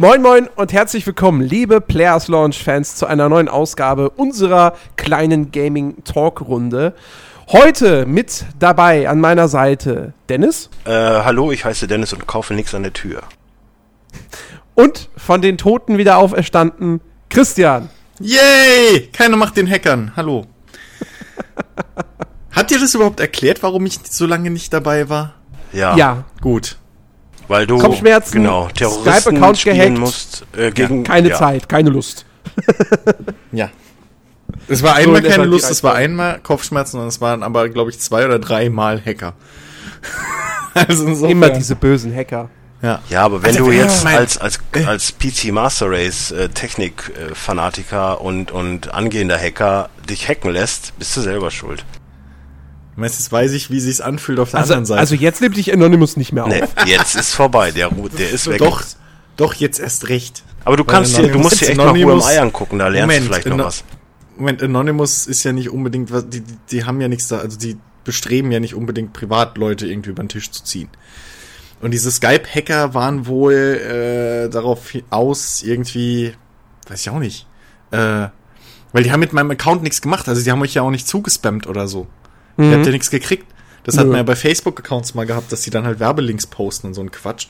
Moin Moin und herzlich willkommen, liebe Players Launch Fans, zu einer neuen Ausgabe unserer kleinen Gaming Talk Runde. Heute mit dabei an meiner Seite Dennis. Äh, hallo, ich heiße Dennis und kaufe nichts an der Tür. Und von den Toten wieder auferstanden Christian. Yay! Keiner macht den Hackern. Hallo. Hat dir das überhaupt erklärt, warum ich so lange nicht dabei war? Ja. Ja, Gut. Weil du Kopfschmerzen, genau, Skype-Account gehackt. musst äh, gegen keine ja. Zeit, keine Lust. Ja. Es war So einmal in etwa keine Lust, es war einmal Kopfschmerzen und es waren aber, glaube ich, zwei oder dreimal Hacker. also insofern. Immer diese bösen Hacker. Ja. Ja, aber wenn Also du jetzt mein- als als als PC Master Race äh, Technik äh, Fanatiker und und angehender Hacker dich hacken lässt, bist du selber schuld. Meistens weiß ich, wie sich's anfühlt auf der Also, anderen Seite. also jetzt nimmt dich Anonymous nicht mehr auf. Nee, jetzt ist vorbei, der der ist weg. doch, doch, jetzt erst recht. Aber du kannst dir, du Anonymous- musst dir echt mal Ruhe im Anonymous- Ei angucken, da lernst Moment, du vielleicht noch was. Moment, Anonymous ist ja nicht unbedingt, was, die, die, die haben ja nichts da, also die bestreben ja nicht unbedingt Privatleute irgendwie über den Tisch zu ziehen. Und diese Skype-Hacker waren wohl äh, darauf aus, irgendwie, weiß ich auch nicht, äh, weil die haben mit meinem Account nichts gemacht, also die haben euch ja auch nicht zugespammt oder so. Ihr habt ja nichts gekriegt. Das hat man ja bei Facebook-Accounts mal gehabt, dass die dann halt Werbelinks posten und so ein Quatsch.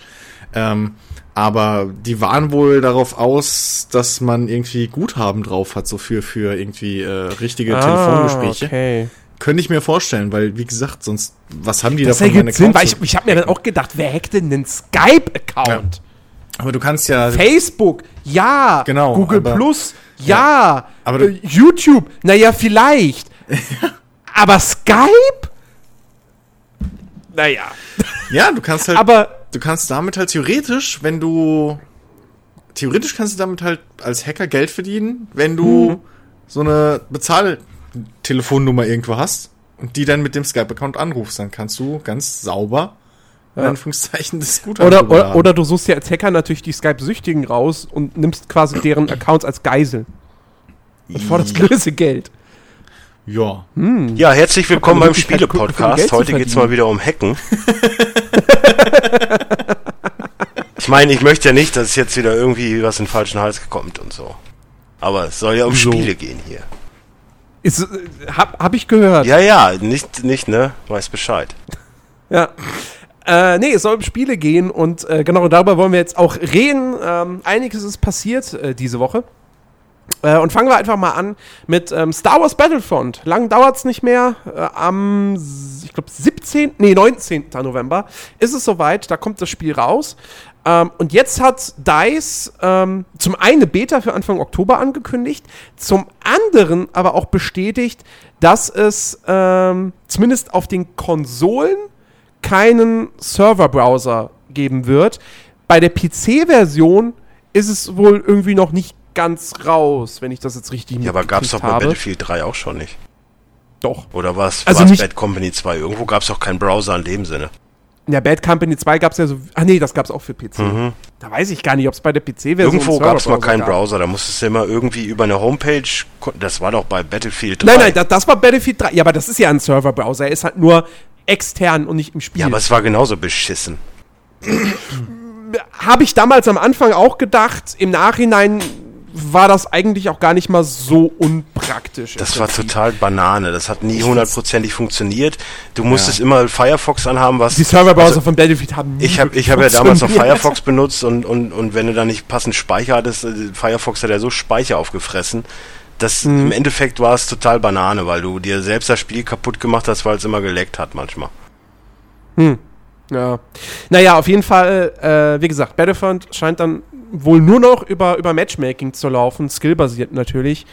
Ähm, aber die waren wohl darauf aus, dass man irgendwie Guthaben drauf hat, so für, für irgendwie äh, richtige Telefongespräche. Ah, okay. Könnte ich mir vorstellen, weil, wie gesagt, sonst, was haben die Das davon? ergibt Sinn, weil ich, ich habe mir dann auch gedacht, wer hackt denn einen Skype-Account? aber du kannst ja, Facebook, ja. Genau, Google aber- Plus, ja. aber du- äh, YouTube, naja, vielleicht. aber Skype? Naja. ja, du kannst halt, Aber du kannst damit halt theoretisch, wenn du, theoretisch kannst du damit halt als Hacker Geld verdienen, wenn du Mhm. so eine Bezahltelefonnummer irgendwo hast und die dann mit dem Skype-Account anrufst, dann kannst du ganz sauber, in Anführungszeichen, das Guthaben oder, oder, oder du suchst ja als Hacker natürlich die Skype-Süchtigen raus und nimmst quasi deren Accounts als Geisel. Und forderst Lösegeld. Ja. Ja, herzlich willkommen beim Spiele-Podcast. Heute geht's verdienen. mal wieder um Hacken. ich meine, ich möchte ja nicht, dass jetzt wieder irgendwie was in den falschen Hals kommt und so. Aber es soll ja um So. Spiele gehen hier. Ist, äh, hab, hab ich gehört. Ja, ja, nicht, nicht, ne? Weiß Bescheid. Ja. Äh, nee, es soll um Spiele gehen und äh, genau darüber wollen wir jetzt auch reden. Ähm, einiges ist passiert äh, diese Woche. Äh, und fangen wir einfach mal an mit ähm, Star Wars Battlefront. Lang dauert's nicht mehr. Äh, am, ich glaube, 17., nee, 19. November ist es soweit. Da kommt das Spiel raus. Ähm, und jetzt hat DICE ähm, zum einen eine Beta für Anfang Oktober angekündigt, zum anderen aber auch bestätigt, dass es ähm, zumindest auf den Konsolen keinen Serverbrowser geben wird. Bei der PC-Version ist es wohl irgendwie noch nicht ganz raus, wenn ich das jetzt richtig Ja, aber gab's doch bei habe. Battlefield 3 auch schon nicht. Doch. Oder was? Also war's nicht- Bad Company 2? Irgendwo gab's doch keinen Browser in dem Sinne. In der Bad Company 2 gab es ja so. Ah, nee, das gab es auch für PC. Da weiß ich gar nicht, ob es bei der PC-Version. Irgendwo einen gab's mal keinen gab. Browser. Da musstest du immer irgendwie über eine Homepage. Das war doch bei Battlefield 3. Nein, nein, das, das war Battlefield 3. Ja, aber das ist ja ein Serverbrowser. Er ist halt nur extern und nicht im Spiel. ja, aber es war genauso beschissen. habe ich damals am Anfang auch gedacht. Im Nachhinein war das eigentlich auch gar nicht mal so unpraktisch. Das war total Banane. Das hat nie hundertprozentig funktioniert. Du musstest immer Firefox anhaben, was. Die Serverbrowser also, von Battlefield haben ich habe ich hab ja damals noch. Firefox benutzt und, und, und wenn du da nicht passend Speicher hattest, äh, Firefox hat ja so Speicher aufgefressen. Das Mhm. im Endeffekt war es total Banane, weil du dir selbst das Spiel kaputt gemacht hast, weil es immer geleckt hat manchmal. Ja. Naja, auf jeden Fall, äh, wie gesagt, Battlefront scheint dann wohl nur noch über, über Matchmaking zu laufen, skillbasiert natürlich.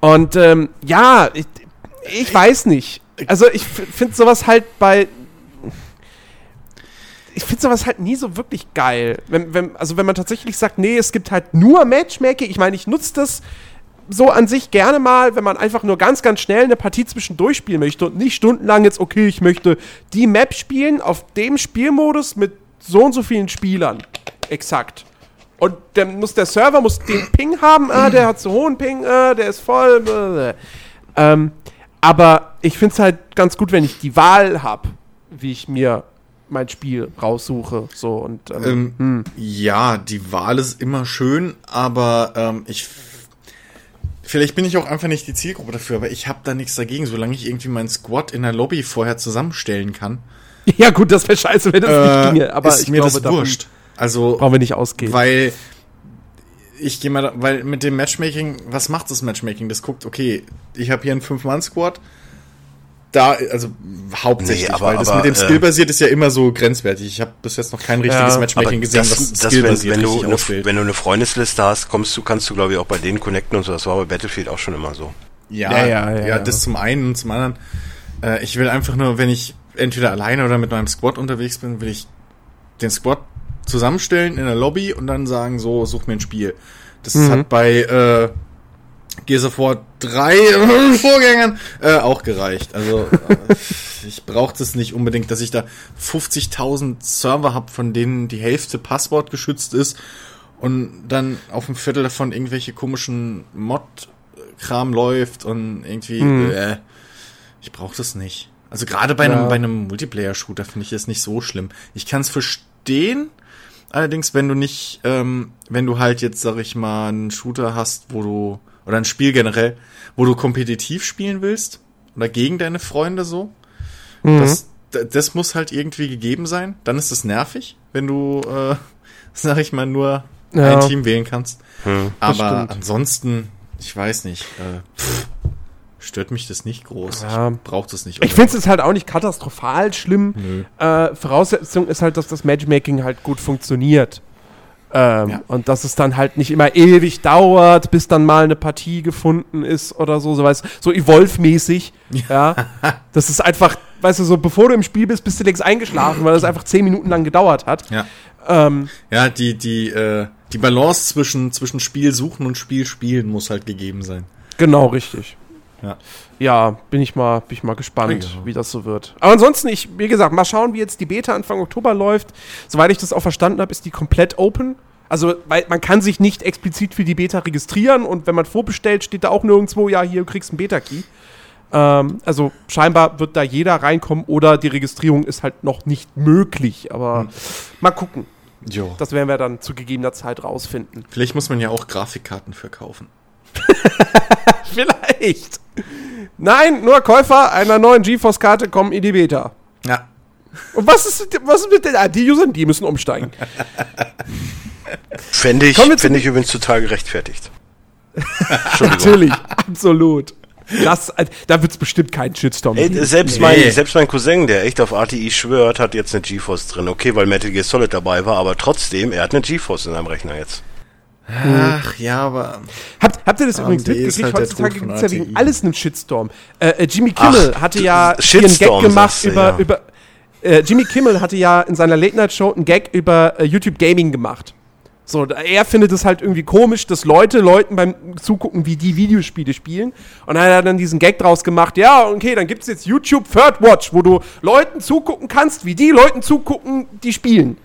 Und ähm, ja, ich, ich weiß nicht. Also ich finde sowas halt bei. Ich finde sowas halt nie so wirklich geil. Wenn, wenn, also wenn man tatsächlich sagt, nee, es gibt halt nur Matchmaking, ich meine, ich nutze das so an sich gerne mal, wenn man einfach nur ganz, ganz schnell eine Partie zwischendurch spielen möchte und nicht stundenlang jetzt, okay, ich möchte die Map spielen auf dem Spielmodus mit so und so vielen Spielern. Exakt. Und dann muss der Server muss den Ping haben, äh, der hat so hohen Ping, äh, der ist voll. Äh, ähm, aber ich finde es halt ganz gut, wenn ich die Wahl habe, wie ich mir mein Spiel raussuche. So und ähm, Ähm, hm. Ja, die Wahl ist immer schön, aber ähm, ich. Vielleicht bin ich auch einfach nicht die Zielgruppe dafür, aber ich habe da nichts dagegen, solange ich irgendwie meinen Squad in der Lobby vorher zusammenstellen kann. ja gut, das wäre scheiße, wenn das nicht äh, ginge. Aber ist ich mir glaube, das wurscht. Also, brauchen wir nicht ausgehen. weil ich gehe mal, da, weil mit dem Matchmaking, was macht das Matchmaking? Das guckt, okay, ich habe hier einen Fünf-Mann-Squad. Da, also hauptsächlich, Nee, aber- weil das aber, mit dem äh, Skill basiert ist ja immer so grenzwertig. Ich habe bis jetzt noch kein richtiges Ja, Matchmaking gesehen, das, was das, wenn, wenn, du eine, wenn du eine Freundesliste hast, kommst du, kannst du, glaube ich, auch bei denen connecten und so. Das war bei Battlefield auch schon immer so. Ja, Ja, ja, ja, ja, ja, ja. das zum einen und zum anderen. Äh, ich will einfach nur, wenn ich entweder alleine oder mit meinem Squad unterwegs bin, will ich den Squad zusammenstellen in der Lobby und dann sagen, so, such mir ein Spiel. Das Mhm. hat bei äh, Gears of War 3 Vorgängern äh, auch gereicht. Also äh, ich brauche das nicht unbedingt, dass ich da 50.000 Server habe, von denen die Hälfte Passwort geschützt ist und dann auf dem Viertel davon irgendwelche komischen Mod-Kram läuft und irgendwie, Hm. äh, ich brauche das nicht. Also gerade bei Ja. einem, bei einem Multiplayer-Shooter finde ich das nicht so schlimm. Ich kann es verstehen, allerdings, wenn du nicht, ähm, wenn du halt jetzt, sag ich mal, einen Shooter hast, wo du, oder ein Spiel generell, wo du kompetitiv spielen willst, oder gegen deine Freunde so, Mhm. das, das muss halt irgendwie gegeben sein. Dann ist es nervig, wenn du, äh, sag ich mal, nur Ja. ein Team wählen kannst. Hm. Aber ansonsten, ich weiß nicht, äh, pff, stört mich das nicht groß. Ja. Ich brauche das nicht. Ich finde es halt auch nicht katastrophal schlimm. Äh, Voraussetzung ist halt, dass das Matchmaking halt gut funktioniert. Ähm, Ja. Und dass es dann halt nicht immer ewig dauert, bis dann mal eine Partie gefunden ist oder so, so, weißt, so Evolve-mäßig. Ja. das ist einfach, weißt du, so bevor du im Spiel bist, bist du längst eingeschlafen, weil das einfach zehn Minuten lang gedauert hat. Ja, Ähm, ja die, die, äh, die Balance zwischen, zwischen Spiel suchen und Spiel spielen muss halt gegeben sein. genau, richtig. Ja. Ja, bin ich mal, bin ich mal gespannt, Ja. wie das so wird. Aber ansonsten, ich, wie gesagt, mal schauen, wie jetzt die Beta Anfang Oktober läuft. Soweit ich das auch verstanden habe, ist die komplett open. Also, weil man kann sich nicht explizit für die Beta registrieren und wenn man vorbestellt, steht da auch nirgendwo, ja, hier, du kriegst einen Beta-Key. Ähm, also scheinbar wird da jeder reinkommen oder die Registrierung ist halt noch nicht möglich. Aber mal gucken. Jo. Das werden wir dann zu gegebener Zeit rausfinden. Vielleicht muss man ja auch Grafikkarten verkaufen. Vielleicht. Nein, nur Käufer einer neuen GeForce-Karte kommen in die Beta. Ja. Und was ist, was ist mit den, ah, die Usern, die müssen umsteigen. Fände ich, fände ich übrigens total gerechtfertigt. Natürlich, absolut. Das, äh, da wird es bestimmt keinen Shitstorm Ey, geben. selbst, Nee. mein, selbst mein Cousin, der echt auf RTI schwört, hat jetzt eine GeForce drin. Okay, weil Metal Gear Solid dabei war, aber trotzdem, er hat eine GeForce in seinem Rechner jetzt. Ach ja, aber Habt, habt ihr das übrigens ist mitgekriegt? halt Heutzutage gibt es ja wegen alles einen Shitstorm. Äh, äh, Jimmy Kimmel Ach, hatte ja hier einen Gag Shitstorm, gemacht du, über, ja. über äh, Jimmy Kimmel hatte ja in seiner Late-Night-Show einen Gag über äh, YouTube Gaming gemacht. So, er findet es halt irgendwie komisch, dass Leute Leuten beim Zugucken, wie die Videospiele spielen. Und dann hat er dann diesen Gag draus gemacht, ja, okay, dann gibt es jetzt YouTube Third Watch, wo du Leuten zugucken kannst, wie die Leuten zugucken, die spielen.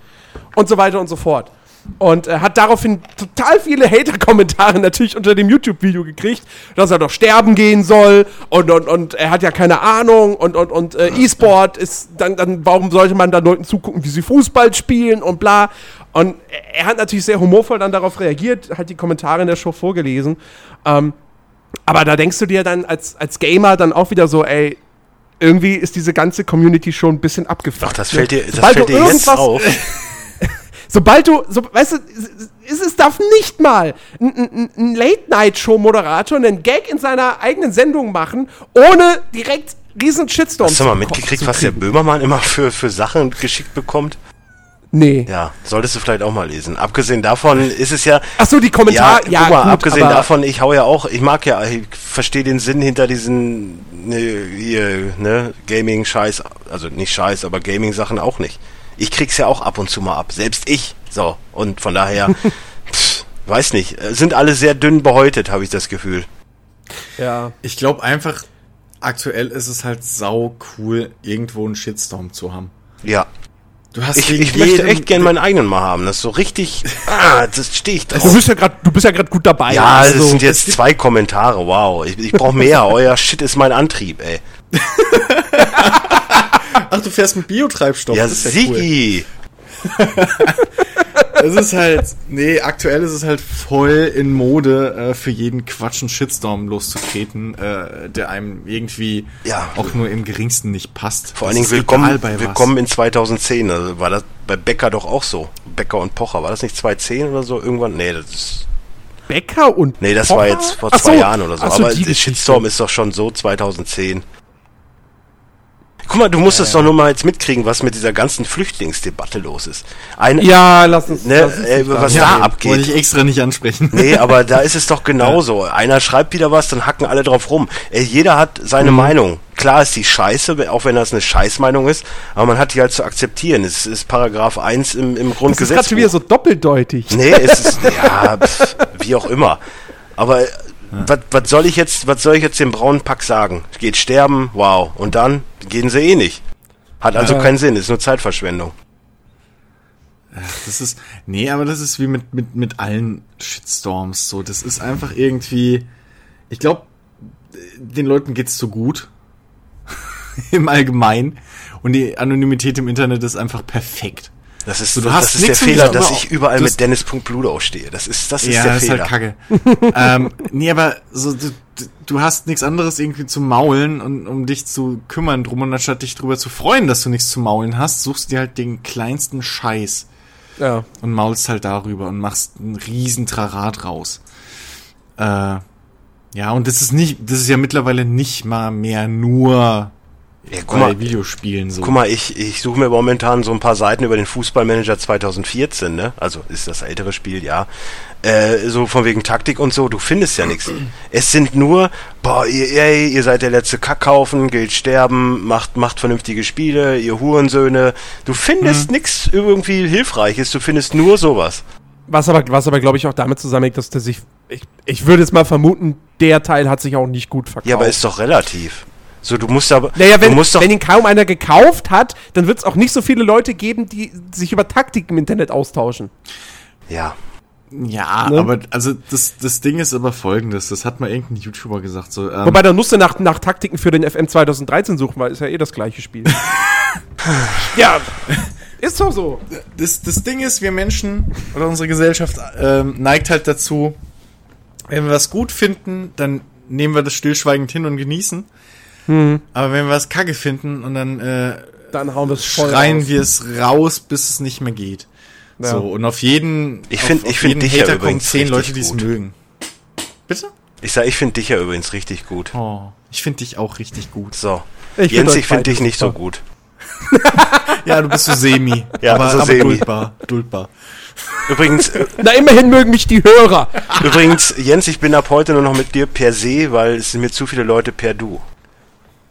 Und so weiter und so fort. Und er hat daraufhin total viele Hater-Kommentare natürlich unter dem YouTube-Video gekriegt, dass er doch sterben gehen soll und, und, und er hat ja keine Ahnung und, und, und äh, E-Sport ist dann, dann, warum sollte man da Leuten zugucken, wie sie Fußball spielen und bla. Und er hat natürlich sehr humorvoll dann darauf reagiert, hat die Kommentare in der Show vorgelesen. Ähm, aber da denkst du dir dann als, als Gamer dann auch wieder so, ey, irgendwie ist diese ganze Community schon ein bisschen abgefuckt. Ach, das ne? fällt dir, das fällt dir jetzt auf. Sobald du, so, weißt du, es, es darf nicht mal ein, ein, ein Late-Night-Show-Moderator einen Gag in seiner eigenen Sendung machen, ohne direkt riesen Shitstorm Hast du mal mitgekriegt, was der. Böhmermann immer für, für Sachen geschickt bekommt? Nee. Ja, solltest du vielleicht auch mal lesen. Abgesehen davon ist es ja. Ach so, die Kommentare, ja, guck mal, gut, abgesehen davon, ich hau ja auch, ich mag ja, ich verstehe den Sinn hinter diesen ne, ne, Gaming-Scheiß, also nicht Scheiß, aber Gaming-Sachen auch nicht. Ich krieg's ja auch ab und zu mal ab, selbst ich. So, und von daher, pff, weiß nicht, äh, sind alle sehr dünn behäutet, habe ich das Gefühl. Ja. ich glaube einfach, aktuell ist es halt sau cool, irgendwo einen Shitstorm zu haben. Ja. Du hast Ich, ich möchte echt gern meinen eigenen mal haben. Das ist so richtig, ah, das stehe ich drauf. Du bist ja gerade, du bist ja gerade gut dabei. Ja, also, das sind jetzt zwei Kommentare, wow. Ich, ich brauche mehr. Euer Shit ist mein Antrieb, ey. Ach, du fährst mit Biotreibstoff. Ja, das ist ja cool. Sigi! Es ist halt, nee, aktuell ist es halt voll in Mode, äh, für jeden Quatsch einen Shitstorm loszutreten, äh, der einem irgendwie Ja. auch nur im geringsten nicht passt. Vor allen Dingen willkommen, bei was. willkommen in 2010. Also war das bei Becker doch auch so. Becker und Pocher. War das nicht 2010 oder so? Irgendwann? Nee, das ist. Becker und Nee, das Pocher? war jetzt vor Ach zwei so. Jahren oder so. So, Aber. Shitstorm ist doch schon so 2010. Guck mal, du musst es doch nur mal jetzt mitkriegen, was mit dieser ganzen Flüchtlingsdebatte los ist. Eine, Ja, lass uns. Ne, lass uns äh, was da- ja, abgeht. Wollte ich extra nicht ansprechen. Nee, aber da ist es doch genauso. Einer schreibt wieder was, dann hacken alle drauf rum. Ey, jeder hat seine Meinung. Klar ist die scheiße, auch wenn das eine Scheißmeinung ist, aber man hat die halt zu akzeptieren. Es ist Paragraph 1 im, im Das ist Grundgesetz. gerade schon wieder so doppeldeutig. Nee, es ist, ja, pf, wie auch immer. Aber was was soll ich jetzt, was soll ich jetzt dem braunen Pack sagen? Geht sterben, wow. Und dann gehen sie eh nicht. Hat also Ja. keinen Sinn, ist nur Zeitverschwendung. Das ist, nee, aber das ist wie mit, mit, mit allen Shitstorms so. Das ist einfach irgendwie, ich glaube, den Leuten geht's zu gut. Im Allgemeinen. Und die Anonymität im Internet ist einfach perfekt. Das ist, So, du das hast ist der Fehler, dass drüber- ich überall mit Dennis.bludau stehe. Das ist, das ist ja, der das ist Fehler. halt kacke. ähm, nee, aber so, du, du- du hast nichts anderes irgendwie zu maulen und um dich zu kümmern drum und anstatt dich drüber zu freuen, dass du nichts zu maulen hast, suchst du dir halt den kleinsten Scheiß Ja. und maulst halt darüber und machst einen riesen Trarat raus. Äh, ja, und das ist nicht, das ist ja mittlerweile nicht mal mehr nur Ja, bei guck mal, Videospielen so. Guck mal, ich, ich suche mir momentan so ein paar Seiten über den Fußballmanager 2014, ne? Also ist das ältere Spiel, ja. Äh, so von wegen Taktik und so, du findest ja nichts. Es sind nur, boah, ihr, ey, ihr seid der letzte Kackhaufen, gilt sterben, macht, macht vernünftige Spiele, ihr Hurensöhne. Du findest nix irgendwie Hilfreiches, du findest nur sowas. Was aber, was aber glaube ich, auch damit zusammenhängt, dass der sich. Ich, ich würde jetzt mal vermuten, der Teil hat sich auch nicht gut verkauft. Ja, aber ist doch relativ. So, du musst aber, Naja, wenn, du musst doch, wenn ihn kaum einer gekauft hat, dann wird es auch nicht so viele Leute geben, die sich über Taktik im Internet austauschen. ja. Ja, Ne? aber also das, das Ding ist aber folgendes, das hat mal irgendein YouTuber gesagt, so, ähm, Wobei, dann musst du nach, nach Taktiken für den FM 2013 suchen, weil ist ja eh das gleiche Spiel. ja, ist doch so. das, das Ding ist, wir Menschen oder unsere Gesellschaft ähm, neigt halt dazu, wenn wir was gut finden, dann nehmen wir das stillschweigend hin und genießen. Aber wenn wir was kacke finden und dann äh, Dann hauen wir es voll schreien raus. wir es raus, bis es nicht mehr geht. Ja. So, und auf jeden, Ich find- auf ich find jeden dich ja Hater kommen übrigens zehn richtig Leute, die es gut. mögen. Bitte? Ich sag, ich finde dich ja übrigens richtig gut. Oh, ich finde dich auch richtig gut. So. Ich find Jens, euch ich finde dich nicht so super. gut. Ja, du bist so semi. Ja, aber, so aber semi. duldbar, duldbar. Übrigens, Na, immerhin mögen mich die Hörer. übrigens, Jens, ich bin ab heute nur noch mit dir per se, weil es sind mir zu viele Leute per du.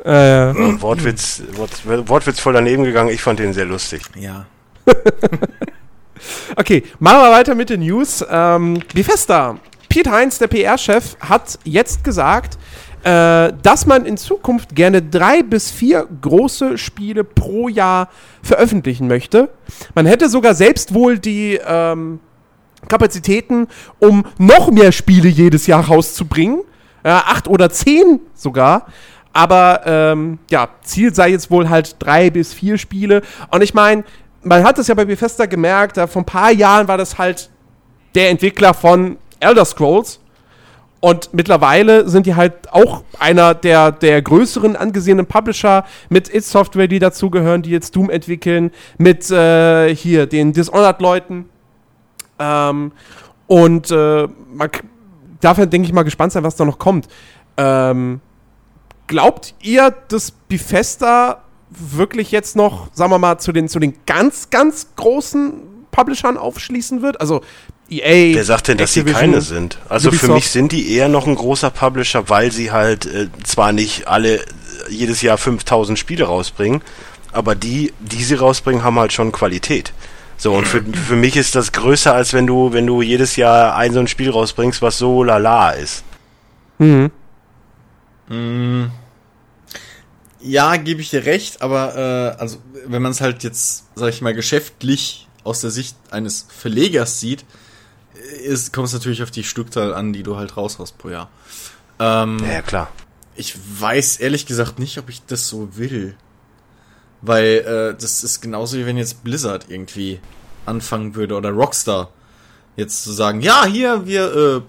Äh, Wortwitz, Wort, Wortwitz voll daneben gegangen, ich fand den sehr lustig. Ja. okay, machen wir weiter mit den News. Ähm, Bethesda. Pete Heinz, der PR-Chef, hat jetzt gesagt, äh, dass man in Zukunft gerne drei bis vier große Spiele pro Jahr veröffentlichen möchte. Man hätte sogar selbst wohl die ähm, Kapazitäten, um noch mehr Spiele jedes Jahr rauszubringen. Äh, acht oder zehn sogar. Aber ähm, ja, Ziel sei jetzt wohl halt drei bis vier Spiele. Und ich meine, man hat es ja bei Bethesda gemerkt, da vor ein paar Jahren war das halt der Entwickler von Elder Scrolls. Und mittlerweile sind die halt auch einer der, der größeren angesehenen Publisher mit id Software, die dazugehören, die jetzt Doom entwickeln, mit äh, hier den Dishonored-Leuten. Ähm, und äh, man darf ja, denke ich mal, gespannt sein, was da noch kommt. Ähm, glaubt ihr, dass Bethesda wirklich jetzt noch, sagen wir mal, zu den, zu den ganz, ganz großen Publishern aufschließen wird? Also EA. Wer sagt denn, dass sie Activision, keine sind? Also für Ubisoft. mich sind die eher noch ein großer Publisher, weil sie halt äh, zwar nicht alle äh, jedes Jahr 5000 Spiele rausbringen, aber die, die sie rausbringen, haben halt schon Qualität. So, und für, für mich ist das größer, als wenn du, wenn du jedes Jahr ein so ein Spiel rausbringst, was so lala ist. Mhm. Ja, gebe ich dir recht, aber äh, also wenn man es halt jetzt, sag ich mal, geschäftlich aus der Sicht eines Verlegers sieht, ist, kommt es natürlich auf die Stückzahl an, die du halt raushaust pro Jahr. Ähm, Ja, ja, klar. Ich weiß ehrlich gesagt nicht, ob ich das so will. Weil äh, das ist genauso wie wenn jetzt Blizzard irgendwie anfangen würde oder Rockstar jetzt zu sagen, ja, hier, wir, äh,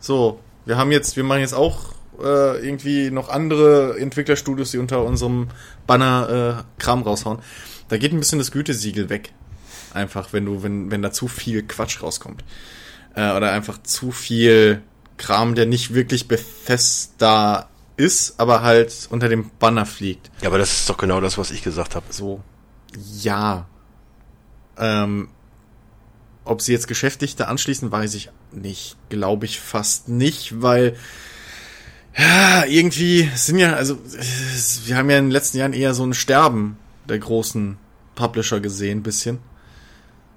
so, wir haben jetzt, wir machen jetzt auch äh, irgendwie noch andere Entwicklerstudios, die unter unserem Banner äh, Kram raushauen. Da geht ein bisschen das Gütesiegel weg. Einfach, wenn du, wenn, wenn da zu viel Quatsch rauskommt. Äh, oder einfach zu viel Kram, der nicht wirklich Bethesda ist, aber halt unter dem Banner fliegt. Ja, aber das ist doch genau das, was ich gesagt habe. So, ja. Ähm, ob sie jetzt geschäftlich da anschließen, weiß ich nicht. Glaube ich fast nicht, weil ja, irgendwie sind ja, also wir haben ja in den letzten Jahren eher so ein Sterben der großen Publisher gesehen, bisschen.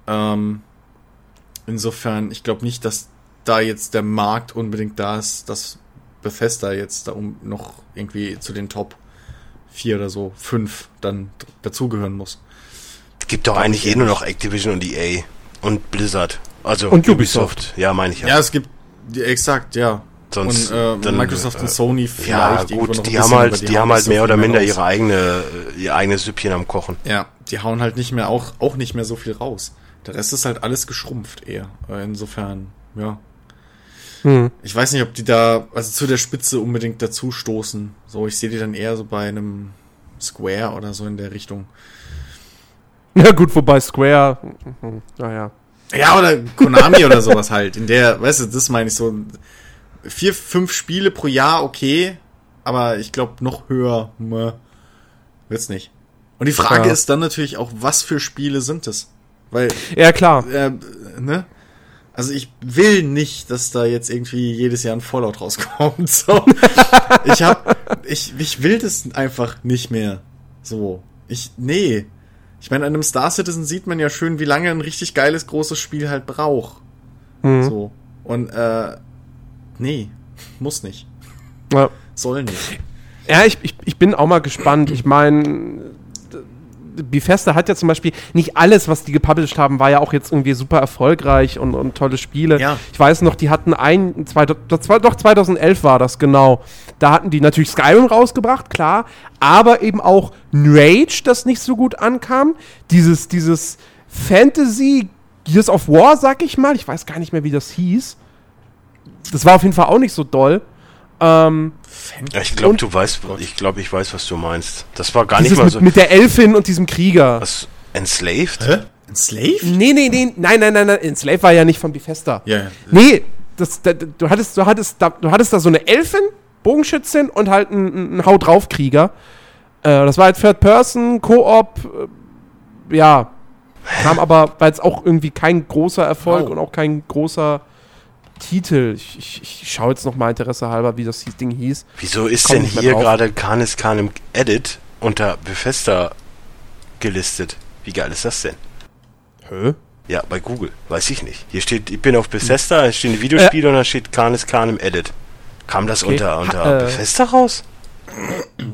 Ähm, insofern, ich glaube nicht, dass da jetzt der Markt unbedingt da ist, dass Bethesda jetzt da um noch irgendwie zu den Top 4 oder so, 5 dann dazugehören muss. Es gibt doch eigentlich eh nur noch Activision und EA und Blizzard. Also Und Ubisoft. Ja, meine ich ja. Ja, es gibt, exakt, ja. Sonst, und äh, dann, Microsoft äh, und Sony Ja, vielleicht noch gut, ein die haben halt, die, haben halt so mehr oder minder raus. ihre eigene, äh, ihr eigenes Süppchen am Kochen. Ja, die hauen halt nicht mehr auch, auch nicht mehr so viel raus. Der Rest ist halt alles geschrumpft eher. Äh, Insofern, ja. Hm. Ich weiß nicht, ob die da, also zu der Spitze unbedingt dazu stoßen. So, ich sehe die dann eher so bei einem Square oder so in der Richtung. Ja, gut, wobei Square. mhm, Naja. Ja, oder Konami oder sowas halt. In der, weißt du, das meine ich so. Vier, fünf Spiele pro Jahr, okay. Aber ich glaube, noch höher wird's nicht. Und die Frage Ja. ist dann natürlich auch, was für Spiele sind es? Weil, Ja, klar. äh, ne? Also ich will nicht, dass da jetzt irgendwie jedes Jahr ein Fallout rauskommt. So. ich hab, ich, ich will das einfach nicht mehr. So. Ich, nee. Ich meine, an einem Star Citizen sieht man ja schön, wie lange ein richtig geiles, großes Spiel halt braucht. Hm. So. Und, äh, nee. Muss nicht. Ja. Soll nicht. Ja, ich, ich, ich bin auch mal gespannt. Ich meine, Bethesda hat ja zum Beispiel nicht alles, was die gepublished haben, war ja auch jetzt irgendwie super erfolgreich und, und tolle Spiele. Ja. Ich weiß noch, die hatten ein, zwei, das war, doch 2011 war das genau. Da hatten die natürlich Skyrim rausgebracht, klar, aber eben auch Rage, das nicht so gut ankam. Dieses, dieses Fantasy Gears of War, sag ich mal. Ich weiß gar nicht mehr, wie das hieß. Das war auf jeden Fall auch nicht so doll. Ähm, Ja, ich glaube, du weißt, ich glaube, ich weiß, was du meinst. Das war gar nicht mal mit, so. mit der Elfin und diesem Krieger. was, Enslaved? Hä? Ein Slave? Nee, nee, nee, nein, nein, nein, nein. Enslave war ja nicht von Bethesda. Ja, ja. Nee, das, da, du, hattest, du, hattest da, du hattest da so eine Elfin, Bogenschützin und halt einen, einen Haut drauf Krieger. Äh, das war halt Third Person, Koop, äh, ja. Kam aber, weil es auch irgendwie kein großer Erfolg Oh. und auch kein großer Titel. Ich, ich, ich schaue jetzt noch mal Interesse halber, wie das Ding hieß. Wieso ist denn hier gerade Canis Khan im Edit unter Bethesda gelistet? Wie geil ist das denn? Hä? Ja, bei Google. Weiß ich nicht. Hier steht, ich bin auf Bethesda, es stehen Videospiele und da steht Canis Khan im Edit. Kam das Okay. unter, unter Ha- äh, Bethesda raus?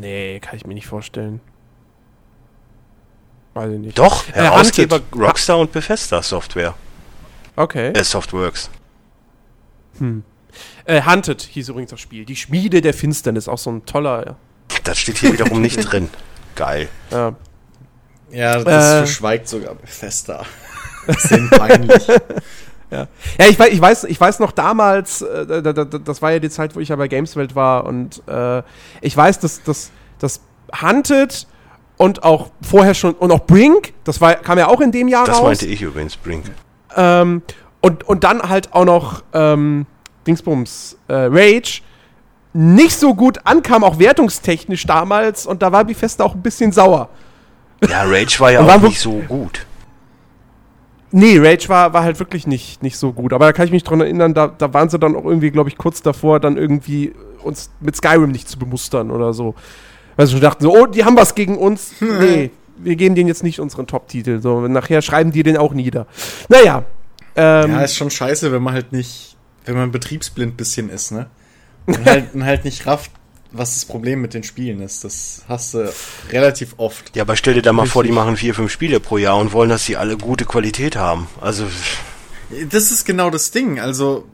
Nee, kann ich mir nicht vorstellen. Weiß ich nicht. Doch, Äh, Herausgeber Hunted. Rockstar und Bethesda Software. Okay. Äh, Softworks. Äh, Hunted hieß übrigens das Spiel. Die Schmiede der Finsternis. Auch so ein toller. Das steht hier wiederum nicht drin. Geil. Ja. Ja, das Äh. verschweigt sogar Bethesda. Bisschen peinlich. Ja, ja ich, weiß, ich, weiß, ich weiß noch damals, äh, da, da, da, das war ja die Zeit, wo ich ja bei Gameswelt war und äh, ich weiß, dass das dass Hunted und auch vorher schon, und auch Brink, das war, kam ja auch in dem Jahr Das raus. meinte ich übrigens, Brink. Ähm, und, und dann halt auch noch ähm, Dingsbums, äh, Rage, nicht so gut ankam, auch wertungstechnisch damals und da war Bethesda auch ein bisschen sauer. Ja, Rage war ja auch nicht so gut. Nee, Rage war, war halt wirklich nicht, nicht so gut. Aber da kann ich mich dran erinnern, da, da waren sie dann auch irgendwie, glaube ich, kurz davor, dann irgendwie uns mit Skyrim nicht zu bemustern oder so. Weil sie schon dachten so, oh, die haben was gegen uns. nee, wir geben denen jetzt nicht unseren Top-Titel. So, nachher schreiben die den auch nieder. Naja. Ähm, Ja, ist schon scheiße, wenn man halt nicht, wenn man betriebsblind bisschen ist, ne? Und halt, und halt nicht rafft, was das Problem mit den Spielen ist. Das hast du relativ oft. Ja, aber stell dir da mal vor, die machen vier, fünf Spiele pro Jahr und wollen, dass sie alle gute Qualität haben. Also, Das ist genau das Ding. Also,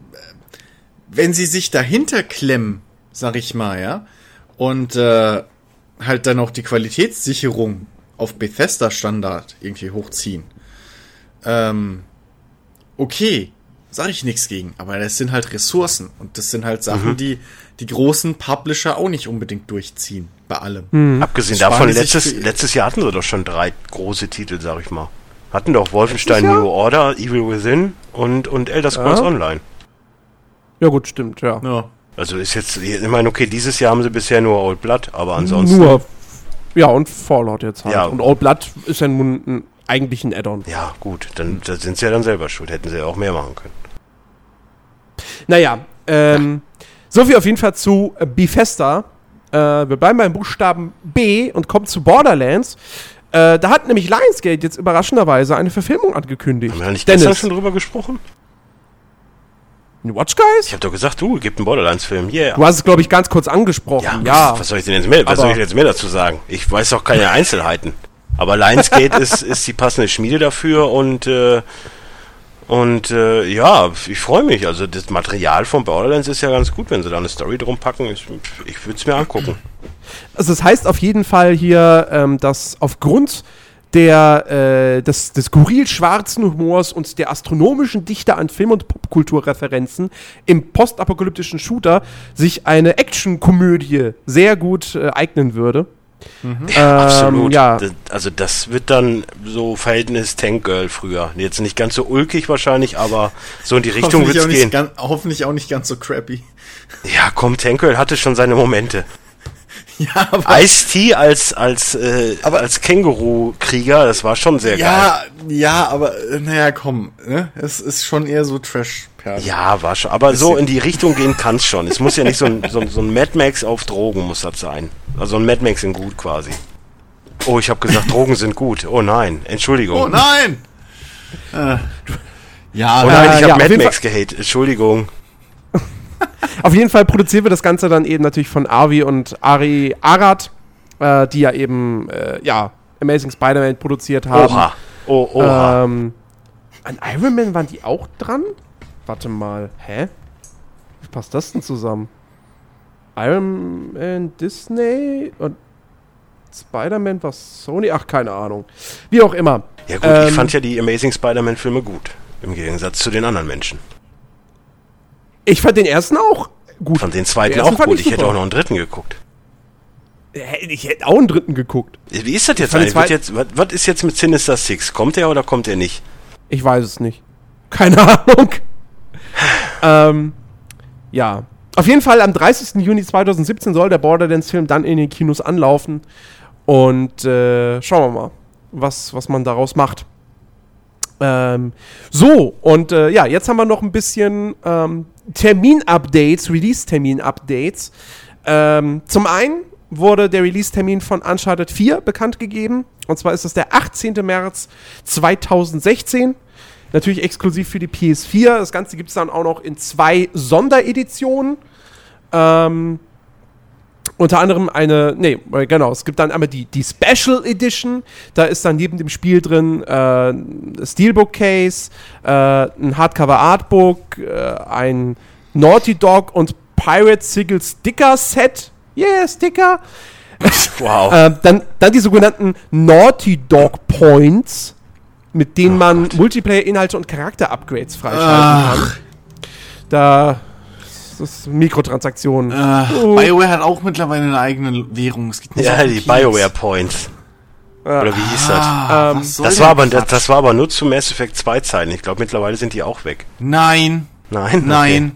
wenn sie sich dahinter klemmen, sag ich mal, ja, und äh, halt dann auch die Qualitätssicherung auf Bethesda-Standard irgendwie hochziehen. Ähm, okay, sage ich nichts gegen, aber das sind halt Ressourcen und das sind halt Sachen, Mhm. die die großen Publisher auch nicht unbedingt durchziehen bei allem. Hm. Abgesehen Das davon, letztes, letztes Jahr hatten sie doch schon drei große Titel, sag ich mal. Hatten doch Wolfenstein? New Order, Evil Within und, und Elder Scrolls Ja. Online. Ja, gut, stimmt, ja. Ja. Also ist jetzt, ich meine, okay, dieses Jahr haben sie bisher nur Old Blood, aber ansonsten. Nur. Ja, und Fallout jetzt halt. Ja. Und Old Blood ist ja nun ein, eigentlich ein Add-on. Ja, gut, dann da sind sie ja dann selber schuld. Hätten sie ja auch mehr machen können. Naja, ähm, so viel auf jeden Fall zu Bethesda. Äh, wir bleiben beim Buchstaben B und kommen zu Borderlands. Äh, da hat nämlich Lionsgate jetzt überraschenderweise eine Verfilmung angekündigt. Haben wir nicht gestern Dennis, schon drüber gesprochen? Watch Guys? Ich habe doch gesagt, du, gibt einen Borderlands-Film. Yeah. Du hast es, glaube ich, ganz kurz angesprochen. Ja, Ja, was soll ich denn jetzt mehr, was Aber- soll ich jetzt mehr dazu sagen? Ich weiß doch keine Einzelheiten. Aber Lionsgate ist, ist die passende Schmiede dafür und, äh, und äh, ja, ich freue mich. Also das Material von Borderlands ist ja ganz gut, wenn sie da eine Story drum packen. Ich, ich würde es mir angucken. Also das heißt auf jeden Fall hier, ähm, dass aufgrund der, äh, des, des skurril schwarzen Humors und der astronomischen Dichte an Film- und Popkulturreferenzen im postapokalyptischen Shooter sich eine Actionkomödie sehr gut äh, eignen würde. Ja, Ähm, absolut. ja. Das, also das wird dann so Verhältnis Tank Girl früher. Jetzt nicht ganz so ulkig wahrscheinlich, aber so in die Richtung Hoffentlich wird auch, es nicht gehen. ganz, hoffentlich auch nicht ganz so crappy. Ja, komm, Tank Girl hatte schon seine Momente. Ja, aber, Ice-T als, als, äh, Aber- als Känguru-Krieger, das war schon sehr geil. ja, ja, aber äh, naja, komm, ne? Es ist schon eher so Trash-Perle. Ja, war schon. Aber so in die Richtung gehen kann's schon. Es muss ja nicht so ein, so, ein- so ein Mad Max auf Drogen muss das sein. Also ein Mad Max in gut quasi. Oh, ich habe gesagt, Drogen sind gut. Oh nein, Entschuldigung. Oh nein! Äh, ja, Oh nein, ich ja, habe auf Mad Max gehatet. Entschuldigung. Auf jeden Fall produzieren wir das Ganze dann eben natürlich von Avi und Ari Arad, äh, die ja eben äh, ja, Amazing Spider-Man produziert haben. Oha. Oh, oha. Ähm, an Iron Man waren die auch dran? Warte mal, hä? Wie passt das denn zusammen? Iron Man Disney und Spider-Man war Sony? Ach, keine Ahnung. Wie auch immer. ja gut, ähm, ich fand ja die Amazing Spider-Man-Filme gut. Im Gegensatz zu den anderen Menschen. Ich fand den ersten auch gut. Fand den zweiten Den auch gut. ich Ich hätte auch noch einen dritten geguckt. Ich hätte auch einen dritten geguckt. Wie ist das jetzt eigentlich? Jetzt, was, was ist jetzt mit Sinister Six? Kommt er oder kommt er nicht? Ich weiß es nicht. Keine Ahnung. ähm, ja. Auf jeden Fall am 30. Juni 2017 soll der Borderlands-Film dann in den Kinos anlaufen. Und äh, schauen wir mal, was, was man daraus macht. Ähm, so, und äh, ja, jetzt haben wir noch ein bisschen ähm, Termin-Updates, Release-Termin-Updates. Ähm, zum einen wurde der Release-Termin von Uncharted 4 bekannt gegeben. Und zwar ist es der 18. März 2016. Natürlich exklusiv für die PS4. Das Ganze gibt es dann auch noch in zwei Sondereditionen. Ähm, unter anderem eine, nee, äh, genau, es gibt dann einmal die, die Special Edition. Da ist dann neben dem Spiel drin äh, ein Steelbook Case, äh, ein Hardcover Artbook, äh, ein Naughty Dog und Pirate Sigil Sticker Set. Yeah, Sticker. Wow. Äh, dann, dann die sogenannten Naughty Dog Points, mit denen Oh man. Multiplayer-Inhalte und Charakter-Upgrades freischalten kann. Da das ist Mikrotransaktionen. Äh, Oh. BioWare hat auch mittlerweile eine eigene Währung. Es geht nicht ja, die. BioWare Points. Ja. Oder wie hieß das? Ah, Ähm, Das der war, aber, das, das war aber nur zu Mass Effect 2 Zeiten. Ich glaube, mittlerweile sind die auch weg. Nein, Nein? nein.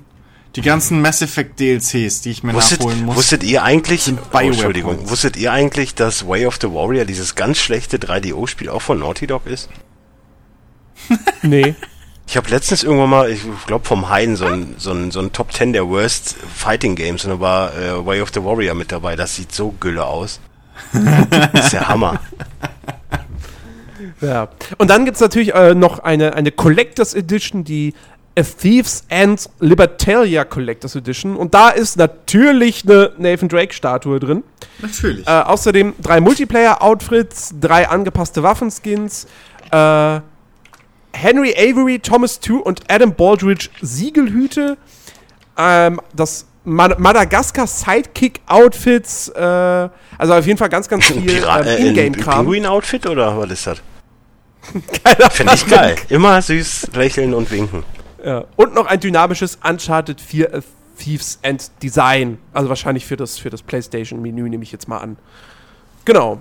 Die ganzen Mass Effect DLCs, die ich mir Okay. Wusstet, nachholen muss. wusstet ihr eigentlich, sind oh, Entschuldigung, Points. wusstet ihr eigentlich, dass Way of the Warrior, dieses ganz schlechte 3DO-Spiel, auch von Naughty Dog ist? Nee. Ich habe letztens irgendwann mal, ich glaube vom Hein, so ein, so, ein, so ein Top 10 der Worst Fighting Games und da war äh, Way of the Warrior mit dabei. Das sieht so gülle aus. das ist der Hammer. Ja. Und dann gibt es natürlich äh, noch eine, eine Collectors Edition, die A Thieves and Libertalia Collectors Edition. Und da ist natürlich eine Nathan Drake-Statue drin. Natürlich. Äh, außerdem drei Multiplayer-Outfits, drei angepasste Waffenskins, äh, Henry Avery, Thomas Two und Adam Baldridge Siegelhüte. Ähm, das Mad Madagaskar Sidekick-Outfits, äh, also auf jeden Fall ganz, ganz viel ähm, äh, ein Ingame-Kram. Pinguin-Outfit oder was ist das? Finde ich geil. Immer süß lächeln und winken. Ja. Und noch ein dynamisches Uncharted 4 äh, Thieves End Design. Also wahrscheinlich für das, für das PlayStation-Menü, nehme ich jetzt mal an. Genau.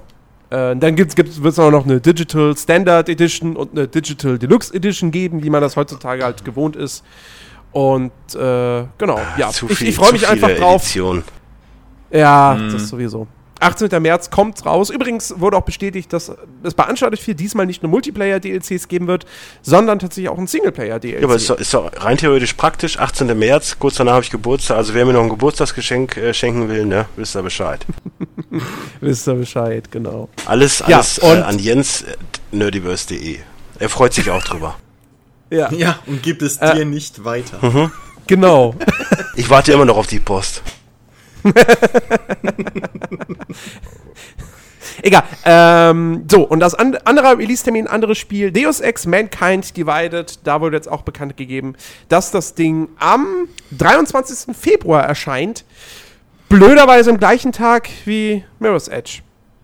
Äh, dann gibt's, gibt's, wird es auch noch eine Digital Standard Edition und eine Digital Deluxe Edition geben, wie man das heutzutage halt gewohnt ist. Und äh, genau, ja, Zu ich, viel- ich freue zu mich einfach drauf. Editionen. Ja, das sowieso. 18. März kommt raus. Übrigens wurde auch bestätigt, dass es bei Uncharted 4 diesmal nicht nur Multiplayer-DLCs geben wird, sondern tatsächlich auch ein Singleplayer-DLC. Ja, aber ist doch, ist doch rein theoretisch praktisch. 18. März, kurz danach habe ich Geburtstag. Also wer mir noch ein Geburtstagsgeschenk äh, schenken will, ne, wisst ihr Bescheid. Wisst ihr Bescheid, genau. Alles, Ja, alles äh, und- an Jens äh, nerdiverse.de. Er freut sich auch drüber. Ja, Ja, und gibt es Äh. dir nicht weiter. genau. Ich warte immer noch auf die Post. Egal. Ähm, so, und das an andere Release-Termin, anderes Spiel, Deus Ex Mankind Divided, da wurde jetzt auch bekannt gegeben, dass das Ding am 23. Februar erscheint. Blöderweise am gleichen Tag wie Mirror's Edge.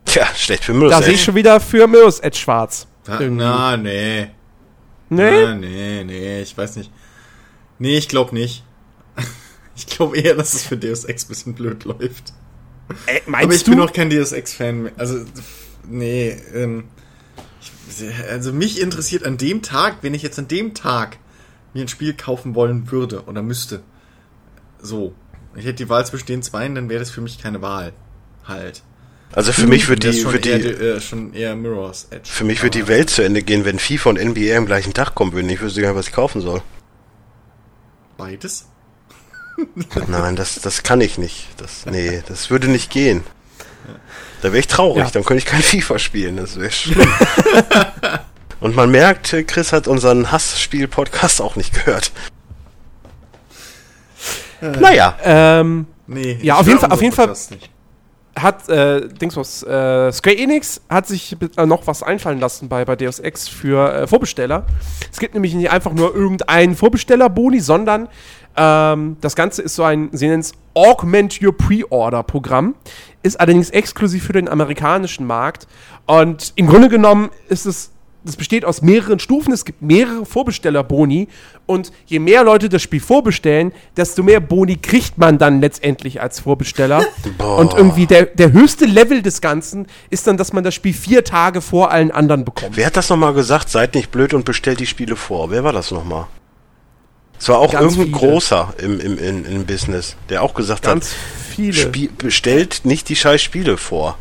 Tja, schlecht für Da Mirror's sehe ich Edge. schon wieder für Mirror's Edge schwarz. Da, Irgendwie. na, nee. Nee? Na, nee, nee, ich weiß nicht. Nee, ich glaube nicht. Ich glaube eher, dass es für Deus Ex ein bisschen blöd läuft. Äh, Aber meinst ich du? bin auch kein Deus Ex-Fan mehr. Also, nee, ähm, ich, also mich interessiert an dem Tag, wenn ich jetzt an dem Tag mir ein Spiel kaufen wollen würde oder müsste. So. Ich hätte die Wahl zwischen den zweien, dann wäre das für mich keine Wahl. Halt. Also für mich wird die, wird eher, die, äh, schon eher Mirror's Edge. für mich wird die Aber Welt zu Ende gehen, wenn FIFA und NBA am gleichen Tag kommen würden. Ich wüsste gar nicht, was ich kaufen soll. Beides? Nein, das, das kann ich nicht. Das, nee, das würde nicht gehen. Da wäre ich traurig, Ja. dann könnte ich kein FIFA spielen. Das wäre schlimm. Und man merkt, Chris hat unseren Hassspiel-Podcast auch nicht gehört. Naja, Ähm, Nee, Ja, ich auf jeden Fall- auf jeden Fall- hat, äh, Dingswas, äh, Square Enix hat sich äh, noch was einfallen lassen bei, bei Deus Ex für äh, Vorbesteller. Es gibt nämlich nicht einfach nur irgendeinen Vorbestellerboni, sondern ähm, das Ganze ist so ein, sie nennen es Augment Your Pre-Order-Programm, ist allerdings exklusiv für den amerikanischen Markt und im Grunde genommen ist es das besteht aus mehreren Stufen. Es gibt mehrere Vorbestellerboni. Und je mehr Leute das Spiel vorbestellen, desto mehr Boni kriegt man dann letztendlich als Vorbesteller. Boah. Und irgendwie der, der höchste Level des Ganzen ist dann, dass man das Spiel vier Tage vor allen anderen bekommt. wer hat das nochmal gesagt? Seid nicht blöd und bestellt die Spiele vor. Wer war das nochmal? Es war auch Ganz irgendein viele. großer im, im, im, im Business, der auch gesagt Ganz hat, viele. Spie bestellt nicht die scheiß Spiele vor.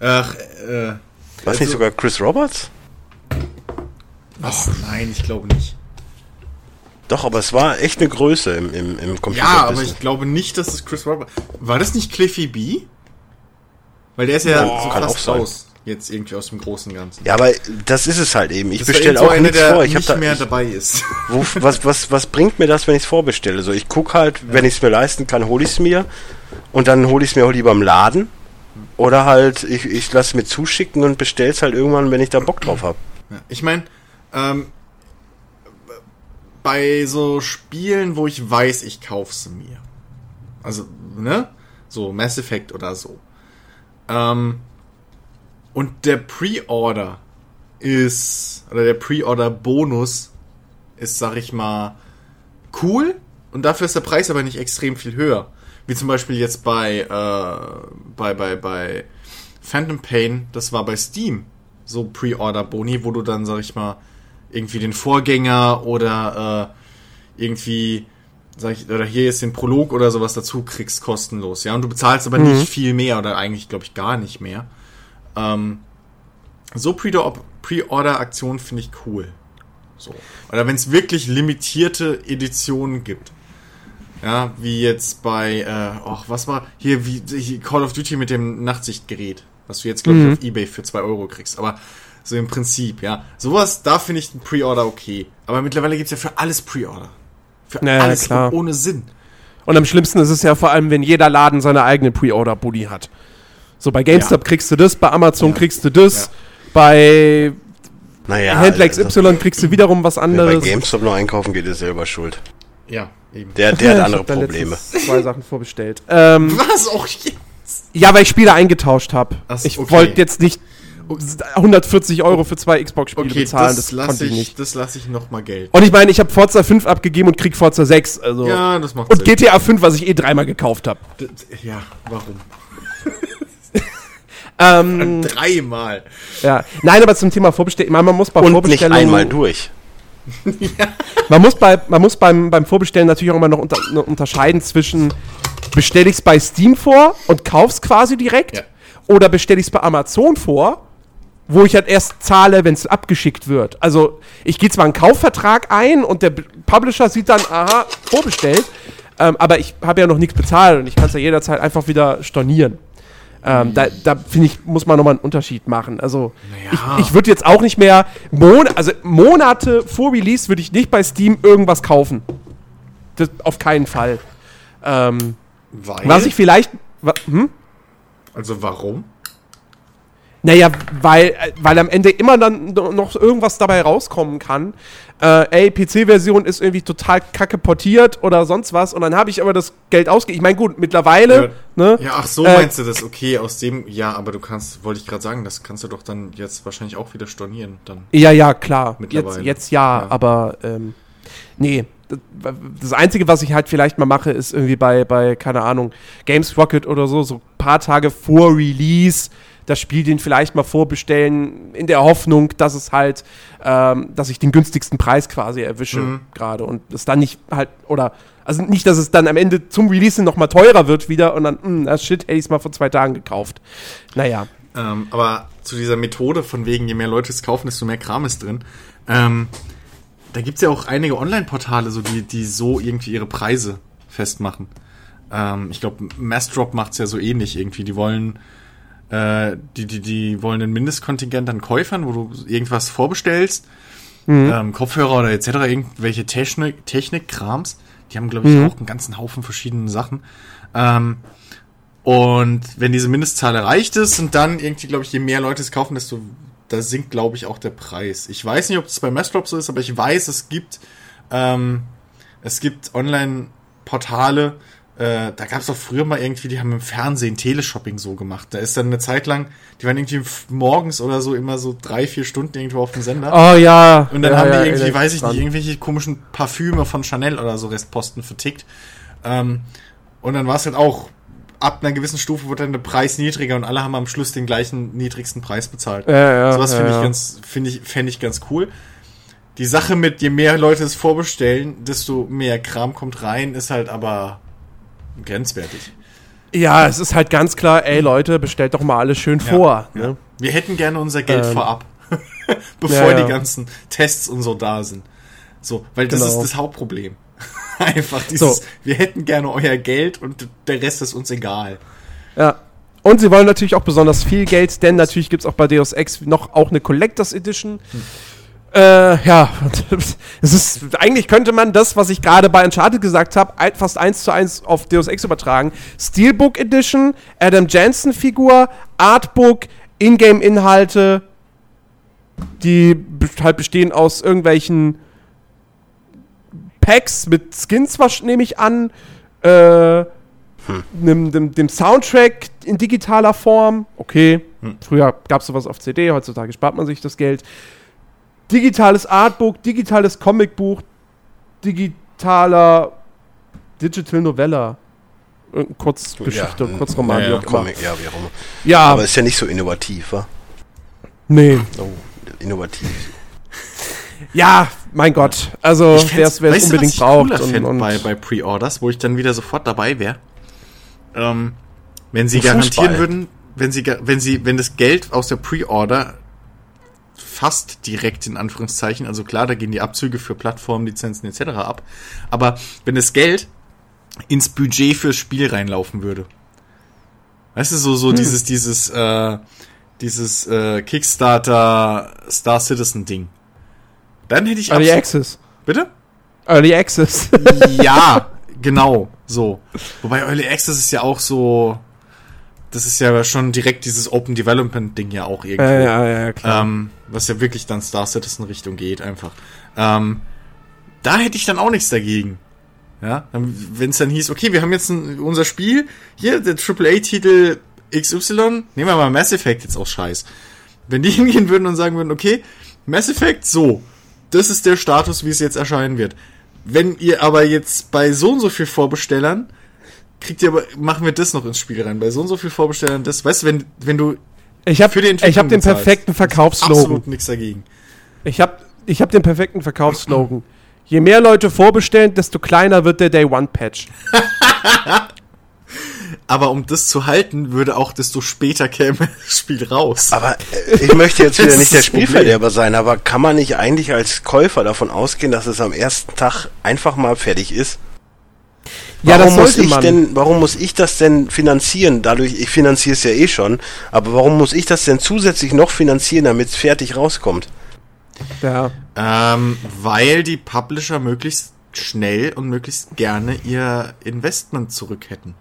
Ach, äh, nicht Also- sogar Chris Roberts? was? Nein, ich glaube nicht. Doch, aber es war echt eine Größe im, im, im Computer. Ja, aber ich glaube nicht, dass es Chris Robert. War das nicht Cliffy B? Weil der ist ja Boah, so kann fast raus. Jetzt irgendwie aus dem großen Ganzen. Ja, aber das ist es halt eben. Ich bestelle so auch einer, nichts vor. Ich habe nicht da, mehr ich, dabei ist. wo, was, was, was bringt mir das, wenn ich es vorbestelle? So, ich gucke halt, wenn ich es mir leisten kann, hole ich es mir. Und dann hole ich es mir auch lieber im Laden. Oder halt, ich, ich lasse mir zuschicken und bestelle es halt irgendwann, wenn ich da Bock drauf habe. Ja, Ich meine, ähm, bei so Spielen, wo ich weiß, ich kauf's mir. Also, ne? So Mass Effect oder so. Ähm, und der Pre-Order ist, oder der Pre-Order-Bonus ist, sag ich mal, cool. Und dafür ist der Preis aber nicht extrem viel höher. Wie zum Beispiel jetzt bei, äh, bei, bei, bei Phantom Pain, das war bei Steam so Pre-Order-Boni, wo du dann, sag ich mal, irgendwie den Vorgänger oder äh, irgendwie, sag ich, oder hier jetzt den Prolog oder sowas dazu kriegst, kostenlos, ja. Und du bezahlst aber nicht viel mehr oder eigentlich, glaube ich, gar nicht mehr. Ähm, so Pre- Pre-Order-Aktionen finde ich cool. So. Oder wenn es wirklich limitierte Editionen gibt. Ja, wie jetzt bei, äh, ach, was war, hier, wie hier Call of Duty mit dem Nachtsichtgerät, was du jetzt, glaube ich, auf Ebay für 2 Euro kriegst. Aber so im Prinzip, ja. Sowas, da finde ich ein Pre-Order okay. Aber mittlerweile gibt's ja für alles Pre-Order. Für Naja, alles klar. ohne Sinn. Und am schlimmsten ist es ja vor allem, wenn jeder Laden seine eigene Pre-Order-Boni hat. So bei GameStop Ja. kriegst du das, bei Amazon Ja. kriegst du das, Ja. bei Naja, Händler also, XY kriegst du wiederum was wer bei anderes. GameStop noch einkaufen geht, ist selber schuld. Ja, eben. Der, der hat Ich andere Probleme. zwei Sachen vorbestellt. Ähm, Was auch jetzt? ja, weil ich Spiele eingetauscht habe. Ich okay. wollte jetzt nicht 140 Euro für zwei Xbox-Spiele Okay, bezahlen. das, Das, lasse konnte ich ich, nicht. das lasse ich noch mal Geld. Und ich meine, ich habe Forza 5 abgegeben und krieg Forza 6. Also. Ja, das macht Und Sinn. GTA 5, was ich eh dreimal gekauft habe. Ja, warum? Ähm, Dreimal. ja. Nein, aber zum Thema Vorbestellen. Man muss bei Und nicht Vorbestellungen. einmal durch. Man muss, bei, man muss beim, beim Vorbestellen natürlich auch immer noch unter, unterscheiden zwischen bestelle ich es bei Steam vor und kauf's quasi direkt Ja. oder bestelle ich es bei Amazon vor, wo ich halt erst zahle, wenn es abgeschickt wird. Also ich gehe zwar einen Kaufvertrag ein und der Publisher sieht dann, aha, vorbestellt, ähm, aber ich habe ja noch nichts bezahlt und ich kann es ja jederzeit einfach wieder stornieren. Ähm, da da finde ich, muss man nochmal einen Unterschied machen. Also, Naja. ich, ich würde jetzt auch nicht mehr, Mon also Monate vor Release würde ich nicht bei Steam irgendwas kaufen. Das, auf keinen Fall. Ähm, Weil? was ich vielleicht, wa, hm? also warum? Naja, weil, weil am Ende immer dann no- noch irgendwas dabei rauskommen kann. Äh, ey, PC-Version ist irgendwie total kacke portiert oder sonst was und dann habe ich aber das Geld ausgegeben. Ich meine, gut, mittlerweile, ne? Ja, ach so Äh, meinst du das? Okay, aus dem, ja, aber du kannst, wollte ich gerade sagen, das kannst du doch dann jetzt wahrscheinlich auch wieder stornieren. Dann. Ja, ja, klar. Jetzt, Mittlerweile. jetzt ja, Ja. aber ähm, nee. Das, das Einzige, was ich halt vielleicht mal mache, ist irgendwie bei, bei, keine Ahnung, Games Rocket oder so, so ein paar Tage vor Release das Spiel den vielleicht mal vorbestellen, in der Hoffnung, dass es halt, ähm, dass ich den günstigsten Preis quasi erwische Mhm. gerade und es dann nicht halt, oder, also nicht, dass es dann am Ende zum Release noch mal teurer wird wieder und dann, mh, das Shit, hätte ich es mal vor zwei Tagen gekauft. Naja. Ähm, aber zu dieser Methode von wegen, je mehr Leute es kaufen, desto mehr Kram ist drin. Ähm, da gibt's ja auch einige Online-Portale, so die, die so irgendwie ihre Preise festmachen. Ähm, ich glaube, Massdrop macht's ja so ähnlich irgendwie. Die wollen, äh, die, die, die wollen ein Mindestkontingent an Käufern, wo du irgendwas vorbestellst, ähm, Kopfhörer oder etc., irgendwelche Technik, Technik-Krams. Die haben, glaube ich, auch einen ganzen Haufen verschiedenen Sachen. Ähm, und wenn diese Mindestzahl erreicht ist und dann irgendwie, glaube ich, je mehr Leute es kaufen, desto da sinkt, glaube ich, auch der Preis. Ich weiß nicht, ob das bei Massdrop so ist, aber ich weiß, es gibt ähm, es gibt Online-Portale, äh, da gab es auch früher mal irgendwie, die haben im Fernsehen Teleshopping so gemacht. Da ist dann eine Zeit lang, die waren irgendwie morgens oder so immer so drei, vier Stunden irgendwo auf dem Sender. Oh ja. Und dann ja, haben ja, die irgendwie, erinnere weiß ich nicht, irgendwelche komischen Parfüme von Chanel oder so Restposten vertickt. Ähm, und dann war es halt auch, ab einer gewissen Stufe wurde dann der Preis niedriger und alle haben am Schluss den gleichen niedrigsten Preis bezahlt. Ja, ja, Sowas ja, finde ja. ich ganz, finde ich, fände ich ganz cool. Die Sache mit, je mehr Leute es vorbestellen, desto mehr Kram kommt rein, ist halt aber grenzwertig. Ja, es ist halt ganz klar, ey Leute, bestellt doch mal alles schön vor. Ne? Wir hätten gerne unser Geld Ähm, vorab, bevor ja, ja. die ganzen Tests und so da sind. So, weil das Genau. ist das Hauptproblem. Einfach dieses, So. wir hätten gerne euer Geld und der Rest ist uns egal. Ja. Und sie wollen natürlich auch besonders viel Geld, denn natürlich gibt es auch bei Deus Ex noch auch eine Collectors Edition. Äh, ja, es ist, eigentlich könnte man das, was ich gerade bei Uncharted gesagt habe, fast eins zu eins auf Deus Ex übertragen. Steelbook Edition, Adam Jansen Figur, Artbook, Ingame-Inhalte, die be- halt bestehen aus irgendwelchen Packs mit Skins, nehme ich an, äh, dem, dem, dem Soundtrack in digitaler Form. Okay, früher gab es sowas auf CD, heutzutage spart man sich das Geld. Digitales Artbook, digitales Comicbuch, digitaler Digital Novella. Irgendeine Kurzgeschichte, Ja, Kurzroman, ja, wie ja. Comic, ja, wie auch immer. Ja, Aber ist ja nicht so innovativ, wa? nee. Oh, innovativ. Ja, mein Gott. Also, Ich wer es du, unbedingt was ich braucht. Und, und bei, bei Pre-Orders, wo ich dann wieder sofort dabei wäre. Ähm, wenn sie garantieren Fußball. würden, wenn sie, wenn sie, wenn das Geld aus der Pre-Order fast direkt in Anführungszeichen, also klar, da gehen die Abzüge für Plattformen, Lizenzen etc. ab, aber wenn das Geld ins Budget fürs Spiel reinlaufen würde. Weißt du, so, Hm. so dieses, dieses, äh, dieses äh, Kickstarter Star Citizen Ding. Dann hätte ich Early Access. Bitte? Early Access. ja, genau, so. Wobei Early Access ist ja auch so, das ist ja schon direkt dieses Open Development Ding ja auch irgendwo. ja, ja, ja, klar. Ähm, was ja wirklich dann Star Citizen Richtung geht einfach. Ähm, da hätte ich dann auch nichts dagegen. Ja, wenn es dann hieß, okay, wir haben jetzt ein, unser Spiel, hier, der AAA-Titel XY, nehmen wir mal Mass Effect jetzt auch scheiß. Wenn die hingehen würden und sagen würden, okay, Mass Effect, so, das ist der Status, wie es jetzt erscheinen wird. Wenn ihr aber jetzt bei so und so viel Vorbestellern, kriegt ihr aber, machen wir das noch ins Spiel rein, bei so und so viel Vorbestellern, das, weißt du, wenn, wenn du ich habe ich hab den perfekten Verkaufslogan. Absolut nichts dagegen. Ich habe ich hab den perfekten Verkaufslogan. Je mehr Leute vorbestellen, desto kleiner wird der Day One Patch. Aber um das zu halten, würde auch desto später käme das Spiel raus. Aber äh, ich möchte jetzt wieder nicht der Spielverderber sein, aber kann man nicht eigentlich als Käufer davon ausgehen, dass es am ersten Tag einfach mal fertig ist? Ja, warum muss ich man. denn, warum muss ich das denn finanzieren? Dadurch, ich finanziere es ja eh schon, aber warum muss ich das denn zusätzlich noch finanzieren, damit es fertig rauskommt? Ja. Ähm, weil die Publisher möglichst schnell und möglichst gerne ihr Investment zurück hätten.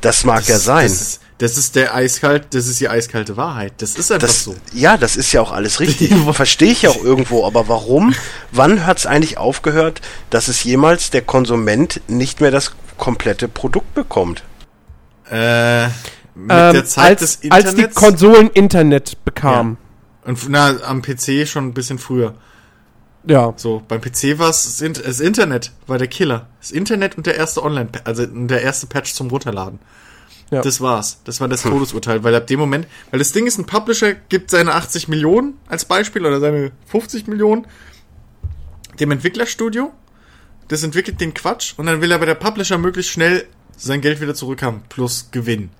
Das mag das, ja sein. Das ist, das ist, der eiskalt, das ist die eiskalte Wahrheit. Das ist einfach das, so. Ja, das ist ja auch alles richtig. Verstehe ich ja auch irgendwo. Aber warum? Wann hat es eigentlich aufgehört, dass es jemals der Konsument nicht mehr das komplette Produkt bekommt? Äh, mit ähm, der Zeit als, des Internets. Als die Konsolen Internet bekamen. Ja. Und na, am PC schon ein bisschen früher. Ja. So, beim PC war es das Internet, war der Killer. Das Internet und der erste Online, also der erste Patch zum Runterladen. Ja. Das war's. Das war das hm. Todesurteil, weil ab dem Moment, weil das Ding ist, ein Publisher gibt seine 80 Millionen als Beispiel oder seine 50 Millionen dem Entwicklerstudio. Das entwickelt den Quatsch und dann will aber der Publisher möglichst schnell sein Geld wieder zurückhaben plus Gewinn.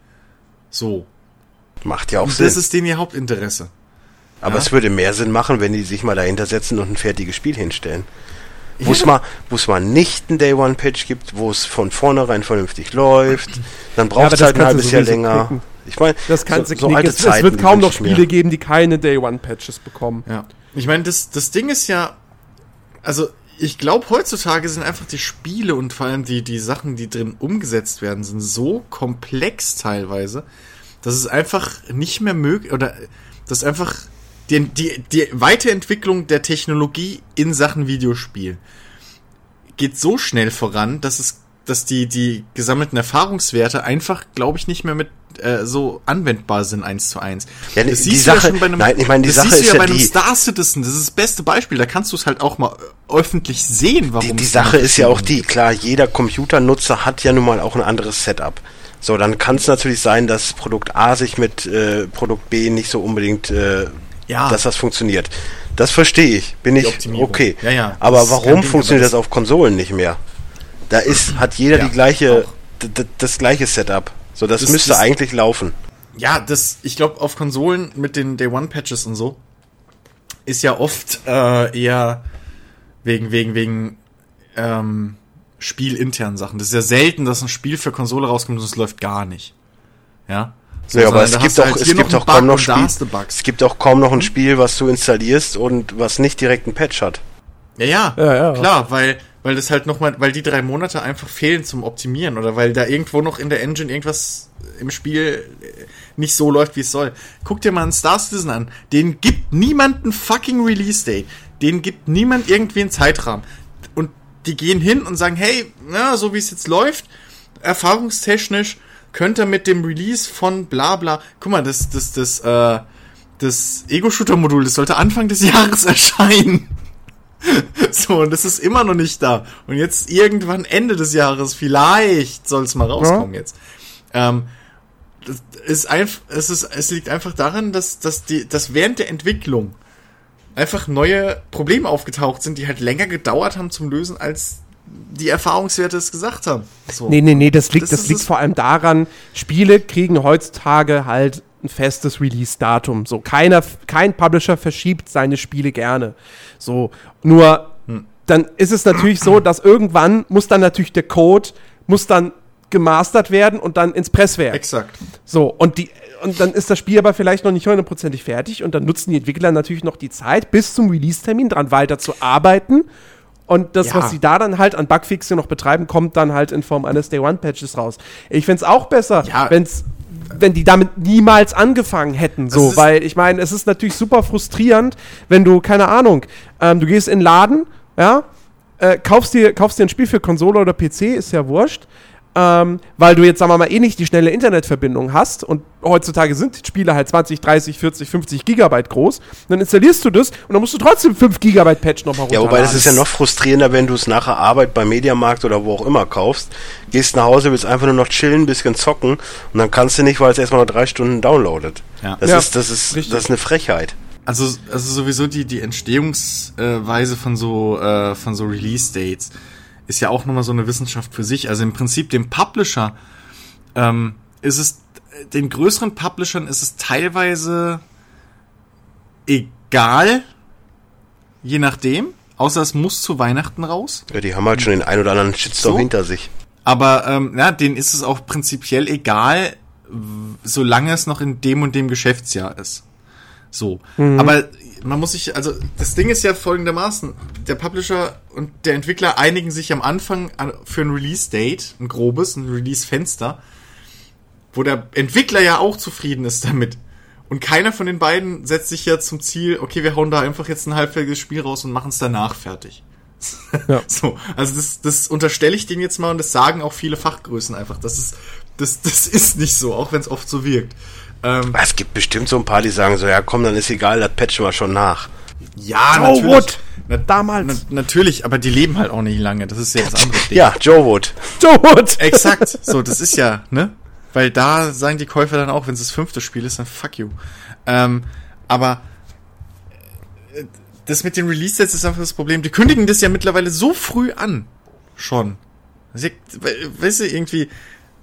So. Macht ja auch und Sinn. Das ist denen ihr Hauptinteresse. Aber ja? es würde mehr Sinn machen, wenn die sich mal dahinter setzen und ein fertiges Spiel hinstellen. Wo es mal, wo es mal nicht ein Day One Patch gibt, wo es von vornherein vernünftig läuft, dann braucht es ja, halt ein halbes Jahr länger. Knicken. Ich meine, das kannst so, du so alte es, Zeiten, es wird kaum noch Spiele geben, die keine Day One Patches bekommen. Ja. Ich meine, das, das Ding ist ja, also ich glaube, heutzutage sind einfach die Spiele und vor allem die, die Sachen, die drin umgesetzt werden, sind so komplex teilweise, dass es einfach nicht mehr möglich, oder das einfach die, die, die Weiterentwicklung der Technologie in Sachen Videospiel geht so schnell voran, dass es dass die, die gesammelten Erfahrungswerte einfach, glaube ich, nicht mehr mit äh, so anwendbar sind eins zu eins. Ja, das die Sache, ja schon bei einem, nein, ich meine, die Sache ist ja, ja bei einem Star Citizen, das ist das beste Beispiel, da kannst du es halt auch mal öffentlich sehen, warum Die, die Sache ist ja auch die, klar, jeder Computernutzer hat ja nun mal auch ein anderes Setup. So, dann kann es natürlich sein, dass Produkt A sich mit äh, Produkt B nicht so unbedingt äh, ja. dass das funktioniert. Das verstehe ich, bin ich okay. Ja, ja. Aber warum funktioniert das auf Konsolen nicht mehr? Da ist, hat jeder die gleiche, das gleiche Setup. So, das, das müsste das, eigentlich laufen. Ja, das, ich glaube, auf Konsolen mit den Day One Patches und so ist ja oft äh, eher wegen, wegen, wegen ähm, spielinternen Sachen. Das ist ja selten, dass ein Spiel für Konsole rauskommt und es läuft gar nicht. Ja. So, ja, aber es gibt, auch, halt es gibt auch kaum noch Spiel, es gibt auch kaum noch ein Spiel, was du installierst und was nicht direkt einen Patch hat. Ja, ja, ja, ja klar, weil weil das halt nochmal, weil die drei Monate einfach fehlen zum Optimieren oder weil da irgendwo noch in der Engine irgendwas im Spiel nicht so läuft, wie es soll. Guck dir mal einen Star Citizen an. Den gibt niemand einen fucking Release Day. Den gibt niemand irgendwie einen Zeitrahmen. Und die gehen hin und sagen, hey, na, so wie es jetzt läuft, erfahrungstechnisch könnte mit dem Release von bla bla, guck mal, das, das, das, äh, das Ego-Shooter-Modul, das sollte Anfang des Jahres erscheinen. so, und das ist immer noch nicht da. Und jetzt irgendwann Ende des Jahres, vielleicht soll es mal rauskommen ja. jetzt. Ähm, das ist einfach, es ist, es liegt einfach daran, dass, dass die, dass während der Entwicklung einfach neue Probleme aufgetaucht sind, die halt länger gedauert haben zum Lösen, als die Erfahrungswerte es gesagt haben. So. Nee, nee, nee, das liegt, das, das liegt vor allem daran, Spiele kriegen heutzutage halt ein festes Release-Datum. So, keiner, kein Publisher verschiebt seine Spiele gerne. So, nur hm. dann ist es natürlich so, dass irgendwann muss dann natürlich der Code, muss dann gemastert werden und dann ins Presswerk. Exakt. So, und die, und dann ist das Spiel aber vielleicht noch nicht hundertprozentig fertig und dann nutzen die Entwickler natürlich noch die Zeit, bis zum Release-Termin dran weiter zu arbeiten und das, ja. was sie da dann halt an Bugfixe noch betreiben, kommt dann halt in Form eines Day-One-Patches raus. Ich fände es auch besser, ja. wenn's, wenn die damit niemals angefangen hätten. So, weil ich meine, es ist natürlich super frustrierend, wenn du, keine Ahnung, ähm, du gehst in den Laden, ja, äh, kaufst, dir, kaufst dir ein Spiel für Konsole oder PC, ist ja wurscht. Ähm, weil du jetzt, sagen wir mal, eh nicht die schnelle Internetverbindung hast und heutzutage sind Spiele halt 20, 30, 40, 50 Gigabyte groß, dann installierst du das und dann musst du trotzdem 5 Gigabyte Patch nochmal Ja, runterladen. wobei das ist ja noch frustrierender, wenn du es nachher Arbeit beim Mediamarkt oder wo auch immer kaufst, gehst nach Hause, willst einfach nur noch chillen, bisschen zocken und dann kannst du nicht, weil es erstmal noch drei Stunden downloadet. Ja. Das Ja, ist, das ist, richtig. das ist eine Frechheit. Also, also sowieso die, die Entstehungsweise von so, äh, von so Release-Dates ist ja auch nochmal so eine Wissenschaft für sich. Also im Prinzip dem Publisher ähm, ist es, den größeren Publishern ist es teilweise egal, je nachdem, außer es muss zu Weihnachten raus. Ja, die haben halt schon den ein oder anderen Shitstorm So? hinter sich. Aber ähm, ja, denen ist es auch prinzipiell egal, solange es noch in dem und dem Geschäftsjahr ist. So. Aber man muss sich, also das Ding ist ja folgendermaßen, der Publisher und der Entwickler einigen sich am Anfang an, für ein Release-Date, ein grobes, ein Release-Fenster, wo der Entwickler ja auch zufrieden ist damit. Und keiner von den beiden setzt sich ja zum Ziel, okay, wir hauen da einfach jetzt ein halbfertiges Spiel raus und machen es danach fertig. Ja. So, also das, das unterstelle ich denen jetzt mal und das sagen auch viele Fachgrößen einfach. Das ist, das, das ist nicht so, auch wenn es oft so wirkt. Ähm, Es gibt bestimmt so ein paar, die sagen so, ja komm, dann ist egal, das patchen wir schon nach. ja, Joe Wood, Na, damals. Na, natürlich, aber die leben halt auch nicht lange. Das ist ja das andere Ding. Ja, Joe Wood. Joe Wood. Exakt. So, das ist ja, ne? Weil da sagen die Käufer dann auch, wenn es das fünfte Spiel ist, dann fuck you. Ähm, aber äh, das mit den Release-Sets ist einfach das Problem. Die kündigen das ja mittlerweile so früh an. Schon. Weißt du, irgendwie.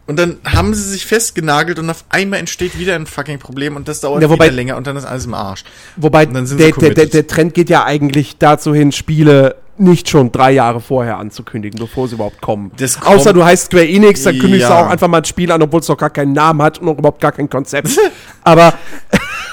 Und dann haben sie sich festgenagelt und auf einmal entsteht wieder ein fucking Problem und das dauert Ja, wobei- wieder länger und dann ist alles im Arsch. Wobei Und dann sind der, der, der, Trend geht ja eigentlich dazu hin, Spiele nicht schon drei Jahre vorher anzukündigen, bevor sie überhaupt kommen. Das Außer kommt- du heißt Square Enix, dann kündigst Ja. du auch einfach mal ein Spiel an, obwohl es noch gar keinen Namen hat und auch überhaupt gar kein Konzept. Aber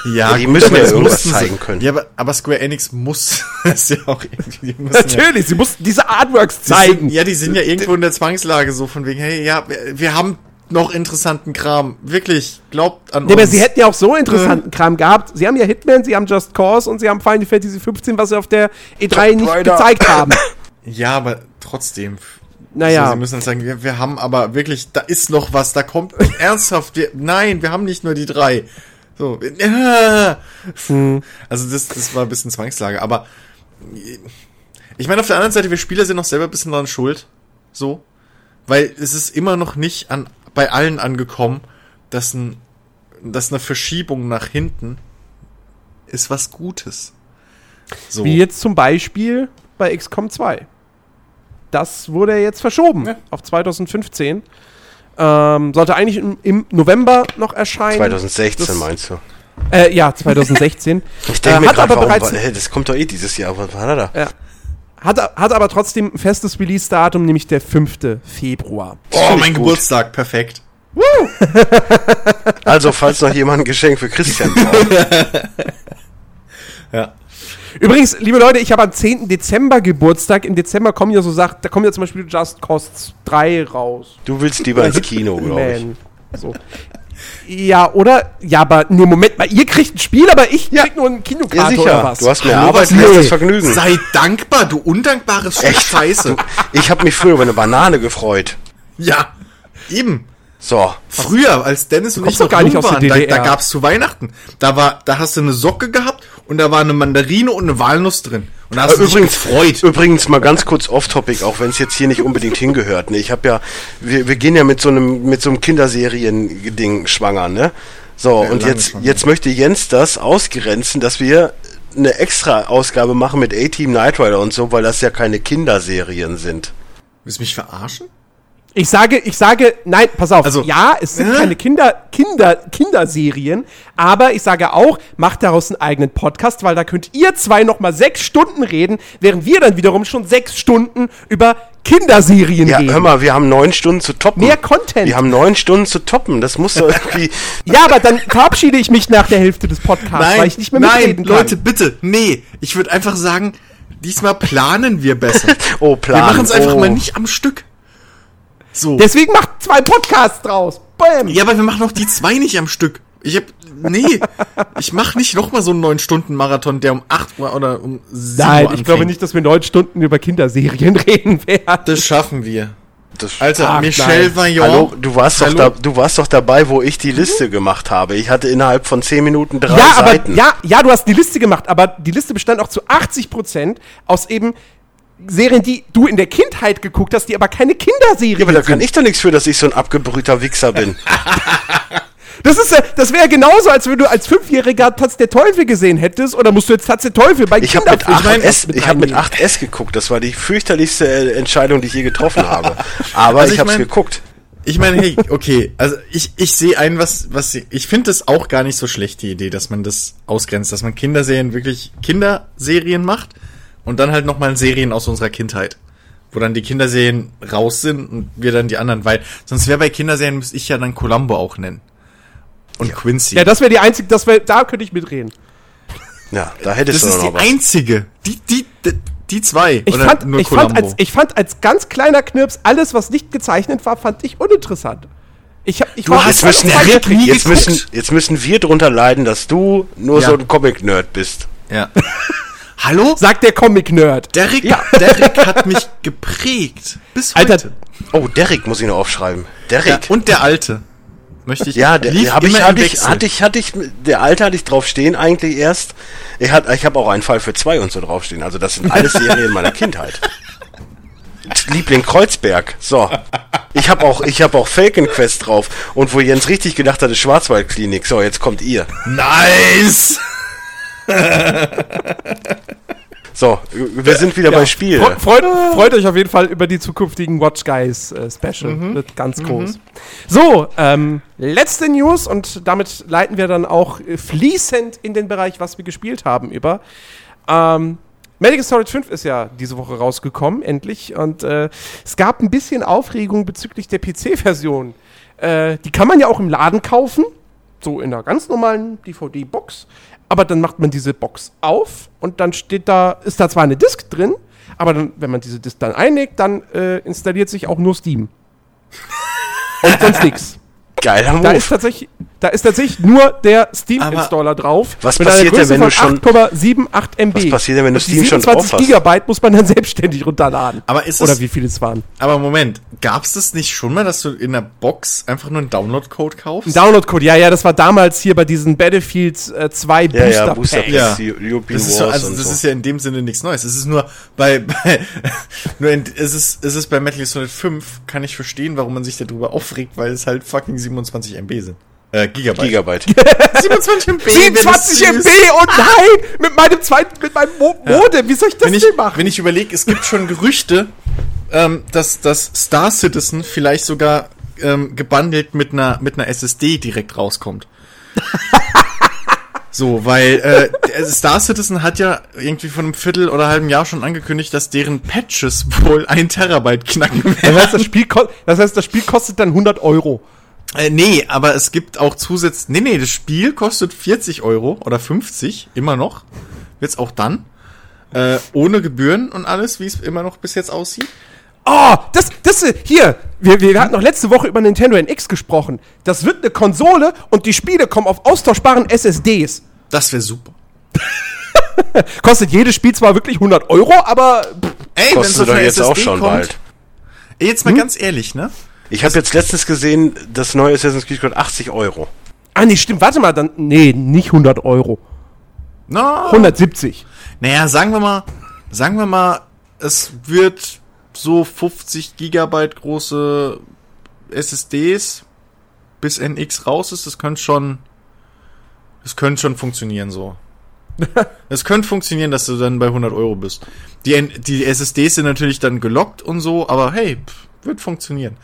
Ja, die gut, müssen aber ja irgendwas zeigen können. Ja, aber, aber Square Enix muss es ja auch irgendwie. die müssen ja- natürlich, sie mussten diese Artworks Die zeigen. Sind, ja, die sind ja irgendwo in der Zwangslage, so von wegen, hey, ja, wir, wir haben noch interessanten Kram. Wirklich, glaubt an aber uns. sie hätten ja auch so interessanten Kram gehabt. Sie haben ja Hitman, sie haben Just Cause und sie haben Final Fantasy 15, was sie auf der E3 nicht Rider. gezeigt haben. ja, aber trotzdem. Naja. So, sie müssen dann sagen, wir, wir haben aber wirklich, da ist noch was, da kommt ernsthaft, wir, nein, wir haben nicht nur die drei. So, äh, also das, das war ein bisschen Zwangslage, aber ich meine, auf der anderen Seite, wir Spieler sind noch selber ein bisschen dran schuld. So. Weil es ist immer noch nicht an, bei allen angekommen, dass, ein, dass eine Verschiebung nach hinten ist was Gutes. So. Wie jetzt zum Beispiel bei XCOM 2. Das wurde jetzt verschoben Ja. auf 2015. Ähm, sollte eigentlich im, im November noch erscheinen. 2016 Das- meinst du? Äh, ja, 2016. Ich denke Äh, mir hat gerade, aber warum, bereits- wa- hey, das kommt doch eh dieses Jahr. Was war da? ja. hat, hat aber trotzdem ein festes Release-Datum, nämlich der 5. Februar. oh, mein gut. Geburtstag, perfekt. Also, falls noch jemand ein Geschenk für Christian braucht. Ja. Übrigens, liebe Leute, ich habe am 10. Dezember Geburtstag. Im Dezember kommen ja so Sachen, da kommen ja zum Beispiel Just Cause 3 raus. Du willst lieber ins Kino, glaube ich. So. Ja, oder? Ja, aber nee, Moment mal, ihr kriegt ein Spiel, aber ich krieg nur einen Kinokarte Ja, oder sicher. was? Du hast mehr Hallo, Arbeit, du hast Nee. das Vergnügen. Sei dankbar, du undankbares Stück Scheiße. Ich habe mich früher über eine Banane gefreut. Ja, eben. So. Früher, als Dennis und ich noch gar nicht jung aus der waren, da, DDR. da gab's zu Weihnachten. Da war, da hast du eine Socke gehabt und da war eine Mandarine und eine Walnuss drin. Und da hast du dich Übrigens, gefreut. übrigens mal ganz kurz off-topic, auch wenn es jetzt hier nicht unbedingt hingehört. Ne? Ich habe ja, wir, wir gehen ja mit so einem mit so einem Kinderserien-Ding schwanger, ne? So und lange jetzt schon, jetzt möchte Jens das ausgrenzen, dass wir eine extra Ausgabe machen mit A-Team Knight Rider und so, weil das ja keine Kinderserien sind. Willst du mich verarschen? Ich sage, ich sage, nein, pass auf. Also- ja, es sind Hä? keine Kinder, Kinder, Kinderserien, aber ich sage auch, macht daraus einen eigenen Podcast, weil da könnt ihr zwei noch mal sechs Stunden reden, während wir dann wiederum schon sechs Stunden über Kinderserien Ja, reden. hör mal, wir haben neun Stunden zu toppen. Mehr Content. Wir haben neun Stunden zu toppen. Das muss doch irgendwie. Ja, aber dann verabschiede ich mich nach der Hälfte des Podcasts, weil ich nicht mehr nein, mitreden kann. Leute, bitte, nee. Ich würde einfach sagen, diesmal planen wir besser. Oh, Plan. Wir machen es einfach oh. mal nicht am Stück. So. Deswegen macht zwei Podcasts draus. Bam. Ja, aber wir machen auch die zwei nicht am Stück. Ich hab, nee, ich mach nicht noch mal so einen neun Stunden Marathon, der um 8 Uhr oder um 7 Nein, Uhr ich glaube nicht, dass wir neun Stunden über Kinderserien reden werden. Das schaffen wir. Das Alter, Ach, Michelle nein. Vaillant. Hallo, du warst, doch Hallo? da, du warst doch dabei, wo ich die Liste gemacht habe. Ich hatte innerhalb von 10 Minuten drei Ja, aber Seiten. ja, ja, du hast die Liste gemacht, aber die Liste bestand auch zu 80 Prozent aus eben Serien, die du in der Kindheit geguckt hast, die aber keine Kinderserien Ja, aber da sind. kann ich doch nichts für, dass ich so ein abgebrühter Wichser bin. Das ist, das wäre genauso, als wenn du als Fünfjähriger Tatz der Teufel gesehen hättest, oder musst du jetzt Tatz der Teufel bei Ich habe mit, Kinderfilmen 8S, mit ich hab mit reinnehmen? 8S geguckt. Das war die fürchterlichste äh, Entscheidung, die ich je getroffen habe. Aber Also ich ich habe es mein- geguckt. Ich meine, hey, okay, also ich, ich sehe ein, was, was, ich finde es auch gar nicht so schlecht, die Idee, dass man das ausgrenzt, dass man Kinderserien wirklich Kinderserien macht und dann halt nochmal Serien aus unserer Kindheit. Wo dann die Kinderserien raus sind und wir dann die anderen, weil sonst wäre bei Kinderserien, müsste ich ja dann Columbo auch nennen. Und Quincy. Ja, das wäre die einzige, das wär, da könnte ich mitreden. Ja, da hättest das du ist doch die noch was. einzige. Die, die, die, die zwei. Ich Oder fand, nur ich, fand Columbo? als, ich fand als ganz kleiner Knirps, alles, was nicht gezeichnet war, fand ich uninteressant. Ich hab, ich Du hast Jetzt müssen, jetzt, geguckt. müssen, jetzt müssen wir drunter leiden, dass du nur Ja. so ein Comic-Nerd bist. Ja. Hallo? sagt der Comic-Nerd. Derek, Derek hat mich geprägt. Bis heute. Alter, Oh, Derek muss ich noch aufschreiben. Derek. Ja, und der Alte. Möchte ich. Ja, der, lief der hab ich, hatte ich, hatte ich, hatte ich, der Alte hatte ich drauf stehen eigentlich erst. Ich, hat, ich habe auch einen Fall für zwei und so draufstehen. Also das sind alles Serien meiner Kindheit. Liebling Kreuzberg. So. Ich habe auch, ich habe auch Falcon Quest drauf. Und wo Jens richtig gedacht hat, ist Schwarzwaldklinik. So, jetzt kommt ihr. Nice! So, wir sind wieder bei Spiel. Fre- Freut, freut euch auf jeden Fall über die zukünftigen Watch Guys äh, Special. Wird ganz groß. So, ähm, letzte News und damit leiten wir dann auch fließend in den Bereich, was wir gespielt haben, über. Ähm, Medical Solid 5 ist ja diese Woche rausgekommen, endlich. Und äh, es gab ein bisschen Aufregung bezüglich der PC-Version. Äh, die kann man ja auch im Laden kaufen, so in einer ganz normalen DVD-Box. Aber dann macht man diese Box auf und dann steht da, ist da zwar eine Disk drin, aber dann, wenn man diese Disk dann einlegt, dann äh, installiert sich auch nur Steam. und sonst nichts. Geiler Da ist Move. tatsächlich, da ist tatsächlich nur der Steam-Installer drauf. Was mit einer passiert denn, Größe wenn du von schon- 8,78 MB. Was passiert denn, wenn du Steam schon 27 drauf hast? Gigabyte muss man dann selbstständig runterladen. Aber ist Oder es- wie viele es waren. Aber Moment, gab's das nicht schon mal, dass du in der Box einfach nur einen Download-Code kaufst? Ein Download-Code, ja, ja, das war damals hier bei diesen Battlefield äh, 2 Ja, ja, Booster Booster Packs. Ja. European das ist, so, also das so. ist ja in dem Sinne nichts Neues. Es ist nur bei, bei nur in, es ist es ist bei Metal Gear Solid 5 kann ich verstehen, warum man sich darüber aufregt, weil es halt fucking 27 MB sind. Äh, Gigabyte. Gigabyte. 27 MB. 27 wenn es MB, süß. oh nein! Mit meinem zweiten, mit meinem Mo Modem, wie soll ich das wenn ich, denn machen? wenn ich überlege, es gibt schon Gerüchte, ähm, dass, dass Star Citizen vielleicht sogar ähm, gebundelt mit einer, mit einer SSD direkt rauskommt. so, weil äh, der Star Citizen hat ja irgendwie von einem Viertel oder halben Jahr schon angekündigt, dass deren Patches wohl ein Terabyte knacken das, werden. heißt, das, Spiel das heißt, das Spiel kostet dann 100 Euro. Äh, nee, aber es gibt auch zusätzlich. Nee, nee, das Spiel kostet 40 Euro oder 50, immer noch. Wird's auch dann. Äh, ohne Gebühren und alles, wie es immer noch bis jetzt aussieht. Oh, das, das, äh, hier, wir, wir hatten noch letzte Woche über Nintendo NX gesprochen. Das wird eine Konsole und die Spiele kommen auf austauschbaren SSDs. Das wäre super. Kostet jedes Spiel zwar wirklich 100 Euro, aber pff, Ey, Kostet doch jetzt auch schon bald. Ey, jetzt mal ganz ehrlich, ne? Ich habe jetzt letztens gesehen, das neue Assassin's Creed kostet 80 Euro. ah nee, stimmt, warte mal, dann, nee, nicht 100 Euro, No. 170. Naja, sagen wir mal, sagen wir mal, es wird so 50 Gigabyte große SSDs bis NX raus ist. Das könnte schon, das könnte schon funktionieren so. Es könnte funktionieren, dass du dann bei 100 Euro bist. Die, die SSDs sind natürlich dann gelockt und so, aber hey, pff, wird funktionieren.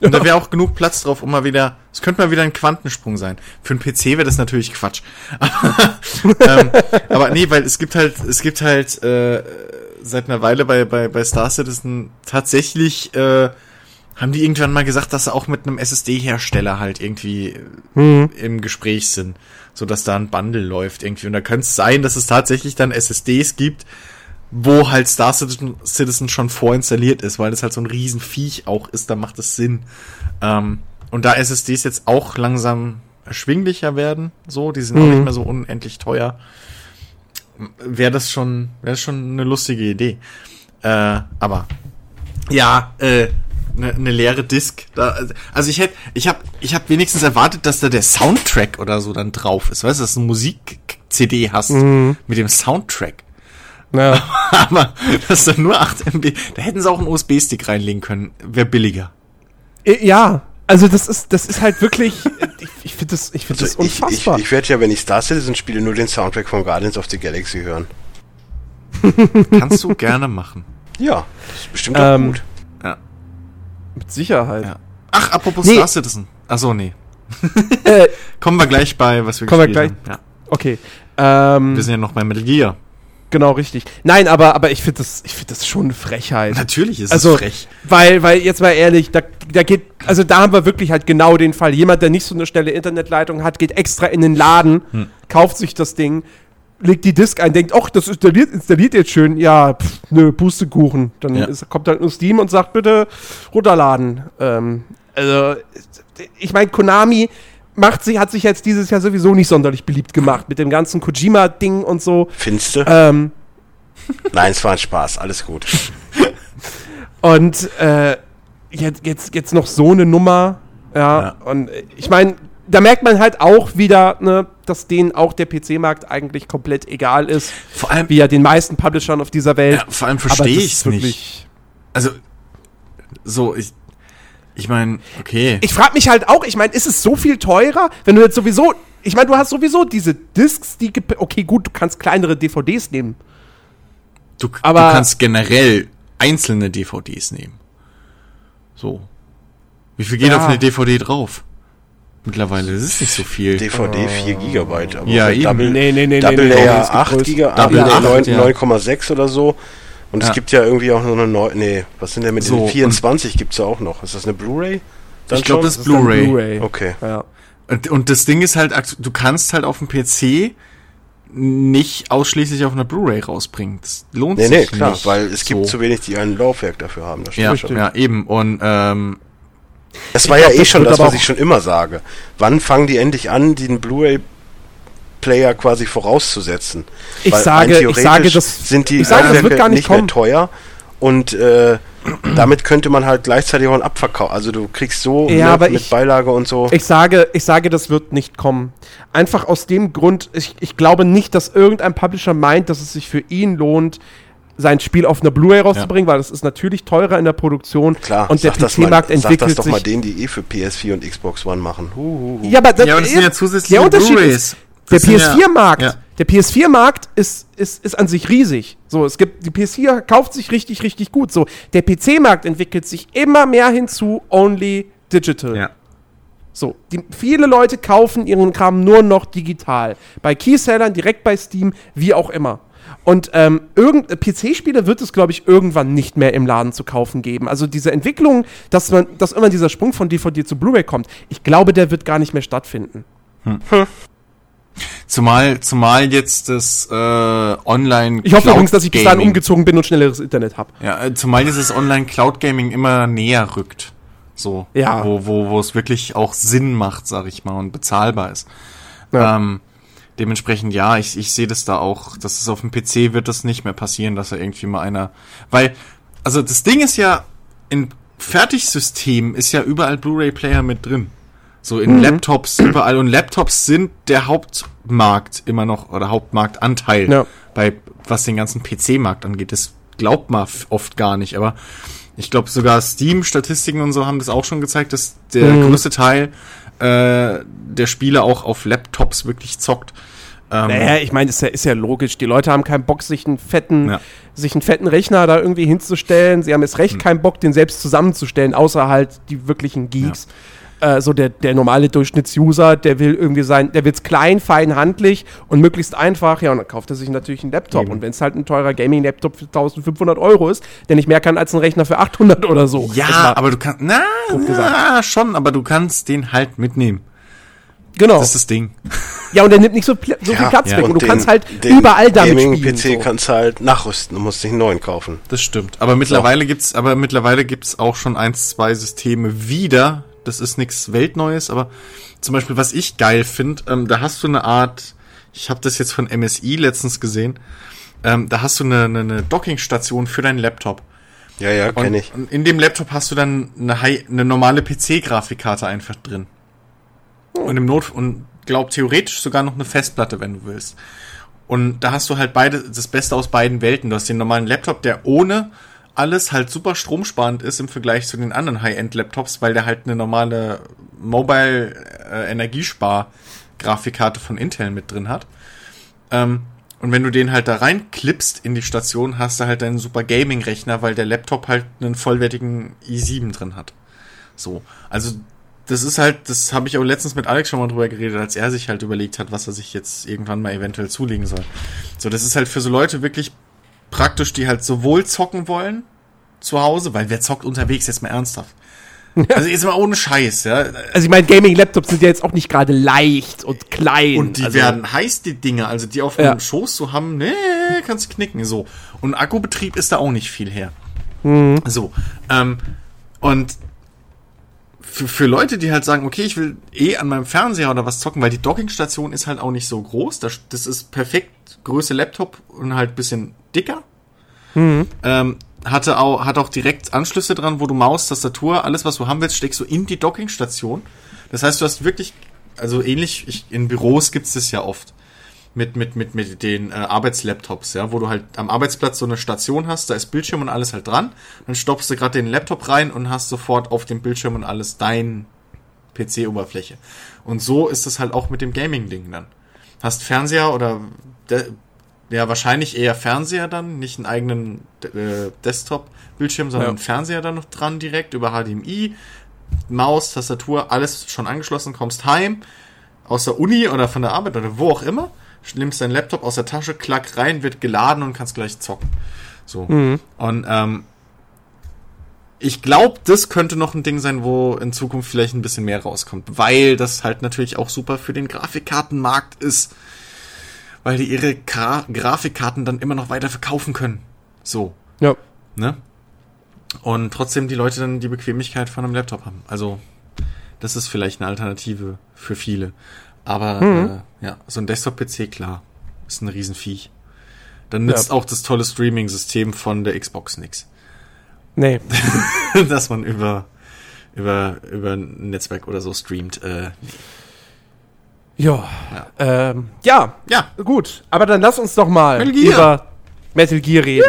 Und da wäre auch genug Platz drauf, um mal wieder, es könnte mal wieder ein Quantensprung sein. Für einen PC wäre das natürlich Quatsch. Aber, ähm, aber nee, weil es gibt halt, es gibt halt äh, seit einer Weile bei, bei, bei Star Citizen tatsächlich, äh, haben die irgendwann mal gesagt, dass sie auch mit einem SSD-Hersteller halt irgendwie äh, im Gespräch sind, so dass da ein Bundle läuft irgendwie. Und da könnte es sein, dass es tatsächlich dann SSDs gibt, wo halt Star Citizen, Citizen schon vorinstalliert ist, weil das halt so ein Riesenviech auch ist, da macht es Sinn. Ähm, und da SSDs jetzt auch langsam erschwinglicher werden, so, die sind auch nicht mehr so unendlich teuer, wäre das schon, wäre schon eine lustige Idee. Äh, aber ja, äh, eine ne leere Disc. Da, also ich hätte, ich habe, ich habe wenigstens erwartet, dass da der Soundtrack oder so dann drauf ist. Weißt du, dass du eine Musik-CD hast mit dem Soundtrack. Ja. Aber dass da nur 8 MB, da hätten sie auch einen USB-Stick reinlegen können. Wäre billiger. Ja, also das ist, das ist halt wirklich, ich, ich finde das, ich finde das Also ich, ich, unfassbar. ich werde ja, wenn ich Star Citizen spiele, nur den Soundtrack von Guardians of the Galaxy hören. Kannst du gerne machen. Ja, das ist bestimmt auch Ähm, gut. Ja. Mit Sicherheit. ja. Ach, apropos Nee. Star Citizen. Ach so, nee. Äh, Kommen wir gleich bei, was wir Kommen wir gespielt haben. okay. Ähm, Ja. Wir sind ja noch bei Metal Gear. Genau, richtig. Nein, aber, aber ich finde das, ich finde das schon eine Frechheit. Natürlich ist Also, es frech. weil, weil, jetzt mal ehrlich, da, da geht, also da haben wir wirklich halt genau den Fall. Jemand, der nicht so eine schnelle Internetleitung hat, geht extra in den Laden, Hm. kauft sich das Ding, legt die Disk ein, denkt, ach, das installiert, installiert jetzt schön. Ja, pff, nö, Pustekuchen. Dann Ja. ist, kommt halt nur Steam und sagt, bitte runterladen. Ähm, also, ich meine, Konami macht sie, hat sich jetzt dieses Jahr sowieso nicht sonderlich beliebt gemacht mit dem ganzen Kojima-Ding und so. Findest du? Ähm, Nein, es war ein Spaß, alles gut. Und äh, jetzt, jetzt, jetzt noch so eine Nummer. Ja, Ja. und ich meine, da merkt man halt auch wieder, ne, dass denen auch der PC-Markt eigentlich komplett egal ist, Vor allem, wie ja den meisten Publishern auf dieser Welt. ja, vor allem verstehe ich es nicht. Also, so, ich, ich meine, okay. Ich frage mich halt auch, ich meine, ist es so viel teurer, wenn du jetzt sowieso, ich meine, du hast sowieso diese Discs, die, gep- okay, gut, du kannst kleinere DVDs nehmen. Du, Aber- du kannst generell einzelne DVDs nehmen. So. Wie viel geht Ja. auf eine DVD drauf? Mittlerweile, das ist nicht so viel. DVD 4 Gigabyte. Aber Ja, eben. Double, Nee, nee, nee, Double nee, nee, Layer es gibt 8 größ- Gigabyte, Double Double Layer Layer 8, ja. 9,6 oder so. Und es Ja. gibt ja irgendwie auch noch eine neue, nee, was sind denn mit So, den 24 gibt's ja auch noch. Ist das eine Blu-ray? Ich glaube, das ist Blu-ray. Blu-ray. Okay. Ja. Und, und das Ding ist halt, akt- du kannst halt auf dem PC nicht ausschließlich auf einer Blu-ray rausbringen. Das lohnt Nee, sich nee, klar, nicht. weil es gibt So. zu wenig, die ein Laufwerk dafür haben. Das stimmt Ja, schon. ja, eben. Und ähm, Das war ja glaub, eh das schon das, was ich schon immer sage. Wann fangen die endlich an, den Blu-ray-Player quasi vorauszusetzen? Ich Weil sage- ich sage, das- sind die ich sage, das wird gar nicht nicht mehr kommen. teuer und äh, damit könnte man halt gleichzeitig auch einen Abverkauf. Also du kriegst so Ja, ne, aber mit ich- Beilage und so. Ich sage, ich sage, das wird nicht kommen. Einfach aus dem Grund, ich, ich glaube nicht, dass irgendein Publisher meint, dass es sich für ihn lohnt, sein Spiel auf einer Blu-ray rauszubringen, weil das ist natürlich teurer in der Produktion. Klar, und der sag das, mal, PC-Markt sag das entwickelt doch mal sich. denen, die eh für PS4 und Xbox One machen. Hu, hu, hu. Ja, aber das, Ja, aber das sind ja zusätzliche Blu-rays. Der Das sind ja- PS4-Markt, ja. der PS4-Markt ist, ist, ist an sich riesig. So, es gibt, die PS4 kauft sich richtig, richtig gut. So, der PC-Markt entwickelt sich immer mehr hinzu only digital. ja. So, die, viele Leute kaufen ihren Kram nur noch digital. Bei Keysellern, direkt bei Steam, wie auch immer. Und ähm, irgend, äh, PC-Spiele wird es, glaube ich, irgendwann nicht mehr im Laden zu kaufen geben. Also diese Entwicklung, dass man, dass immer dieser Sprung von DVD zu Blu-ray kommt, ich glaube, der wird gar nicht mehr stattfinden. Zumal, zumal jetzt das äh, Online Ich hoffe Cloud übrigens, dass ich bis dahin umgezogen bin und schnelleres Internet habe. Ja, äh, zumal dieses Online Cloud Gaming immer näher rückt. So. Ja. Wo, wo, wo es wirklich auch Sinn macht, sag ich mal, und bezahlbar ist. Ja. Ähm, dementsprechend, ja, ich, ich sehe das da auch, dass es auf dem PC wird das nicht mehr passieren, dass er irgendwie mal einer. Weil, also das Ding ist ja, in Fertigsystemen ist ja überall Blu-ray-Player mit drin. So in Laptops überall. Und Laptops sind der Hauptmarkt immer noch, oder Hauptmarktanteil Ja. bei was den ganzen PC-Markt angeht. Das glaubt man oft gar nicht, aber ich glaube sogar Steam-Statistiken und so haben das auch schon gezeigt, dass der Mhm. größte Teil äh, der Spiele auch auf Laptops wirklich zockt. Ähm, Naja, ich meine, ist ja, ist ja logisch. Die Leute haben keinen Bock, sich einen fetten, Ja. sich einen fetten Rechner da irgendwie hinzustellen. Sie haben jetzt recht keinen Bock, den selbst zusammenzustellen, außer halt die wirklichen Geeks. Äh, so der, der normale Durchschnittsuser, der will irgendwie sein, der will's klein, fein, handlich und möglichst einfach. Ja, und dann kauft er sich natürlich einen Laptop. Eben. Und wenn es halt ein teurer Gaming-Laptop für 1500 Euro ist, der nicht mehr kann als ein Rechner für 800 oder so. ja, aber du kannst, na, na, schon, aber du kannst den halt mitnehmen. genau. Das ist das Ding. ja, und der nimmt nicht so, pl so viel Ja, Platz ja. weg. Und, Und du den- kannst halt den überall damit spielen. Gaming-PC so. kannst du halt nachrüsten und musst dich einen neuen kaufen. Das stimmt. Aber mittlerweile gibt's, aber mittlerweile gibt's auch schon eins, zwei Systeme wieder, Das ist nichts Weltneues, aber zum Beispiel, was ich geil finde, ähm, da hast du eine Art, ich habe das jetzt von MSI letztens gesehen, ähm, da hast du eine, eine, eine Dockingstation für deinen Laptop. Ja, ja, kenne ich. und in dem Laptop hast du dann eine, High, eine normale PC-Grafikkarte einfach drin. Und im Not und glaub theoretisch sogar noch eine Festplatte, wenn du willst. Und da hast du halt beide das Beste aus beiden Welten. Du hast den normalen Laptop, der ohne alles halt super stromsparend ist im Vergleich zu den anderen High-End-Laptops, weil der halt eine normale Mobile äh, von Intel mit drin hat. Ähm, und wenn du den halt da reinklippst in die Station, hast du halt einen super Gaming-Rechner, weil der Laptop halt einen vollwertigen i7 drin hat. So. Also, das ist halt, das habe ich auch letztens mit Alex schon mal drüber geredet, als er sich halt überlegt hat, was er sich jetzt irgendwann mal eventuell zulegen soll. So, das ist halt für so Leute wirklich praktisch, die halt sowohl zocken wollen zu Hause, weil wer zockt unterwegs jetzt mal ernsthaft? Also jetzt mal ohne Scheiß, ja. Also ich meine, Gaming-Laptops sind ja jetzt auch nicht gerade leicht und klein. Und die also, werden heiß, die Dinge. Also die auf dem Ja. Schoß zu haben, nee, kannst du knicken. So. Und Akkubetrieb ist da auch nicht viel her. Mhm. So. Ähm, und für, für Leute, die halt sagen, okay, ich will eh an meinem Fernseher oder was zocken, weil die Dockingstation ist halt auch nicht so groß. Das, das ist perfekt Größe Laptop und halt bisschen dicker. Ähm, hatte auch, hat auch direkt Anschlüsse dran, wo du Maus, Tastatur, alles, was du haben willst, steckst du in die Dockingstation. Das heißt, du hast wirklich, also ähnlich, ich, in Büros gibt's das ja oft. Mit, mit, mit, mit den äh, Arbeitslaptops, ja, wo du halt am Arbeitsplatz so eine Station hast, da ist Bildschirm und alles halt dran. Dann stopfst du gerade den Laptop rein und hast sofort auf dem Bildschirm und alles dein PC-Oberfläche. Und so ist es halt auch mit dem Gaming-Ding dann. Hast Fernseher oder de ja, wahrscheinlich eher Fernseher dann, nicht einen eigenen äh, Desktop-Bildschirm, sondern Ja. einen Fernseher dann noch dran direkt über HDMI, Maus, Tastatur, alles schon angeschlossen, kommst heim aus der Uni oder von der Arbeit oder wo auch immer, nimmst deinen Laptop aus der Tasche, klack rein, wird geladen und kannst gleich zocken. So. Und ähm, ich glaube, das könnte noch ein Ding sein, wo in Zukunft vielleicht ein bisschen mehr rauskommt, weil das halt natürlich auch super für den Grafikkartenmarkt ist, weil die ihre Gra Grafikkarten dann immer noch weiter verkaufen können. So, Ja. ne? Und trotzdem die Leute dann die Bequemlichkeit von einem Laptop haben. Also, das ist vielleicht eine Alternative für viele. Aber äh, ja, so ein Desktop-PC, klar, ist ein Riesenviech. Dann nützt Ja. auch das tolle Streaming-System von der Xbox nix. Nee. dass man über, über, über ein Netzwerk oder so streamt. Äh, Ja. Ja. Ähm, ja, ja, gut. Aber dann lass uns doch mal Metal über Metal Gear reden.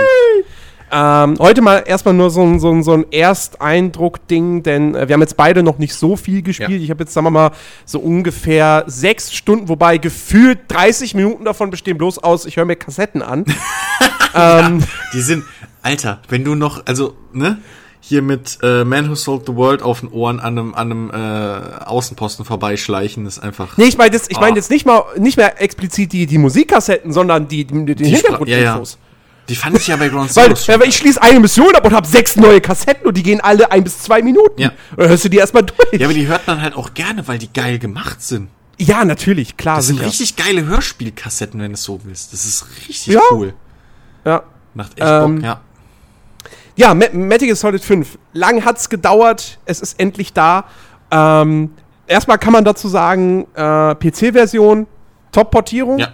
Ähm, heute mal erstmal nur so ein, so ein, so ein Ersteindruck-Ding, denn äh, wir haben jetzt beide noch nicht so viel gespielt. Ja. Ich habe jetzt, sagen wir mal, so ungefähr sechs Stunden, wobei gefühlt 30 Minuten davon bestehen bloß aus, ich höre mir Kassetten an. ähm, die sind, Alter, wenn du noch, also, ne, hier mit äh, Man Who Sold the World auf den Ohren an einem, an einem äh, Außenposten vorbeischleichen, ist einfach. Nee, ich meine jetzt, ich mein Ah. jetzt nicht mal nicht mehr explizit die, die Musikkassetten, sondern die, die, die, Die Hintergrundinfos. Die fand ich ja bei Ground Weil, Zero schon. ja, weil ich schließe eine Mission ab und habe sechs neue Kassetten und die gehen alle ein bis zwei Minuten. Ja. Dann hörst du die erstmal durch. Ja, aber die hört man halt auch gerne, weil die geil gemacht sind. Ja, natürlich, klar. Das sind sicher. richtig geile Hörspielkassetten, wenn du es so willst. Das ist richtig Ja. cool. Ja. Macht echt Ähm, Bock, ja. Ja, Me- Metal Solid 5. Lang hat's gedauert, es ist endlich da. Ähm, erstmal kann man dazu sagen, äh, PC-Version, Top-Portierung. Ja.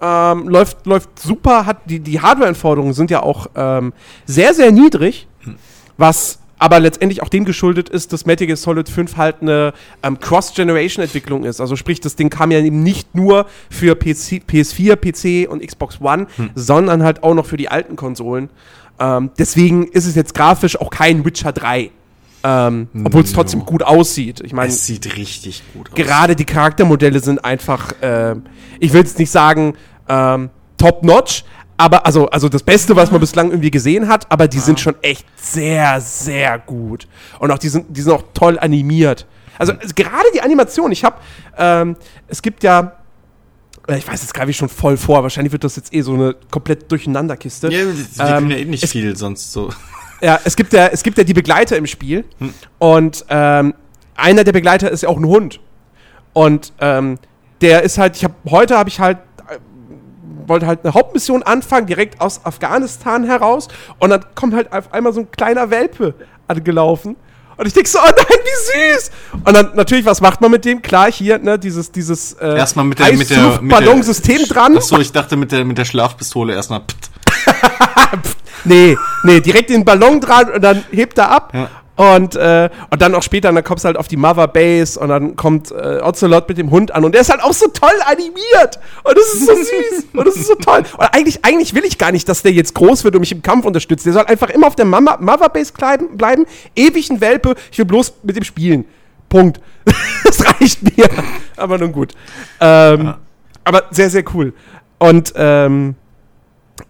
Ähm, läuft, läuft super, hat die, die Hardware-Anforderungen sind ja auch ähm, sehr, sehr niedrig, was aber letztendlich auch dem geschuldet ist, dass Metal Gear Solid 5 halt eine ähm, Cross-Generation-Entwicklung ist. Also sprich, das Ding kam ja eben nicht nur für PC, PS4, PC und Xbox One, sondern halt auch noch für die alten Konsolen. Ähm, deswegen ist es jetzt grafisch auch kein Witcher 3. Ähm, Obwohl es trotzdem gut aussieht. Ich meine, Es sieht richtig gut aus. gerade die Charaktermodelle sind einfach, ähm, ich will jetzt nicht sagen ähm, top-notch, aber also, also das Beste, was man bislang irgendwie gesehen hat, aber die sind schon echt sehr, sehr gut. Und auch die sind, die sind auch toll animiert. Also, also gerade die Animation, ich habe, ähm, es gibt ja, äh, ich weiß jetzt gerade schon voll vor, wahrscheinlich wird das jetzt eh so eine komplett Durcheinanderkiste. Ja, die, die können ja eh nicht es- viel sonst so. Ja, es gibt ja, es gibt ja die Begleiter im Spiel. Und ähm, einer der Begleiter ist ja auch ein Hund. Und ähm, der ist halt, ich habe heute habe ich halt äh, wollte halt eine Hauptmission anfangen, direkt aus Afghanistan heraus. Und dann kommt halt auf einmal so ein kleiner Welpe angelaufen. Und ich denke so, oh nein, wie süß! Und dann natürlich, was macht man mit dem? Klar, hier, ne, dieses, dieses äh, Erstmal mit der, mit der, mit der Ballonsystem dran. Achso, ich dachte mit der, mit der Schlafpistole erstmal. Nee, nee, direkt den Ballon dran und dann hebt er ab. Ja. Und, äh, und dann auch später, dann kommst du halt auf die Mother Base und dann kommt äh, Ocelot mit dem Hund an und der ist halt auch so toll animiert. Und das ist so süß. und das ist so toll. Und eigentlich, eigentlich will ich gar nicht, dass der jetzt groß wird und mich im Kampf unterstützt. Der soll einfach immer auf der Mama, Mother Base bleiben, bleiben. Ewig ein Welpe. Ich will bloß mit dem spielen. Punkt. das reicht mir. Aber nun gut. Ähm, Ja. Aber sehr, sehr cool. Und, ähm,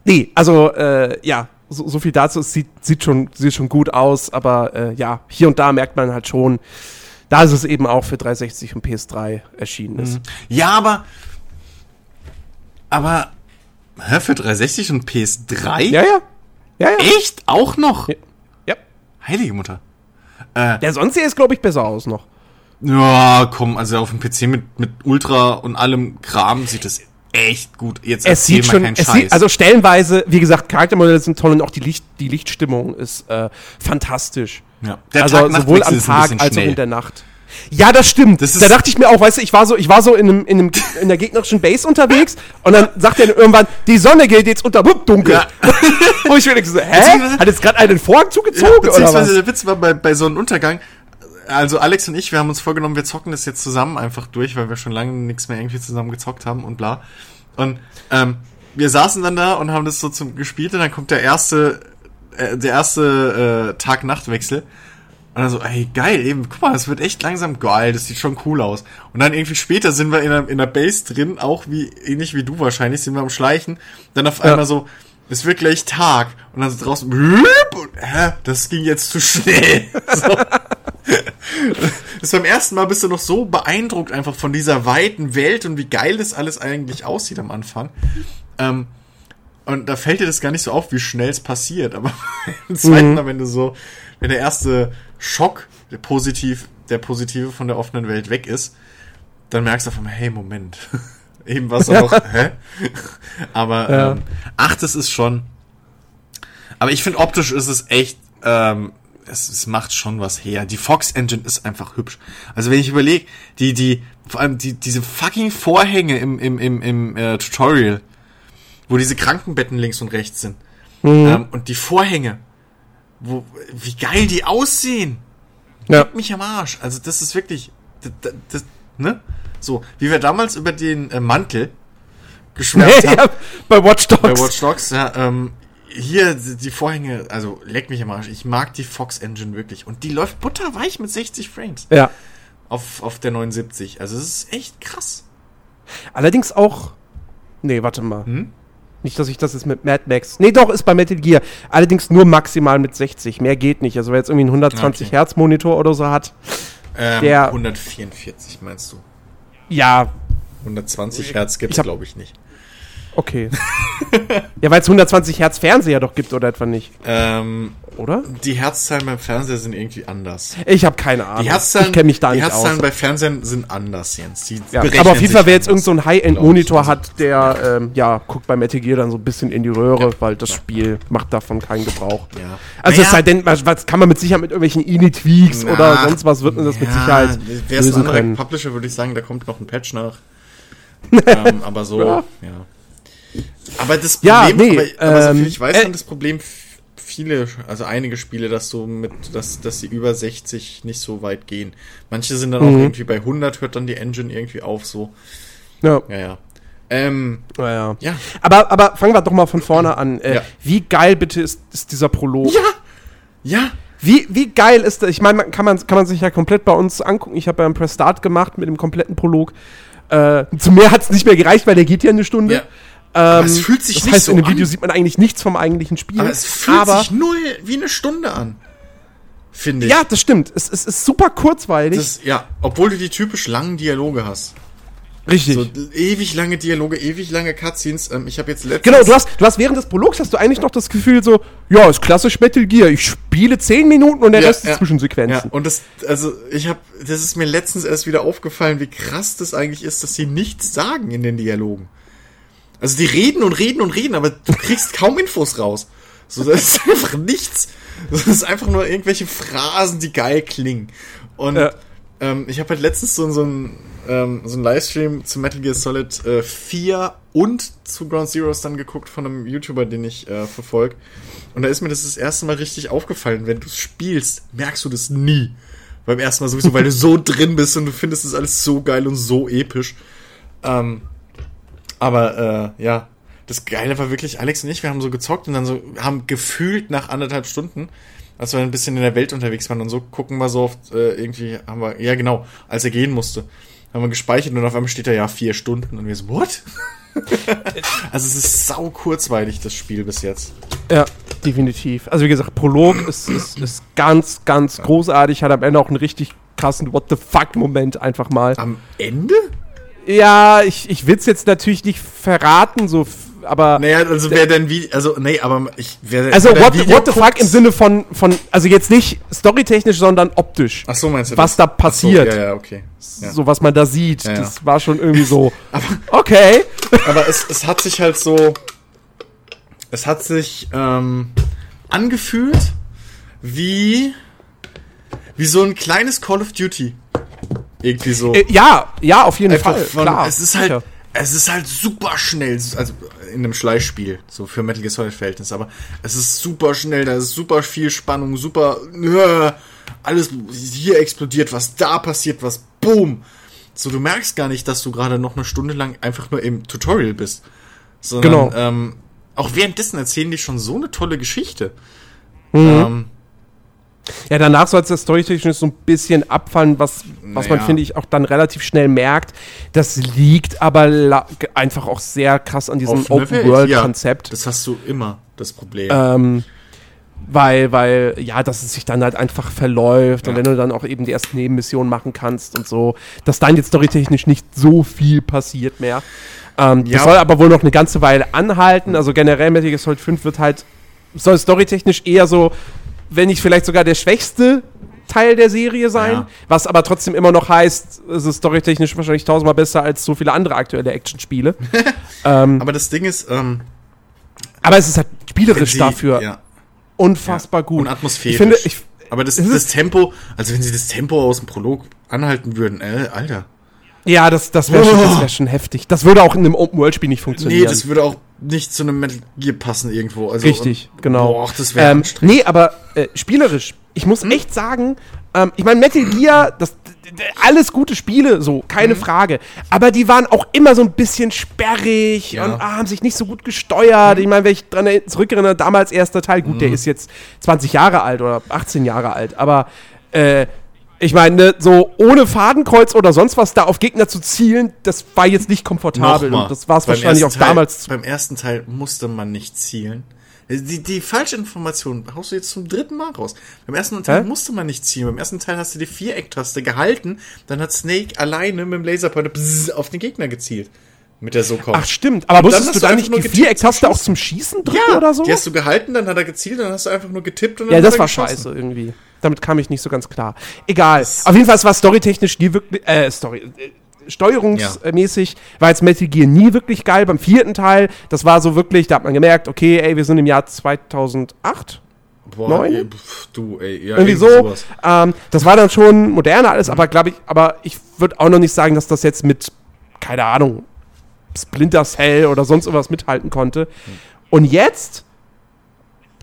Nee, also äh, ja, so, so viel dazu. Es sieht, sieht, schon, sieht schon gut aus, aber äh, ja, hier und da merkt man halt schon, da ist es eben auch für 360 und PS3 erschienen ist. Ja, aber. Aber. Hä, für 360 und PS3? Ja, ja. Ja, ja. Echt? Auch noch? Ja. ja. Heilige Mutter. Äh, Der sonst sieht es, glaube ich, besser aus noch. ja, komm, also auf dem PC mit, mit Ultra und allem Kram sieht es echt gut. Jetzt Es sieht schon, keinen es Scheiß. sieht, also stellenweise, wie gesagt, Charaktermodelle sind toll und auch die, Licht, die Lichtstimmung ist äh, fantastisch. ja. Der also Tag-Nacht-Wechsel sowohl am Tag als auch in der Nacht. Ja, das stimmt. Das ist- da dachte ich mir auch, weißt du, ich war so, ich war so in, einem, in, einem, in der gegnerischen Base unterwegs und dann sagt er irgendwann, die Sonne geht jetzt unter, wupp, dunkel. Ja. Wo ich mir denke so, hä? Hat jetzt gerade einen Vorhang Ja, zugezogen oder beziehungsweise was? der Witz war bei, bei so einem Untergang. Also Alex und ich, wir haben uns vorgenommen, wir zocken das jetzt zusammen einfach durch, weil wir schon lange nichts mehr irgendwie zusammen gezockt haben und bla. Und ähm, wir saßen dann da und haben das so zum gespielt und dann kommt der erste, äh, der erste äh, Tag-Nacht-Wechsel. Und dann so, ey, geil, eben, guck mal, das wird echt langsam geil, das sieht schon cool aus. Und dann irgendwie später sind wir in der, in der Base drin, auch wie, ähnlich wie du wahrscheinlich, sind wir am Schleichen. Dann auf einmal so, es wird gleich Tag. Und dann so draußen, und, hä, das ging jetzt zu schnell. So. Das beim ersten Mal bist du noch so beeindruckt einfach von dieser weiten Welt und wie geil das alles eigentlich aussieht am Anfang. Ähm, und da fällt dir das gar nicht so auf, wie schnell es passiert. Aber im zweiten Mal, wenn du so, wenn der erste Schock, der positiv, der positive von der offenen Welt weg ist, dann merkst du auf einmal, hey, Moment. Eben war es noch, hä? Aber Ja. ähm, ach, das ist schon. Aber ich finde optisch ist es echt, ähm, es, es macht schon was her. Die Fox Engine ist einfach hübsch. Also wenn ich überlege, die, die, vor allem die, diese fucking Vorhänge im, im, im, im äh, Tutorial, wo diese Krankenbetten links und rechts sind. Ähm, und die Vorhänge, wo, wie geil die aussehen. Ja. Leck mich am Arsch. Also das ist wirklich, das, das, das, ne? So, wie wir damals über den äh, Mantel geschwärmt haben. ja, bei Watch Dogs. Bei Watch Dogs, ja, ähm, hier die Vorhänge, also leck mich am Arsch. Ich mag die Fox Engine wirklich. Und die läuft butterweich mit 60 Frames Ja. auf, auf der 79. Also es ist echt krass. Allerdings auch. Nee, warte mal. Hm? Nicht, dass ich das jetzt mit Mad Max. Nee, doch, ist bei Metal Gear. Allerdings nur maximal mit 60. Mehr geht nicht. Also, wer jetzt irgendwie einen 120 Okay. Hertz Monitor oder so hat. Ähm, Der- 144 meinst du? Ja, 120 Hertz gibt's Ich hab- glaube ich nicht. Okay. ja, weil es 120 Hertz Fernseher doch gibt oder etwa nicht. Ähm, Oder? die Herzzahlen beim Fernseher sind irgendwie anders. Ich habe keine Ahnung. Die Herzzahlen, ich kenne mich da die nicht Herzzahlen aus. bei Fernsehern sind anders, Jens. Die Ja, aber auf jeden Fall, wer jetzt anders. irgendein so. High-End-Monitor hat, der, ähm, ja, guckt bei Metal Gear dann so ein bisschen in die Röhre, weil das Spiel macht davon keinen Gebrauch. Ja. Also Naja, es sei denn, was, kann man mit Sicherheit mit irgendwelchen Ini-Tweaks oder sonst was wird man das mit ja, Sicherheit Wäre es ein anderer. Publisher, würde ich sagen, da kommt noch ein Patch nach. ähm, aber so, Ja. Ja. Aber das Ja, Problem, nee, aber, aber so ähm, ich weiß, äh, haben das Problem viele, also einige Spiele, dass so mit, dass, dass sie über 60 nicht so weit gehen. Manche sind dann auch Mhm. irgendwie bei 100, hört dann die Engine irgendwie auf, so. Ja, Ja, ja. Ähm, ja, ja. ja. Aber, aber fangen wir doch mal von vorne an. Äh, Ja. Wie geil bitte ist, ist dieser Prolog? Ja! Ja! Wie, wie geil ist das? Ich meine, man, kann, man, kann man sich ja komplett bei uns angucken. Ich habe ja einen Press Start gemacht mit dem kompletten Prolog. Äh, zu mehr hat es nicht mehr gereicht, weil der geht ja eine Stunde. Ja. Ähm, es fühlt sich das nicht heißt, so in dem an. Video sieht man eigentlich nichts vom eigentlichen Spiel. Aber es fühlt aber, sich null wie eine Stunde an. Finde ich. Ja, das stimmt. Es, es ist super kurzweilig. Das, ja, obwohl du die typisch langen Dialoge hast. Richtig. So ewig lange Dialoge, ewig lange Cutscenes. Ähm, ich habe jetzt letztens... Genau, du hast, du hast während des Prologs hast du eigentlich noch das Gefühl so, ja, ist klassisch Metal Gear. Ich spiele 10 Minuten und der Ja, Rest ist ja. Zwischensequenzen. Ja, und das, also ich habe, das ist mir letztens erst wieder aufgefallen, wie krass das eigentlich ist, dass sie nichts sagen in den Dialogen. Also die reden und reden und reden, aber du kriegst kaum Infos raus. So, das ist einfach nichts. Das ist einfach nur irgendwelche Phrasen, die geil klingen. Und Ja. ähm, ich habe halt letztens so, so ein ähm, so ein Livestream zu Metal Gear Solid äh, 4 und zu Ground Zeroes dann geguckt von einem YouTuber, den ich äh, verfolge. Und da ist mir das das erste Mal richtig aufgefallen. Wenn du es spielst, merkst du das nie. Beim ersten Mal sowieso, weil du so drin bist und du findest das alles so geil und so episch. Ähm, aber äh, ja, das Geile war wirklich, Alex und ich, wir haben so gezockt und dann so, haben gefühlt nach anderthalb Stunden, als wir ein bisschen in der Welt unterwegs waren und so, gucken wir so oft, äh, irgendwie haben wir, ja genau, als er gehen musste, haben wir gespeichert und auf einmal steht da ja vier Stunden und wir so, what? also es ist sau kurzweilig, das Spiel bis jetzt. Ja, definitiv. Also wie gesagt, Prolog ist, ist, ist ganz, ganz großartig, hat am Ende auch einen richtig krassen What the fuck-Moment einfach mal. Am Ende? Ja, ich, ich will es jetzt natürlich nicht verraten, so, aber. Naja, also wer denn wie, also nee, aber ich, wer Also, wer dein what, Video what the fuck im Sinne von, von, also jetzt nicht storytechnisch, sondern optisch. Ach so, meinst du was das? da Ach so, passiert. ja, ja, okay. Ja. So, was man da sieht. Ja, ja. Das war schon irgendwie so, okay. Aber es, es hat sich halt so. Es hat sich ähm, angefühlt wie. Wie so ein kleines Call of Duty. Irgendwie so. Äh, ja, ja, auf jeden Einfach Fall. von, klar, es ist halt. sicher. Es ist halt super schnell, also in einem Schleichspiel, so für Metal Gear Solid Verhältnis, aber es ist super schnell, da ist super viel Spannung, super, äh, alles hier explodiert, was da passiert, was boom. So, du merkst gar nicht, dass du gerade noch eine Stunde lang einfach nur im Tutorial bist. Sondern, Genau. ähm, auch währenddessen erzählen die schon so eine tolle Geschichte. Mhm. Ähm, Ja, danach soll es das storytechnisch so ein bisschen abfallen, was, was man, Naja. finde ich, auch dann relativ schnell merkt. Das liegt aber einfach auch sehr krass an diesem Open-World-Konzept. Ja, das hast du immer, das Problem. Ähm, weil, weil, ja, dass es sich dann halt einfach verläuft und Ja. wenn du dann auch eben die ersten Nebenmissionen machen kannst und so, dass dann jetzt storytechnisch nicht so viel passiert mehr. Ähm, Ja. Das soll aber wohl noch eine ganze Weile anhalten. Also generell Metal Gear Solid 5 wird halt, soll storytechnisch eher so, wenn nicht vielleicht sogar der schwächste Teil der Serie sein, Ja. was aber trotzdem immer noch heißt, es ist storytechnisch wahrscheinlich tausendmal besser als so viele andere aktuelle Actionspiele. ähm, aber das Ding ist, ähm, aber es ist halt spielerisch sie- dafür ja, unfassbar gut. und atmosphärisch. Ich finde, ich, Aber das, das Tempo, also wenn sie das Tempo aus dem Prolog anhalten würden, äh, Alter. Ja, das, das wäre schon, Oh. das wär schon heftig. Das würde auch in einem Open-World-Spiel nicht funktionieren. Nee, das würde auch nicht zu einem Metal Gear passen irgendwo. Also, Richtig, und, genau. Boah, das wäre ähm, nee, aber äh, spielerisch, ich muss Hm? echt sagen, ähm, ich meine, Metal Gear, das, alles gute Spiele, so, keine Hm? Frage. Aber die waren auch immer so ein bisschen sperrig Ja. Hm? und ah, haben sich nicht so gut gesteuert. Ich meine, wenn ich dran er- zurückerinnere, damals erster Teil, gut, der ist jetzt 20 Jahre alt oder 18 Jahre alt, aber äh, ich meine, ne, so ohne Fadenkreuz oder sonst was da auf Gegner zu zielen, das war jetzt nicht komfortabel. Nochmal. Und das war es wahrscheinlich auch Teil- damals. Beim ersten Teil musste man nicht zielen. Die, die falsche Information haust du jetzt zum dritten Mal raus. Beim ersten Teil Hä? musste man nicht zielen. Beim ersten Teil hast du die Vierecktaste gehalten, dann hat Snake alleine mit dem Laserpointer auf den Gegner gezielt. Mit der so Ach stimmt, aber musstest du einfach nicht nur die Vierecktaste auch zum Schießen drücken Ja, oder so? die hast du gehalten, dann hat er gezielt, dann hast du einfach nur getippt und dann Ja, das war scheiße irgendwie. Damit kam ich nicht so ganz klar. Egal. Auf jeden Fall, es war storytechnisch nie wirklich, äh, Story, äh, steuerungsmäßig war jetzt Metal Gear nie wirklich geil. Beim vierten Teil, das war so wirklich, da hat man gemerkt, okay, ey, wir sind im Jahr 2008. Boah, Neun? ey, pf, du, ey, ja, Irgendwie so. sowas. Ähm, das war dann schon moderner alles, aber glaube ich, aber ich würde auch noch nicht sagen, dass das jetzt mit, keine Ahnung, Splinter Cell oder sonst irgendwas mithalten konnte. Und jetzt,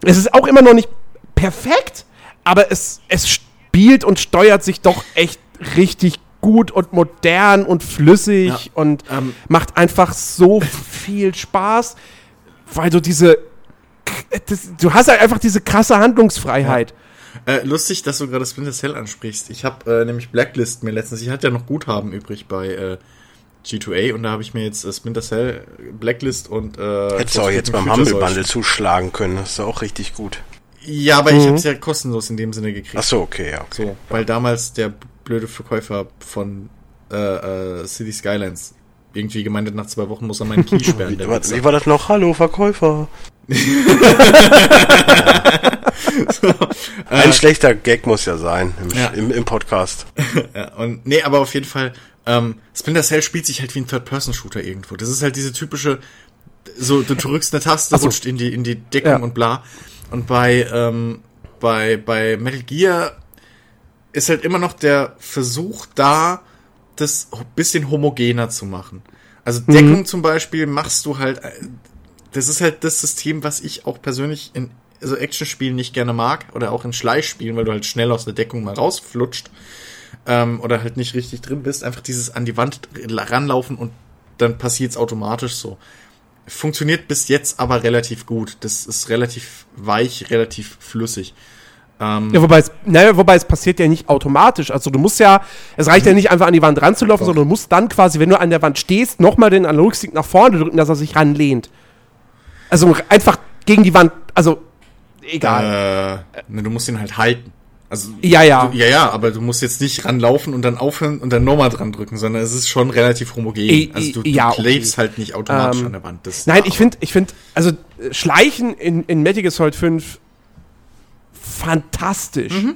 es ist auch immer noch nicht perfekt, aber es, es spielt und steuert sich doch echt richtig gut und modern und flüssig Ja, und ähm, macht einfach so viel Spaß, weil du diese, das, du hast halt einfach diese krasse Handlungsfreiheit. Äh, lustig, dass du gerade Splinter Cell ansprichst. Ich habe äh, nämlich Blacklist mir letztens, ich hatte ja noch Guthaben übrig bei äh, G2A und da habe ich mir jetzt äh, Splinter Cell, Blacklist und äh, Hättest du auch jetzt beim Humble Bundle zuschlagen können. Das ist auch richtig gut. Ja, aber Mhm. ich habe es ja kostenlos in dem Sinne gekriegt. Ach so, okay, ja. Okay. So, weil damals der blöde Verkäufer von äh, äh, City Skylines irgendwie gemeint hat, nach zwei Wochen muss er meinen Key sperren. Wie, war, wie war das noch? Hallo, Verkäufer. Ein schlechter Gag muss ja sein im, Ja. im, im Podcast. Ja, und nee, aber auf jeden Fall, ähm, Splinter Cell spielt sich halt wie ein Third-Person-Shooter irgendwo. Das ist halt diese typische, so, du drückst eine Taste, so. rutscht in die, in die Deckung Ja. und bla. Und bei, ähm, bei, bei Metal Gear ist halt immer noch der Versuch da, das ein bisschen homogener zu machen. Also Deckung mhm. zum Beispiel machst du halt, äh, das ist halt das System, was ich auch persönlich in also Actionspielen nicht gerne mag oder auch in Schleichspielen, weil du halt schnell aus der Deckung mal rausflutscht ähm, oder halt nicht richtig drin bist. Einfach dieses an die Wand ranlaufen und dann passiert's automatisch so. Funktioniert bis jetzt aber relativ gut. Das ist relativ weich, relativ flüssig. Ähm ja, wobei es, naja, wobei es passiert ja nicht automatisch. Also du musst ja, es reicht ja nicht einfach an die Wand ranzulaufen, Doch. sondern du musst dann quasi, wenn du an der Wand stehst, nochmal den Analogstick nach vorne drücken, dass er sich ranlehnt. Also einfach gegen die Wand, also egal. Äh, ne, du musst ihn halt halten. Also, ja, ja. Du, ja, ja, aber du musst jetzt nicht ranlaufen und dann aufhören und dann nochmal dran drücken, sondern es ist schon relativ homogen. E, also du, du ja, klebst okay. halt nicht automatisch ähm, an der Wand. Das nein, ich finde, ich finde, also Schleichen in, in Metal Gear Solid 5 fantastisch. Mhm.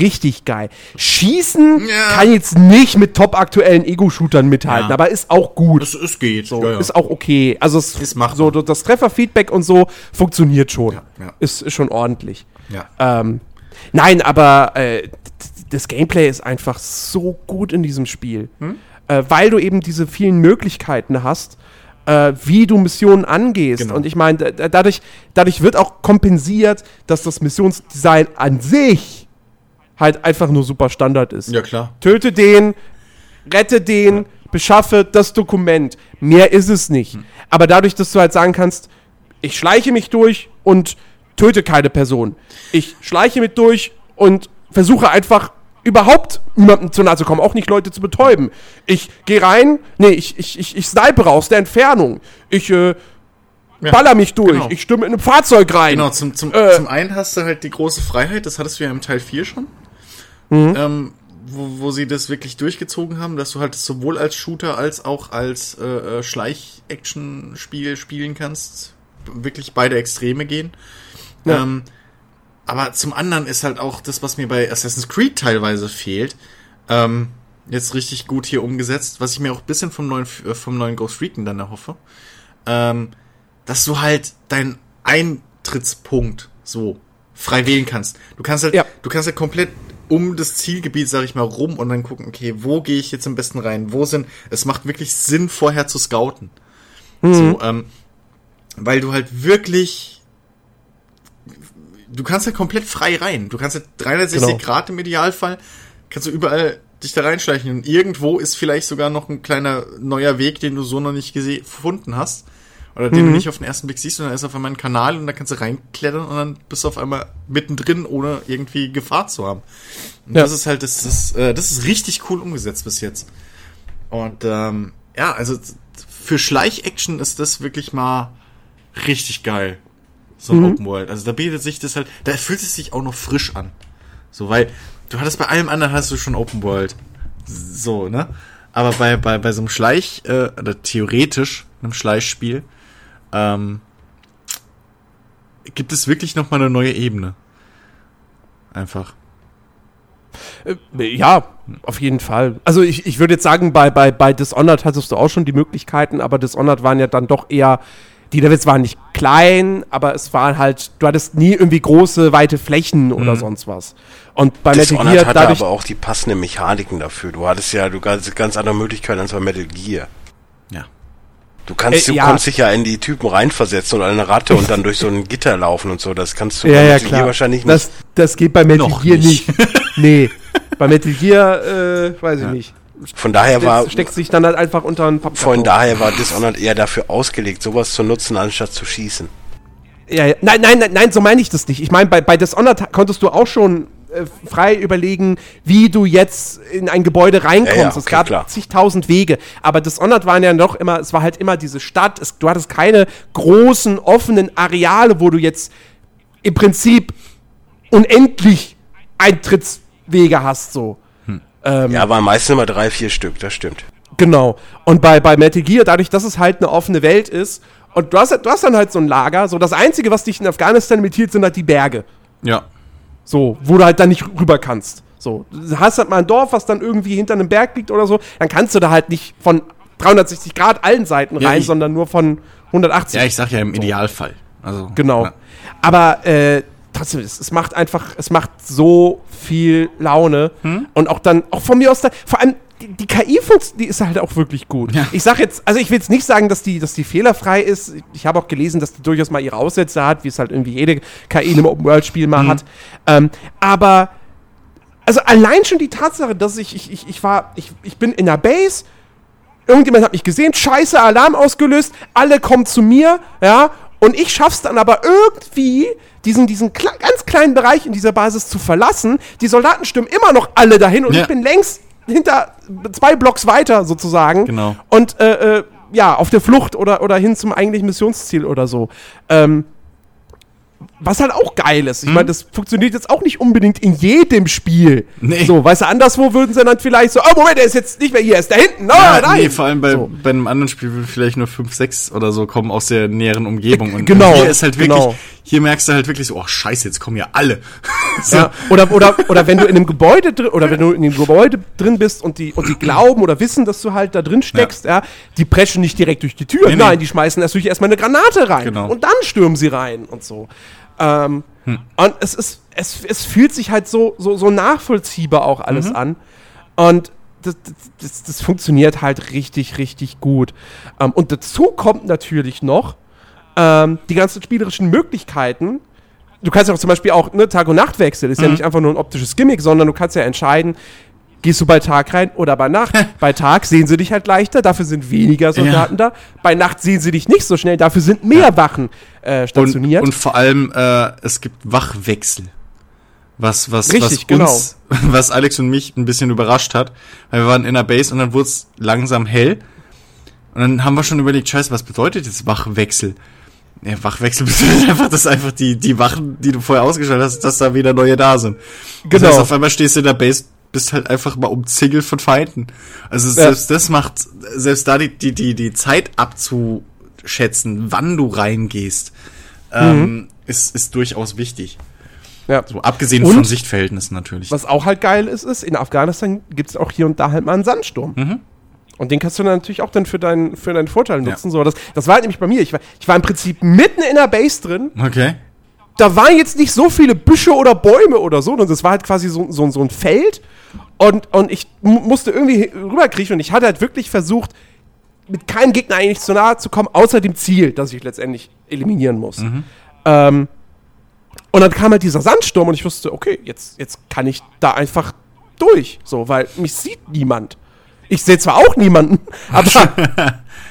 Richtig geil. Schießen ja. kann jetzt nicht mit top aktuellen Ego-Shootern mithalten, ja. aber ist auch gut. Es, es geht. So, ja, Ist auch okay. Also es, ist so, das Trefferfeedback und so funktioniert schon. Ist, ist schon ordentlich. Ähm, nein, aber äh, das Gameplay ist einfach so gut in diesem Spiel. Hm? Äh, weil du eben diese vielen Möglichkeiten hast äh, wie du Missionen angehst. Genau. Und ich meine, dadurch, dadurch wird auch kompensiert, dass das Missionsdesign an sich halt einfach nur super Standard ist. Ja, klar. Töte den, rette den, ja. beschaffe das Dokument. Mehr ist es nicht. Hm. Aber dadurch, dass du halt sagen kannst, ich schleiche mich durch und töte keine Person. Ich schleiche mich durch und versuche einfach überhaupt niemandem zu nahe zu kommen, auch nicht Leute zu betäuben. Ich gehe rein, nee, ich, ich, ich, ich snipe aus der Entfernung. Ich äh, ja, baller mich durch. Genau. Ich stimme in ein Fahrzeug rein. Genau, zum, zum, äh, zum einen hast du halt die große Freiheit, das hattest du ja im Teil 4 schon. Mhm. Ähm, wo, wo sie das wirklich durchgezogen haben, dass du halt sowohl als Shooter als auch als äh, äh Schleich-Action-Spiel spielen kannst. Wirklich beide Extreme gehen. Ja. Ähm, aber zum anderen ist halt auch das, was mir bei Assassin's Creed teilweise fehlt, ähm, jetzt richtig gut hier umgesetzt, was ich mir auch ein bisschen vom neuen, äh, vom neuen Ghost Recon dann erhoffe, ähm, dass du halt deinen Eintrittspunkt so frei wählen kannst. Du kannst halt, ja. du kannst halt komplett um das Zielgebiet, sag ich mal, rum und dann gucken, okay, wo gehe ich jetzt am besten rein? Wo sind, es macht wirklich Sinn, vorher zu scouten. Mhm. So, ähm, weil du halt wirklich du kannst ja komplett frei rein. Du kannst ja 360 genau. Grad im Idealfall, kannst du überall dich da reinschleichen. Und irgendwo ist vielleicht sogar noch ein kleiner neuer Weg, den du so noch nicht gefunden hast. Oder den mhm. du nicht auf den ersten Blick siehst, und dann ist auf einmal ein Kanal und da kannst du reinklettern und dann bist du auf einmal mittendrin, ohne irgendwie Gefahr zu haben. Und ja. das ist halt, das ist, äh, das ist richtig cool umgesetzt bis jetzt. Und ähm, ja, also für Schleich-Action ist das wirklich mal richtig geil so ein mhm. Open World. Also da bietet sich das halt, da fühlt es sich auch noch frisch an. So, weil du hattest bei allem anderen hast du schon Open World. So, ne? Aber bei, bei, bei so einem Schleich, äh, oder theoretisch einem Schleichspiel, ähm, gibt es wirklich noch mal eine neue Ebene. Einfach. Äh, ja, auf jeden Fall. Also ich, ich würde jetzt sagen, bei, bei, bei Dishonored hattest du auch schon die Möglichkeiten, aber Dishonored waren ja dann doch eher die Levels waren nicht klein, aber es waren halt, du hattest nie irgendwie große, weite Flächen oder mhm. sonst was. Und bei Metal Gear hatte dadurch, aber auch die passenden Mechaniken dafür. Du hattest ja du ganz, ganz andere Möglichkeiten als bei Metal Gear. Ja. Du kannst, äh, du ja. kannst dich ja in die Typen reinversetzen oder eine Ratte und dann durch so ein Gitter laufen und so. Das kannst du ja, bei ja, Metal Gear wahrscheinlich nicht. Das, das geht bei Metal Noch Gear nicht. nicht. nee. Bei Metal Gear, äh, weiß ich nicht. Von daher war. Steckt sich dann halt einfach unter einen Pappkarton. Von daher war Dishonored eher dafür ausgelegt, sowas zu nutzen, anstatt zu schießen. Ja, ja. Nein, nein, nein, nein, so meine ich das nicht. Ich meine, bei, bei Dishonored konntest du auch schon äh, frei überlegen, wie du jetzt in ein Gebäude reinkommst. Ja, ja, okay, es gab klar. zigtausend Wege. Aber Dishonored waren ja noch immer, es war halt immer diese Stadt. Es, du hattest keine großen, offenen Areale, wo du jetzt im Prinzip unendlich Eintrittswege hast, so. Ähm, ja, waren meistens immer drei, vier Stück, das stimmt. Genau. Und bei, bei Metal Gear, dadurch, dass es halt eine offene Welt ist, und du hast, du hast dann halt so ein Lager, so das Einzige, was dich in Afghanistan imitiert, sind halt die Berge. Ja. So, wo du halt dann nicht rüber kannst. So, du hast halt mal ein Dorf, was dann irgendwie hinter einem Berg liegt oder so, dann kannst du da halt nicht von 360 Grad allen Seiten rein, ja, sondern nur von 180. Ja, ich sag ja im so. Idealfall. Also, Genau. ja. Aber äh, trotzdem, es, es macht einfach, es macht so viel Laune. Hm? Und auch dann, auch von mir aus, da, vor allem die, die KI die ist halt auch wirklich gut. Ja. Ich sag jetzt, also ich will jetzt nicht sagen, dass die, dass die fehlerfrei ist. Ich habe auch gelesen, dass die durchaus mal ihre Aussätze hat, wie es halt irgendwie jede KI in einem Open-World-Spiel mal Mhm. hat. Ähm, aber also allein schon die Tatsache, dass ich, ich, ich, ich war, ich, ich bin in der Base, irgendjemand hat mich gesehen, scheiße, Alarm ausgelöst, alle kommen zu mir, ja, und ich schaff's dann aber irgendwie, diesen, diesen kle ganz kleinen Bereich in dieser Basis zu verlassen. Die Soldaten stimmen immer noch alle dahin und Ja. ich bin längst hinter zwei Blocks weiter sozusagen. Genau. Und äh, äh, ja, auf der Flucht oder, oder hin zum eigentlichen Missionsziel oder so. Ähm, was halt auch geil ist. Ich meine, das funktioniert jetzt auch nicht unbedingt in jedem Spiel. Nee. So, weißt du, anderswo würden sie dann vielleicht so, oh Moment, der ist jetzt nicht mehr hier, er ist da hinten. Oh, Ja, nein. nee, vor allem bei, So. bei einem anderen Spiel würden vielleicht nur 5, 6 oder so kommen aus der näheren Umgebung. Und Genau, hier ist halt wirklich, genau. hier merkst du halt wirklich so, oh scheiße, jetzt kommen ja alle. so. Ja, oder, oder, oder wenn du in einem Gebäude drin, oder wenn du in dem Gebäude drin bist und die, und die glauben oder wissen, dass du halt da drin steckst, ja, die preschen nicht direkt durch die Tür. Nee, nee. Nein, die schmeißen erst durch erstmal eine Granate rein. Genau. Und dann stürmen sie rein und so. Ähm, Und es ist, es, es fühlt sich halt so, so, so nachvollziehbar auch alles an. Und das, das, das funktioniert halt richtig, richtig gut. Ähm, und dazu kommt natürlich noch ähm, die ganzen spielerischen Möglichkeiten. Du kannst ja auch zum Beispiel auch ne, Tag- und Nachtwechsel. Ist ja nicht einfach nur ein optisches Gimmick, sondern du kannst ja entscheiden, gehst du bei Tag rein oder bei Nacht. bei Tag sehen sie dich halt leichter, dafür sind weniger Soldaten da. Bei Nacht sehen sie dich nicht so schnell, dafür sind mehr Wachen äh, Und, stationiert. und vor allem, äh, es gibt Wachwechsel. Was, was, Richtig, was uns, was Alex und mich ein bisschen überrascht hat, weil wir waren in der Base und dann wurde es langsam hell. Und dann haben wir schon überlegt, scheiße, was bedeutet jetzt Wachwechsel? Ja, Wachwechsel bedeutet einfach, dass einfach die, die Wachen, die du vorher ausgeschaltet hast, dass da wieder neue da sind. Das Genau. heißt, auf einmal stehst du in der Base, bist halt einfach mal umzingelt von Feinden. Also selbst das macht, selbst da die, die, die, die Zeit abzuschätzen, wann du reingehst, ähm, ist, ist durchaus wichtig. ja. So abgesehen Und? von Sichtverhältnissen natürlich. Was auch halt geil ist, ist, in Afghanistan gibt es auch hier und da halt mal einen Sandsturm. Mhm. Und den kannst du dann natürlich auch dann für deinen, für deinen Vorteil nutzen. So, das, das war halt nämlich bei mir. Ich war, ich war im Prinzip mitten in der Base drin. Okay. Da waren jetzt nicht so viele Büsche oder Bäume oder so, sondern es war halt quasi so, so, so ein Feld. Und, und ich mu- musste irgendwie rüberkriechen und ich hatte halt wirklich versucht, mit keinem Gegner eigentlich zu nahe zu kommen, außer dem Ziel, das ich letztendlich eliminieren muss. Ähm, und dann kam halt dieser Sandsturm und ich wusste, okay, jetzt, jetzt kann ich da einfach durch, so, weil mich sieht niemand. Ich sehe zwar auch niemanden, aber,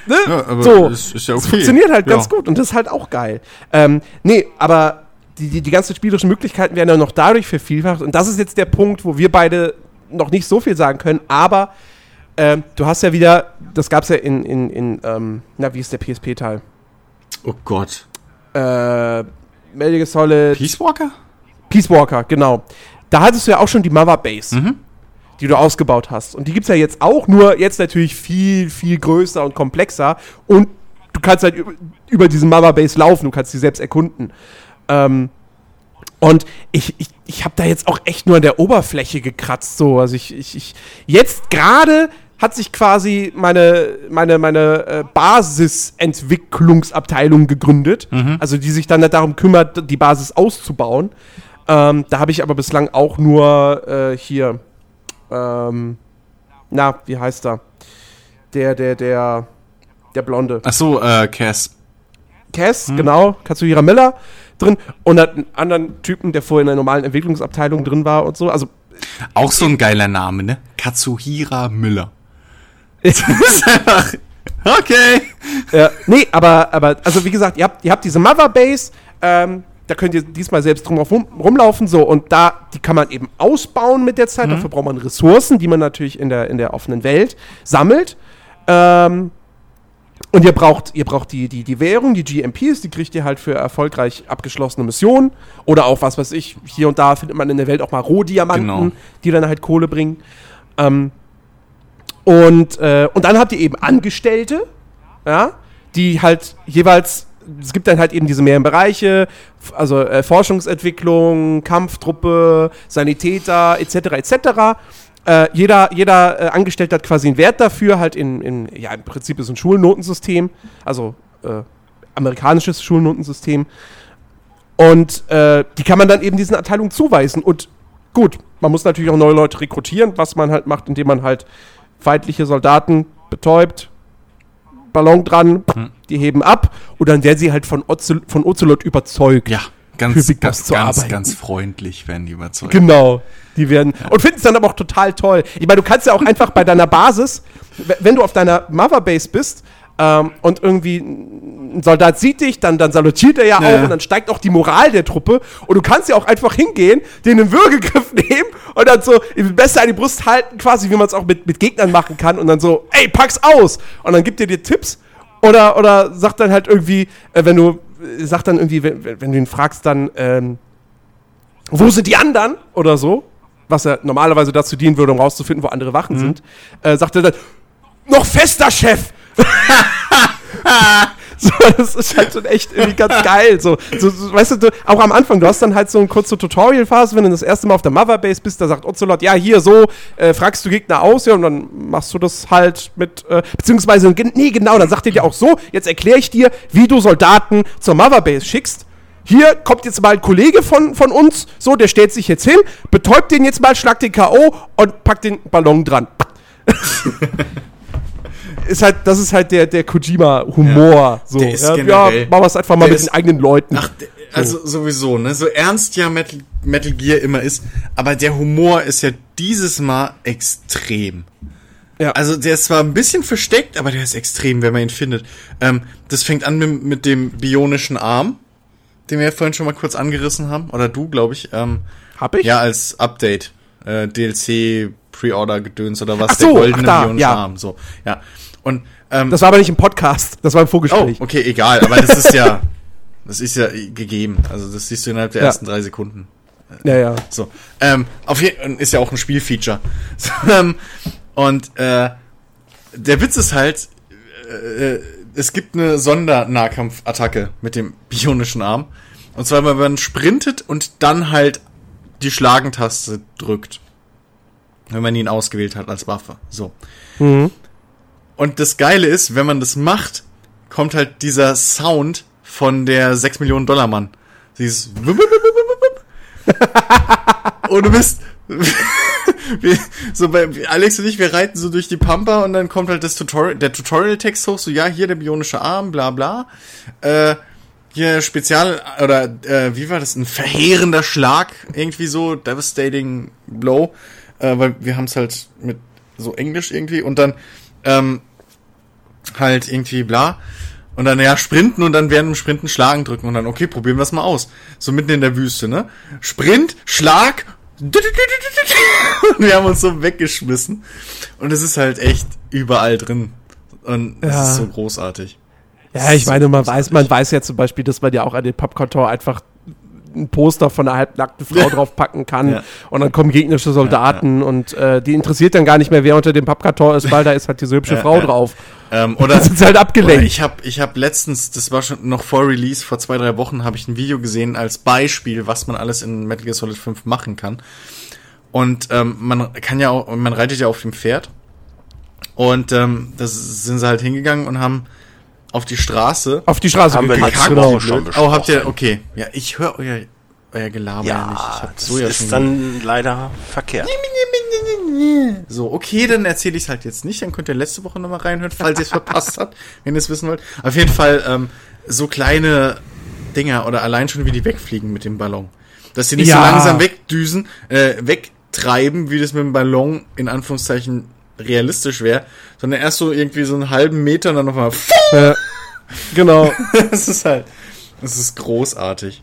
ne, Ja, aber so, ist ja es okay. funktioniert halt ganz Ja. gut und das ist halt auch geil. Ähm, nee, aber die, die, die ganzen spielerischen Möglichkeiten werden ja noch dadurch vervielfacht und das ist jetzt der Punkt, wo wir beide noch nicht so viel sagen können, aber ähm, du hast ja wieder, das gab es ja in, in, in ähm, na, wie ist der PSP-Teil? Oh Gott. Äh, Metal Gear Solid Peace Walker? Peace Walker, genau. Da hattest du ja auch schon die Mother Base, Mhm. die du ausgebaut hast. Und die gibt's ja jetzt auch, nur jetzt natürlich viel, viel größer und komplexer. Und du kannst halt über, über diese Mother Base laufen, du kannst sie selbst erkunden. Ähm, und ich, ich, ich habe da jetzt auch echt nur an der Oberfläche gekratzt. So. Also ich, ich, ich jetzt gerade hat sich quasi meine, meine, meine äh, Basisentwicklungsabteilung gegründet, also die sich dann darum kümmert, die Basis auszubauen. Ähm, da habe ich aber bislang auch nur äh, hier, ähm, na, wie heißt er? Der, der, der, der Blonde. Ach so, äh, Cass. Cass, genau, Katsuhira Miller drin und hat einen anderen Typen, der vorher in der normalen Entwicklungsabteilung drin war und so. Also Auch so ein geiler Name, ne? Katsuhira Müller. Das ist einfach. Okay. Ja, nee, aber, aber, also wie gesagt, ihr habt, ihr habt diese Mother Base, ähm, da könnt ihr diesmal selbst drum rum, rumlaufen, so, und da, die kann man eben ausbauen mit der Zeit, dafür braucht man Ressourcen, die man natürlich in der, in der offenen Welt sammelt. Ähm, und ihr braucht, ihr braucht die, die, die Währung, die GMPs, die kriegt ihr halt für erfolgreich abgeschlossene Missionen. Oder auch, was weiß ich, hier und da findet man in der Welt auch mal Rohdiamanten, Genau. die dann halt Kohle bringen. Ähm, und, äh, und dann habt ihr eben Angestellte, ja, die halt jeweils, es gibt dann halt eben diese mehreren Bereiche, also äh, Forschungsentwicklung, Kampftruppe, Sanitäter, etc., etc. Äh, jeder jeder äh, Angestellte hat quasi einen Wert dafür, halt in, in ja, im Prinzip ist ein Schulnotensystem, also äh, amerikanisches Schulnotensystem. Und äh, die kann man dann eben diesen Abteilungen zuweisen. Und gut, man muss natürlich auch neue Leute rekrutieren, was man halt macht, indem man halt feindliche Soldaten betäubt, Ballon dran, Hm. die heben ab und dann werden sie halt von, Ozel von Ocelot überzeugt. Ja, Für ganz, Big Boss ganz, zu ganz, arbeiten. ganz freundlich werden die überzeugt. Genau. Die werden. Und finden es dann aber auch total toll. Ich meine, du kannst ja auch einfach bei deiner Basis, wenn du auf deiner Motherbase bist, ähm, und irgendwie ein Soldat sieht dich, dann, dann salutiert er ja, Ja, auch ja. und dann steigt auch die Moral der Truppe. Und du kannst ja auch einfach hingehen, den einen Würgegriff nehmen und dann so besser an die Brust halten, quasi wie man es auch mit, mit Gegnern machen kann. Und dann so, ey, pack's aus! Und dann gibt er dir Tipps. Oder, oder sagt dann halt irgendwie, äh, wenn du, sagt dann irgendwie, wenn, wenn du ihn fragst, dann, ähm, wo sind die anderen? Oder so, was ja normalerweise dazu dienen würde, um rauszufinden, wo andere Wachen sind, äh, sagt er dann, noch fester, Chef! so, das ist halt schon echt irgendwie ganz geil. So, so, so, weißt du, du, auch am Anfang, du hast dann halt so eine kurze Tutorial-Phase, wenn du das erste Mal auf der Motherbase bist, da sagt Ocelot, ja, hier so, äh, fragst du Gegner aus, ja, und dann machst du das halt mit, äh, beziehungsweise, nee, genau, dann sagt er dir auch so, jetzt erkläre ich dir, wie du Soldaten zur Motherbase schickst. Hier kommt jetzt mal ein Kollege von, von uns, so, der stellt sich jetzt hin, betäubt den jetzt mal, schlagt den K.O. und packt den Ballon dran. ist halt, das ist halt der, der Kojima-Humor. So. Der ja, ja, generell- machen wir es einfach mal mit ist- den eigenen Leuten. Ach, also sowieso, ne? So ernst ja Metal, Metal Gear immer ist, aber der Humor ist ja dieses Mal extrem. Ja. Also der ist zwar ein bisschen versteckt, aber der ist extrem, wenn man ihn findet. Ähm, das fängt an mit, mit dem bionischen Arm, den wir ja vorhin schon mal kurz angerissen haben. Oder du, glaube ich. Ähm, Hab ich? Ja, als Update. Äh, DLC, Pre-Order-Gedöns oder was, Ach so, der goldene ach da, bionische ja. Arm. So, ja. Und ähm, Das war aber nicht im Podcast, das war im Oh, Vorgespräch. okay, egal, aber das ist ja, das ist ja gegeben. Also das siehst du innerhalb der Ja. ersten drei Sekunden. Ja, ja. So, ähm, auf jeden ist ja auch ein Spielfeature. So, ähm, und äh, der Witz ist halt, äh, es gibt eine Sondernahkampfattacke mit dem bionischen Arm. Und zwar, wenn man sprintet und dann halt die Schlagentaste drückt. Wenn man ihn ausgewählt hat als Waffe. So. Mhm. Und das Geile ist, wenn man das macht, kommt halt dieser Sound von der 6 Millionen Dollar Mann. Wup, wup. Und du bist wir, so bei Alex und ich, wir reiten so durch die Pampa und dann kommt halt das Tutorial, der Tutorial-Text hoch, so ja, hier der bionische Arm, bla bla. Äh, hier Spezial oder äh, wie war das? Ein verheerender Schlag, irgendwie so, devastating blow. Äh, weil wir haben es halt mit so Englisch irgendwie und dann ähm, halt irgendwie bla. Und dann ja sprinten und dann während dem Sprinten Schlagen drücken und dann okay, probieren wir es mal aus. So mitten in der Wüste, ne? Sprint, Schlag. Und wir haben uns so weggeschmissen. Und es ist halt echt überall drin. Und es Ja. ist so großartig. Ja, ich meine, man weiß, man weiß ja zum Beispiel, dass man ja auch an den Pappkarton einfach ein Poster von einer halbnackten Frau Ja. draufpacken kann Ja. und dann kommen gegnerische Soldaten und äh, die interessiert dann gar nicht mehr, wer unter dem Pappkarton ist, weil da ist halt diese hübsche Ja, Frau ja. drauf. Ähm, oder sind sie halt abgelenkt. ich habe ich hab letztens, das war schon noch vor Release, vor zwei, drei Wochen, habe ich ein Video gesehen als Beispiel, was man alles in Metal Gear Solid 5 machen kann. Und ähm, man kann ja auch, man reitet ja auf dem Pferd. Und ähm, das sind sie halt hingegangen und haben auf die Straße. Auf die Straße Haben wir gekackt, letzte genau. Schon Oh, habt ihr, besprochen. okay. Ja, ich höre euer, euer Gelaber ja, nicht. Ich Ja, hab das so ja ist schon dann leider verkehrt. So, okay, dann erzähle ich es halt jetzt nicht. Dann könnt ihr letzte Woche nochmal reinhören, falls ihr es verpasst habt, wenn ihr es wissen wollt. Auf jeden Fall ähm, so kleine Dinger oder allein schon wie die wegfliegen mit dem Ballon. Dass die nicht Ja. so langsam wegdüsen, äh, wegtreiben, wie das mit dem Ballon in Anführungszeichen realistisch wäre, sondern erst so irgendwie so einen halben Meter und dann nochmal. Ja, genau. Das ist halt, das ist großartig.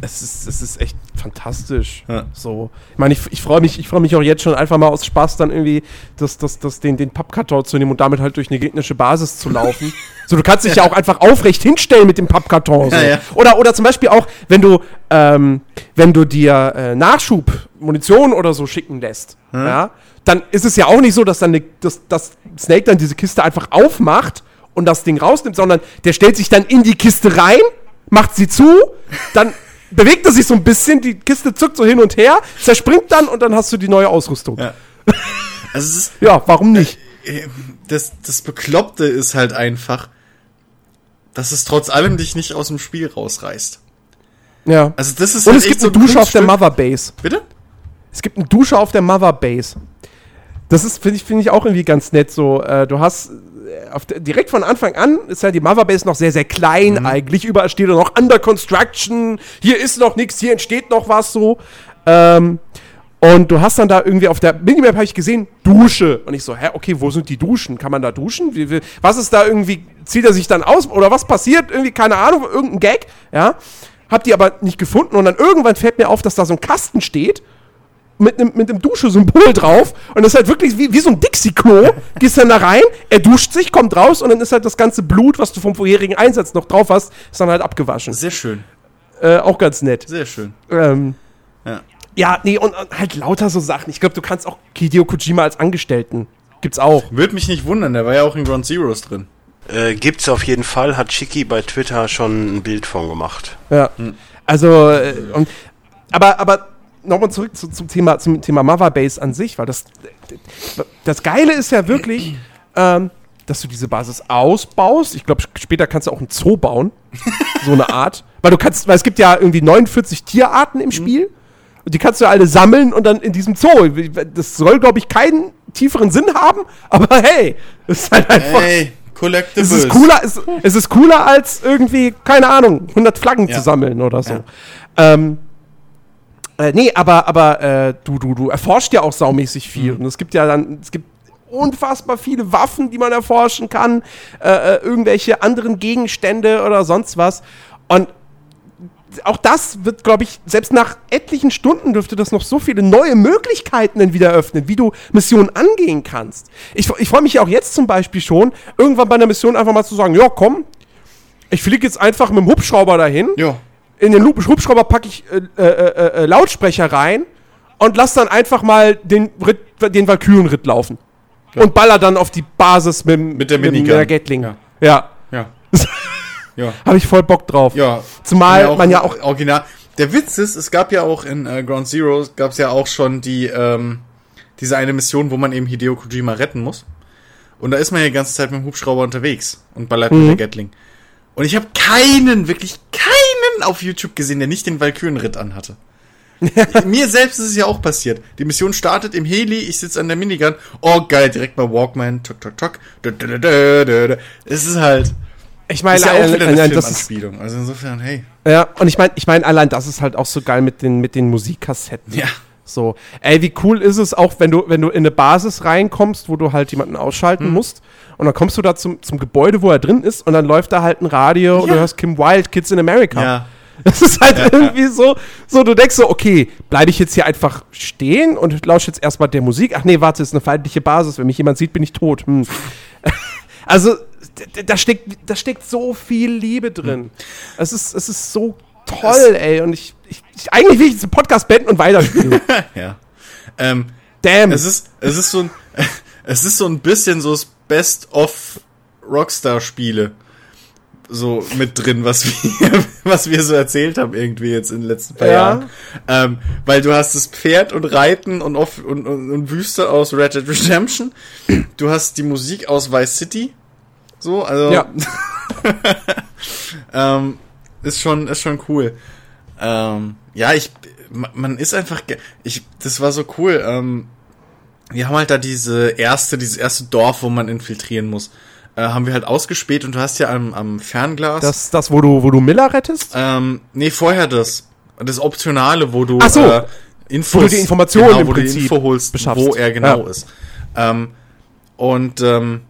Es ist, es ist echt fantastisch. Ja. So. Ich meine, ich, ich freue mich, ich freue mich auch jetzt schon einfach mal aus Spaß dann irgendwie, das, das, das, den, den Pappkarton zu nehmen und damit halt durch eine gegnerische Basis zu laufen. so, du kannst dich ja auch einfach aufrecht hinstellen mit dem Pappkarton. So. Ja, ja. Oder, oder zum Beispiel auch, wenn du, ähm, wenn du dir äh, Nachschub, Munition oder so schicken lässt, ja, dann ist es ja auch nicht so, dass dann ne, dass, dass Snake dann diese Kiste einfach aufmacht und das Ding rausnimmt, sondern der stellt sich dann in die Kiste rein, macht sie zu, dann bewegt er sich so ein bisschen, die Kiste zuckt so hin und her, zerspringt dann und dann hast du die neue Ausrüstung. Ja, Ja. Also ist, warum nicht? äh, das, das Bekloppte ist halt einfach, dass es trotz allem dich nicht aus dem Spiel rausreißt. Ja. Also das ist Und halt es gibt so eine ein Dusche auf der. Mother Base. Bitte? Es gibt eine Dusche auf der Mother Base. Das ist, finde ich, finde ich auch irgendwie ganz nett. So, äh, du hast äh, auf direkt von Anfang an ist ja die Mother Base noch sehr, sehr klein Mhm. eigentlich. Überall steht noch Under Construction. Hier ist noch nichts, hier entsteht noch was so. Ähm, und du hast dann da irgendwie auf der Minimap habe ich gesehen, Dusche. Und ich so, hä, okay, wo sind die Duschen? Kann man da duschen? Wie, wie, was ist da irgendwie, zieht er sich dann aus? Oder was passiert? Irgendwie, keine Ahnung, irgendein Gag, ja. Hab die aber nicht gefunden und dann irgendwann fällt mir auf, dass da so ein Kasten steht mit einem mit Dusche-Symbol drauf und das ist halt wirklich wie, wie so ein Dixie-Klo. Gehst dann da rein, er duscht sich, kommt raus und dann ist halt das ganze Blut, was du vom vorherigen Einsatz noch drauf hast, ist dann halt abgewaschen. Sehr schön. Äh, auch ganz nett. Sehr schön. Ähm, Ja. ja, nee, und, und halt lauter so Sachen. Ich glaube, du kannst auch Hideo Kojima als Angestellten. Gibt's auch. Würde mich nicht wundern, der war ja auch in Ground Zeroes drin. Äh, gibt's auf jeden Fall, hat Chiki bei Twitter schon ein Bild von gemacht. Ja. Also, äh, und, aber, aber nochmal zurück zu, zum Thema, zum Thema Mother Base an sich, weil das, das Geile ist ja wirklich, ähm, dass du diese Basis ausbaust. Ich glaube, später kannst du auch ein Zoo bauen. so eine Art. Weil du kannst, weil es gibt ja irgendwie 49 Tierarten im Spiel. Und die kannst du alle sammeln und dann in diesem Zoo. Das soll, glaube ich, keinen tieferen Sinn haben, aber hey, es ist halt einfach. Ey, Collectibles. Es ist cooler, es, es ist cooler als irgendwie, keine Ahnung, 100 Flaggen Ja. zu sammeln oder so. Ja. Ähm, äh, nee, aber, aber äh, du, du, du erforscht ja auch saumäßig viel. Mhm. Und es gibt ja dann, es gibt unfassbar viele Waffen, die man erforschen kann, äh, äh, irgendwelche anderen Gegenstände oder sonst was. Und auch das wird, glaube ich, selbst nach etlichen Stunden dürfte das noch so viele neue Möglichkeiten dann wieder öffnen, wie du Missionen angehen kannst. Ich, ich freue mich ja auch jetzt zum Beispiel schon, irgendwann bei einer Mission einfach mal zu sagen, ja, komm, ich fliege jetzt einfach mit dem Hubschrauber dahin. Ja. In den Hub- Hubschrauber packe ich äh, äh, äh, äh, Lautsprecher rein und lass dann einfach mal den, Ritt, den Valkyrenritt laufen. Und baller dann auf die Basis mit, Mit der mit Minigun. der Gatling. Ja. ja. Ja. ja. Habe ich voll Bock drauf. Ja. Zumal man ja auch Original. Der Witz ist, es gab ja auch in äh, Ground Zero, gab es ja auch schon die, ähm, diese eine Mission, wo man eben Hideo Kojima retten muss. Und da ist man ja die ganze Zeit mit dem Hubschrauber unterwegs und ballert Mhm. mit der Gatling. Und ich habe keinen, wirklich keinen auf YouTube gesehen, der nicht den Valkyrenritt anhatte. Mir selbst ist es ja auch passiert. Die Mission startet im Heli, ich sitze an der Minigun. Oh geil, direkt mal Walkman, tok tok tok. Es ist halt, Ich meine, ist ja auch allein- wieder eine allein das ist, Filmanspielung. Also insofern, hey. ja, und ich meine, ich meine, allein das ist halt auch so geil mit den, mit den Musikkassetten. Ja. So, ey, wie cool ist es auch, wenn du, wenn du in eine Basis reinkommst, wo du halt jemanden ausschalten musst und dann kommst du da zum, zum Gebäude, wo er drin ist und dann läuft da halt ein Radio und Ja. du hörst Kim Wilde, Kids in America. Ja. Das ist halt irgendwie so, so, du denkst so, okay, bleibe ich jetzt hier einfach stehen und lausche jetzt erstmal der Musik? Ach nee, warte, ist eine feindliche Basis. Wenn mich jemand sieht, bin ich tot. Hm. Also, da steckt, da steckt so viel Liebe drin. Es ist, es ist so toll, ey. Und ich, ich, ich eigentlich will ich diesen Podcast beenden und weiterspielen. Ja. Ähm, Damn. es ist, es ist so ein, es ist so ein bisschen so das Best of Rockstar-Spiele so mit drin, was wir, was wir so erzählt haben irgendwie jetzt in den letzten paar Ja. Jahren. Ähm, weil du hast das Pferd und Reiten und, off und, und, und Wüste aus Red Dead Redemption. Du hast die Musik aus Vice City. So, also. Ja. ähm, ist schon, ist schon cool. Ähm, ja, ich, ma- man ist einfach, ich, das war so cool. Ähm, wir haben halt da diese erste, dieses erste Dorf, wo man infiltrieren muss, äh, haben wir halt ausgespäht und du hast ja am, am Fernglas. das, das, wo du, wo du Miller rettest? ähm, nee, vorher das. Das Optionale, wo du Ach so. äh, Infos, Wo du die Informationen genau, im wo du die Info holst, beschaffst. wo er genau Ja. ist. Ähm, und ähm,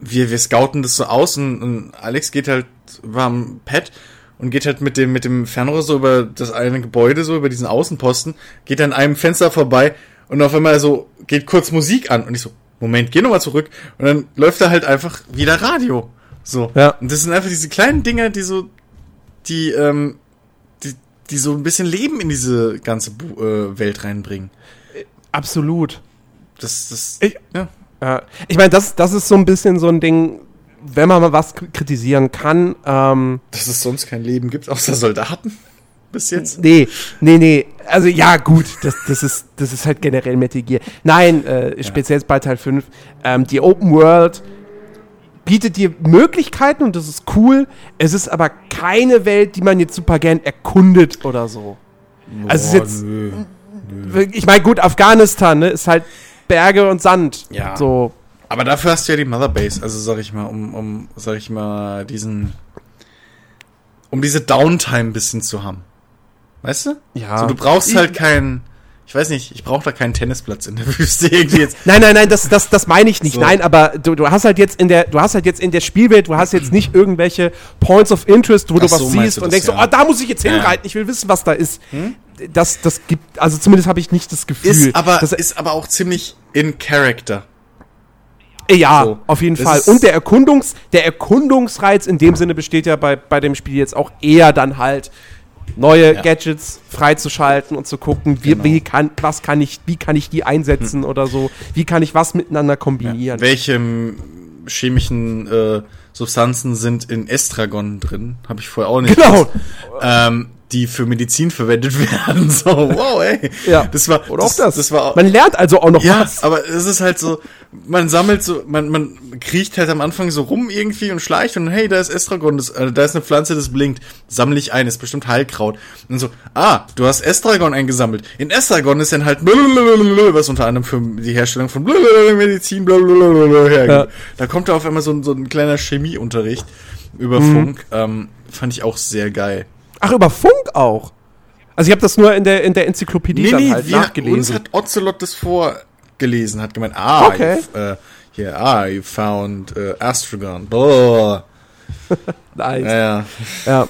wir, wir scouten das so aus und, und Alex geht halt, war am Pad und geht halt mit dem, mit dem Fernrohr so über das eine Gebäude, so über diesen Außenposten, geht an einem Fenster vorbei und auf einmal so geht kurz Musik an und ich so, Moment, geh nochmal zurück und dann läuft da halt einfach wieder Radio. So. Ja. Und das sind einfach diese kleinen Dinger, die so, die, ähm, die, die so ein bisschen Leben in diese ganze äh, Welt reinbringen. Absolut. Das, das, Ich- ja. Ja, ich meine, das, das ist so ein bisschen so ein Ding, wenn man mal was kritisieren kann. Ähm, Dass es sonst kein Leben gibt, außer Soldaten. Bis jetzt. nee, nee, nee. Also ja, gut, das, das, ist, das ist halt generell Metal Gear. Nein, äh, speziell bei Teil 5. Ähm, die Open World, bietet dir Möglichkeiten und das ist cool. Es ist aber keine Welt, die man jetzt super gern erkundet oder so. Also es ist jetzt, nö. ich meine, gut, Afghanistan ne, ist halt Berge und Sand. Ja. So. Aber dafür hast du ja die Mother Base, also sag ich mal, um, um, sag ich mal, diesen, um diese Downtime ein bisschen zu haben. Weißt du? Ja. So, du brauchst halt keinen, ich weiß nicht, ich brauche da keinen Tennisplatz in der Wüste irgendwie jetzt. Nein, nein, nein, das, das, das meine ich nicht. So. Nein, aber du, du hast halt jetzt in der, du hast halt jetzt in der Spielwelt, du hast jetzt nicht irgendwelche Points of Interest, wo Ach du was so, siehst du und das, denkst so, ja. oh, da muss ich jetzt Ja. Hm? hinreiten, ich will wissen, was da ist. Das, das gibt, also zumindest habe ich nicht das Gefühl. Ist aber, dass, ist aber auch ziemlich in Character. ja, so. auf jeden Das Fall. Und der Erkundungs, der Erkundungsreiz in dem Sinne besteht ja bei, bei dem Spiel jetzt auch eher dann halt neue Ja. Gadgets freizuschalten und zu gucken, wie, Genau. wie kann, was kann ich, wie kann ich die einsetzen oder so, wie kann ich was miteinander kombinieren. Welche m, chemischen äh, Substanzen sind in Estragon drin? Habe ich vorher auch nicht. Genau. Ähm, die für Medizin verwendet werden. So, wow, ey. Ja. Das war, Oder auch das. Das war auch, Man lernt also auch noch ja, was. aber es ist halt so, man sammelt so, man, man kriecht halt am Anfang so rum irgendwie und schleicht und hey, da ist Estragon, das, äh, da ist eine Pflanze, das blinkt. Sammle ich ein, ist bestimmt Heilkraut. Und so, ah, du hast Estragon eingesammelt. In Estragon ist dann halt was unter anderem für die Herstellung von Medizin blablabla hergeht. Ja. Da kommt da auf einmal so, ein- so ein kleiner Chemieunterricht über Mhm. Funk. Ähm, fand ich auch sehr geil. Ach, über Funk auch. Also ich habe das nur in der, in der Enzyklopädie dann halt uns nachgelesen. hat Ocelot das vorgelesen, hat gemeint, ah, Okay. äh, hier, ah, you found äh, Astragon. Boah. Nice. Ja, ja. Ja.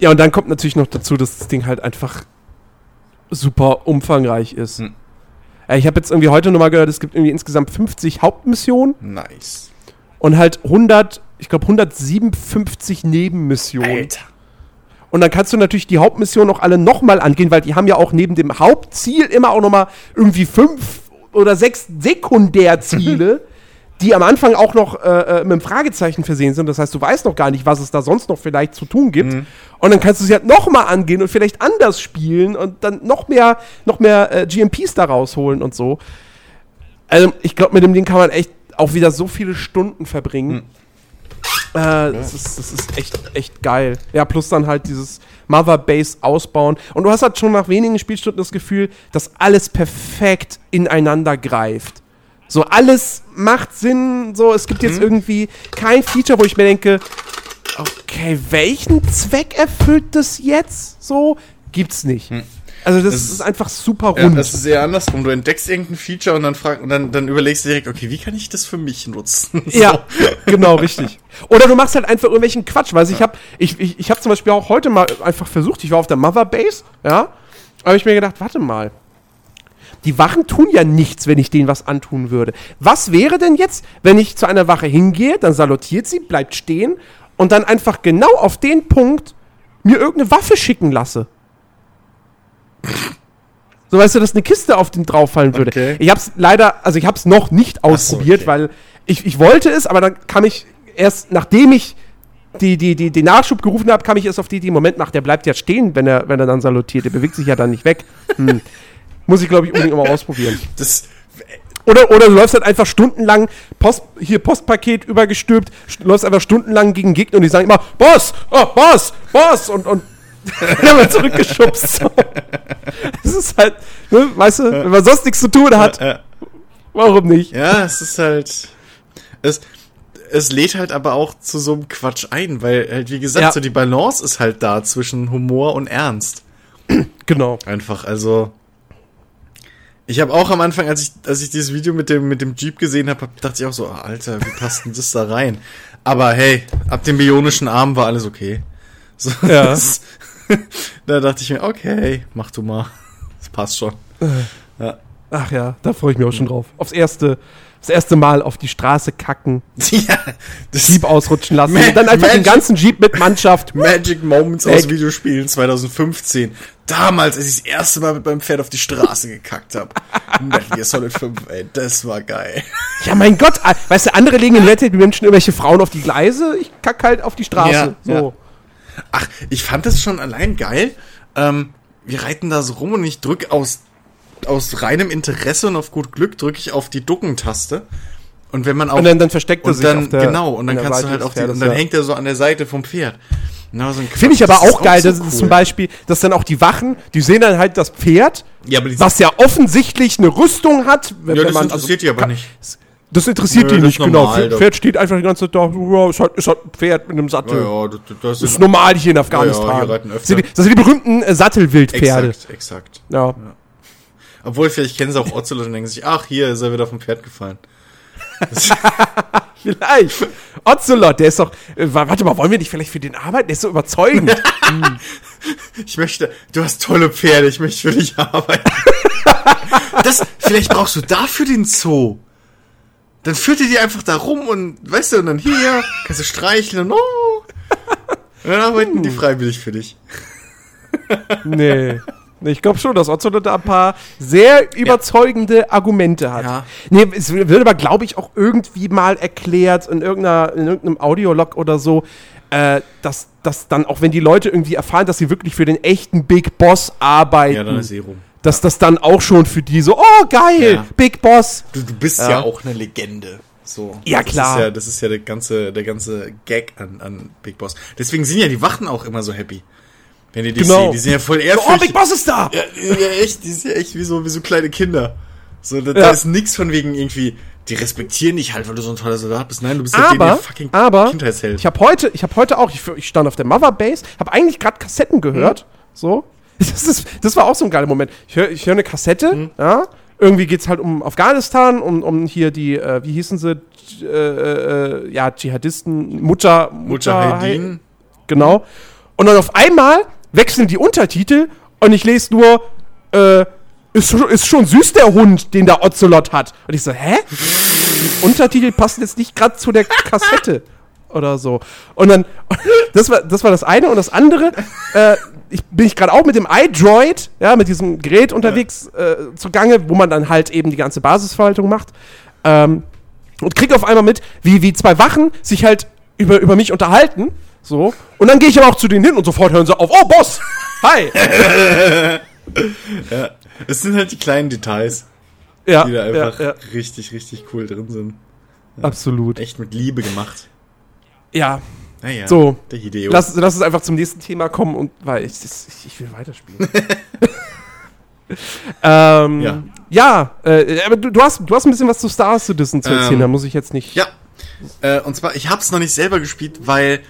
Ja, und dann kommt natürlich noch dazu, dass das Ding halt einfach super umfangreich ist. Hm. Ich habe jetzt irgendwie heute nochmal gehört, es gibt irgendwie insgesamt 50 Hauptmissionen Nice. und halt 100, ich glaube 157 Nebenmissionen. Und dann kannst du natürlich die Hauptmissionen auch alle nochmal angehen, weil die haben ja auch neben dem Hauptziel immer auch nochmal irgendwie fünf oder sechs Sekundärziele, die am Anfang auch noch äh, äh, mit einem Fragezeichen versehen sind. Das heißt, du weißt noch gar nicht, was es da sonst noch vielleicht zu tun gibt. Und dann kannst du sie halt nochmal angehen und vielleicht anders spielen und dann noch mehr, noch mehr äh, GMPs da rausholen und so. Also, ich glaube, mit dem Ding kann man echt auch wieder so viele Stunden verbringen. Äh, das, ist, das ist echt, echt geil. Ja, plus dann halt dieses Mother Base ausbauen. Und du hast halt schon nach wenigen Spielstunden das Gefühl, dass alles perfekt ineinander greift. So, alles macht Sinn. So, es gibt jetzt irgendwie kein Feature, wo ich mir denke, okay, welchen Zweck erfüllt das jetzt? So, gibt's nicht. Also, das, Das ist ist- einfach super Ja, rund. das ist eher andersrum. Du entdeckst irgendein Feature und dann frag, und dann, dann überlegst du direkt, okay, wie kann ich das für mich nutzen? So. Ja, genau, richtig. Oder du machst halt einfach irgendwelchen Quatsch, weil ich habe ich, ich, ich hab zum Beispiel auch heute mal einfach versucht, ich war auf der Mother Base, ja, habe ich mir gedacht, warte mal, die Wachen tun ja nichts, wenn ich denen was antun würde. Was wäre denn jetzt, wenn ich zu einer Wache hingehe, dann salutiert sie, bleibt stehen und dann einfach genau auf den Punkt mir irgendeine Waffe schicken lasse? So weißt du, dass eine Kiste auf den drauffallen würde. Okay. Ich hab's leider, also ich hab's noch nicht ausprobiert, okay. weil ich, ich wollte es, aber dann kam ich erst, nachdem ich die, die, die, den Nachschub gerufen habe, kam ich erst auf die Idee, Moment, macht der bleibt ja stehen, wenn er, wenn er dann salutiert. Der bewegt sich ja dann nicht weg. Hm. Muss ich, glaube ich, unbedingt mal ausprobieren. Das, Oder, oder du läufst halt einfach stundenlang, Post, hier Postpaket übergestülpt, st- läufst einfach stundenlang gegen Gegner und die sagen immer, Boss, oh, Boss, Boss und, und dann wird zurückgeschubst. Das ist halt, ne, weißt du, wenn man sonst nichts zu tun hat, warum nicht? Ja, es ist halt. Es, es lädt halt aber auch zu so einem Quatsch ein, weil halt, wie gesagt, Ja. so die Balance ist halt da zwischen Humor und Ernst. Genau. Einfach, also. Ich habe auch am Anfang, als ich, als ich dieses Video mit dem, mit dem Jeep gesehen habe, dachte ich auch so, ah, Alter, wie passt denn das da rein? Aber hey, ab dem bionischen Arm war alles okay. So, Ja. das- da dachte ich mir, okay, mach du mal. Das passt schon. Ach ja, da freue ich mich auch schon drauf. Aufs erste, das erste Mal auf die Straße kacken, ja, das Jeep ausrutschen lassen. Ma- und dann einfach den Magic- ganzen Jeep mit Mannschaft. Magic Moments Weg. aus Videospielen 2015. Damals, als ich das erste Mal mit meinem Pferd auf die Straße gekackt habe. Metal Gear Solid 5, ey, das war geil. Ja, mein Gott, weißt du, andere legen in Red Dead Redemption irgendwelche Frauen auf die Gleise, ich kack halt auf die Straße. Ja, so. ja. Ach, ich fand das schon allein geil. Ähm, wir reiten da so rum und ich drück aus, aus reinem Interesse und auf gut Glück drücke ich auf die Duckentaste. Und wenn man auch Und dann, dann versteckt er sich dann auf der, genau und dann kannst du Seite halt des auf die, Pferdes, und dann ja. hängt er so an der Seite vom Pferd. Na, so ein Finde ich aber auch geil, so das ist cool. zum Beispiel, dass dann auch die Wachen, die sehen dann halt das Pferd, Ja, was ja offensichtlich eine Rüstung hat. Wenn, ja, wenn das man, interessiert die aber nicht. Das interessiert Nö, die das nicht, genau. normal, Pferd doch. Pferd steht einfach die ganze Zeit da, ja, ist halt, ist halt ein Pferd mit einem Sattel. Ja, ja, das, das Das ist ist normal hier in Afghanistan. das, sind die, das sind die berühmten äh, Sattelwildpferde. exakt, exakt. Ja. Obwohl, vielleicht kennen sie auch Ocelot und denken sich, ach, hier ist er wieder vom Pferd gefallen. Vielleicht. Ocelot, der ist doch. Äh, wa- warte mal, wollen wir nicht vielleicht für den arbeiten? Der ist so überzeugend. Ich möchte, du hast tolle Pferde, ich möchte für dich arbeiten. das, vielleicht brauchst du dafür den Zoo. Dann führt er die einfach da rum und, weißt du, und dann hier, kannst du streicheln und, oh. Und dann arbeiten die freiwillig für dich. nee. Ich glaube schon, dass Ocelot da ein paar sehr überzeugende Argumente hat. Ja. Nee, es wird aber, glaube ich, auch irgendwie mal erklärt in, irgendeiner, in irgendeinem Audiolog oder so, äh, dass, dass dann, auch wenn die Leute irgendwie erfahren, dass sie wirklich für den echten Big Boss arbeiten, Ja, dann ist eh rum. Dass das dann auch schon für die so, oh geil, Ja. Big Boss. Du, du bist Ja. ja. auch eine Legende. So. Ja, das klar. Ist ja, das ist ja der ganze, der ganze Gag an, an Big Boss. Deswegen sind ja die Wachen auch immer so happy. Wenn die dich Genau. sehen. Die sind ja voll So, ehrfürchtig. oh, Big Boss ist da! Ja, ja, echt, die sind ja echt wie so, wie so kleine Kinder. So, da, Ja. da ist nix von wegen irgendwie, die respektieren dich halt, weil du so ein toller Soldat bist. Nein, du bist halt aber, der fucking aber Kindheitsheld. ich habe heute, ich habe heute auch, ich, ich stand auf der Mother Base, habe eigentlich gerade Kassetten gehört, so. Das, ist, das war auch so ein geiler Moment. Ich höre ich hör eine Kassette, Mhm. ja. Irgendwie geht's halt um Afghanistan, um, um hier die, äh, wie hießen sie, äh, äh, ja, Dschihadisten, Mutter, Mujahedin. Genau. Und dann auf einmal wechseln die Untertitel und ich lese nur, äh, ist, schon- ist schon süß der Hund, den der Ocelot hat. Und ich so, hä? Die Untertitel passen jetzt nicht gerade zu der Kassette oder so. Und dann, das war das, war das eine. Und das andere, äh, ich bin ich gerade auch mit dem iDroid, ja, mit diesem Gerät unterwegs äh, zugange, wo man dann halt eben die ganze Basisverwaltung macht. Ähm, und krieg auf einmal mit, wie, wie zwei Wachen sich halt über, über mich unterhalten. So. Und dann gehe ich aber auch zu denen hin und sofort hören sie auf. Oh, Boss! Hi! Es sind halt die kleinen Details, ja, die da einfach ja, ja, richtig, richtig cool drin sind. absolut. Echt mit Liebe gemacht. Ja, Naja, So. der Hideo. lass, lass uns einfach zum nächsten Thema kommen und weil ich, ich, ich will weiterspielen. ähm, ja, Ja. äh, aber du, du, hast, du hast ein bisschen was zu Star Citizen zu erzählen, Ähm, da muss ich jetzt nicht. Ja. Äh, und zwar, ich hab's noch nicht selber gespielt, weil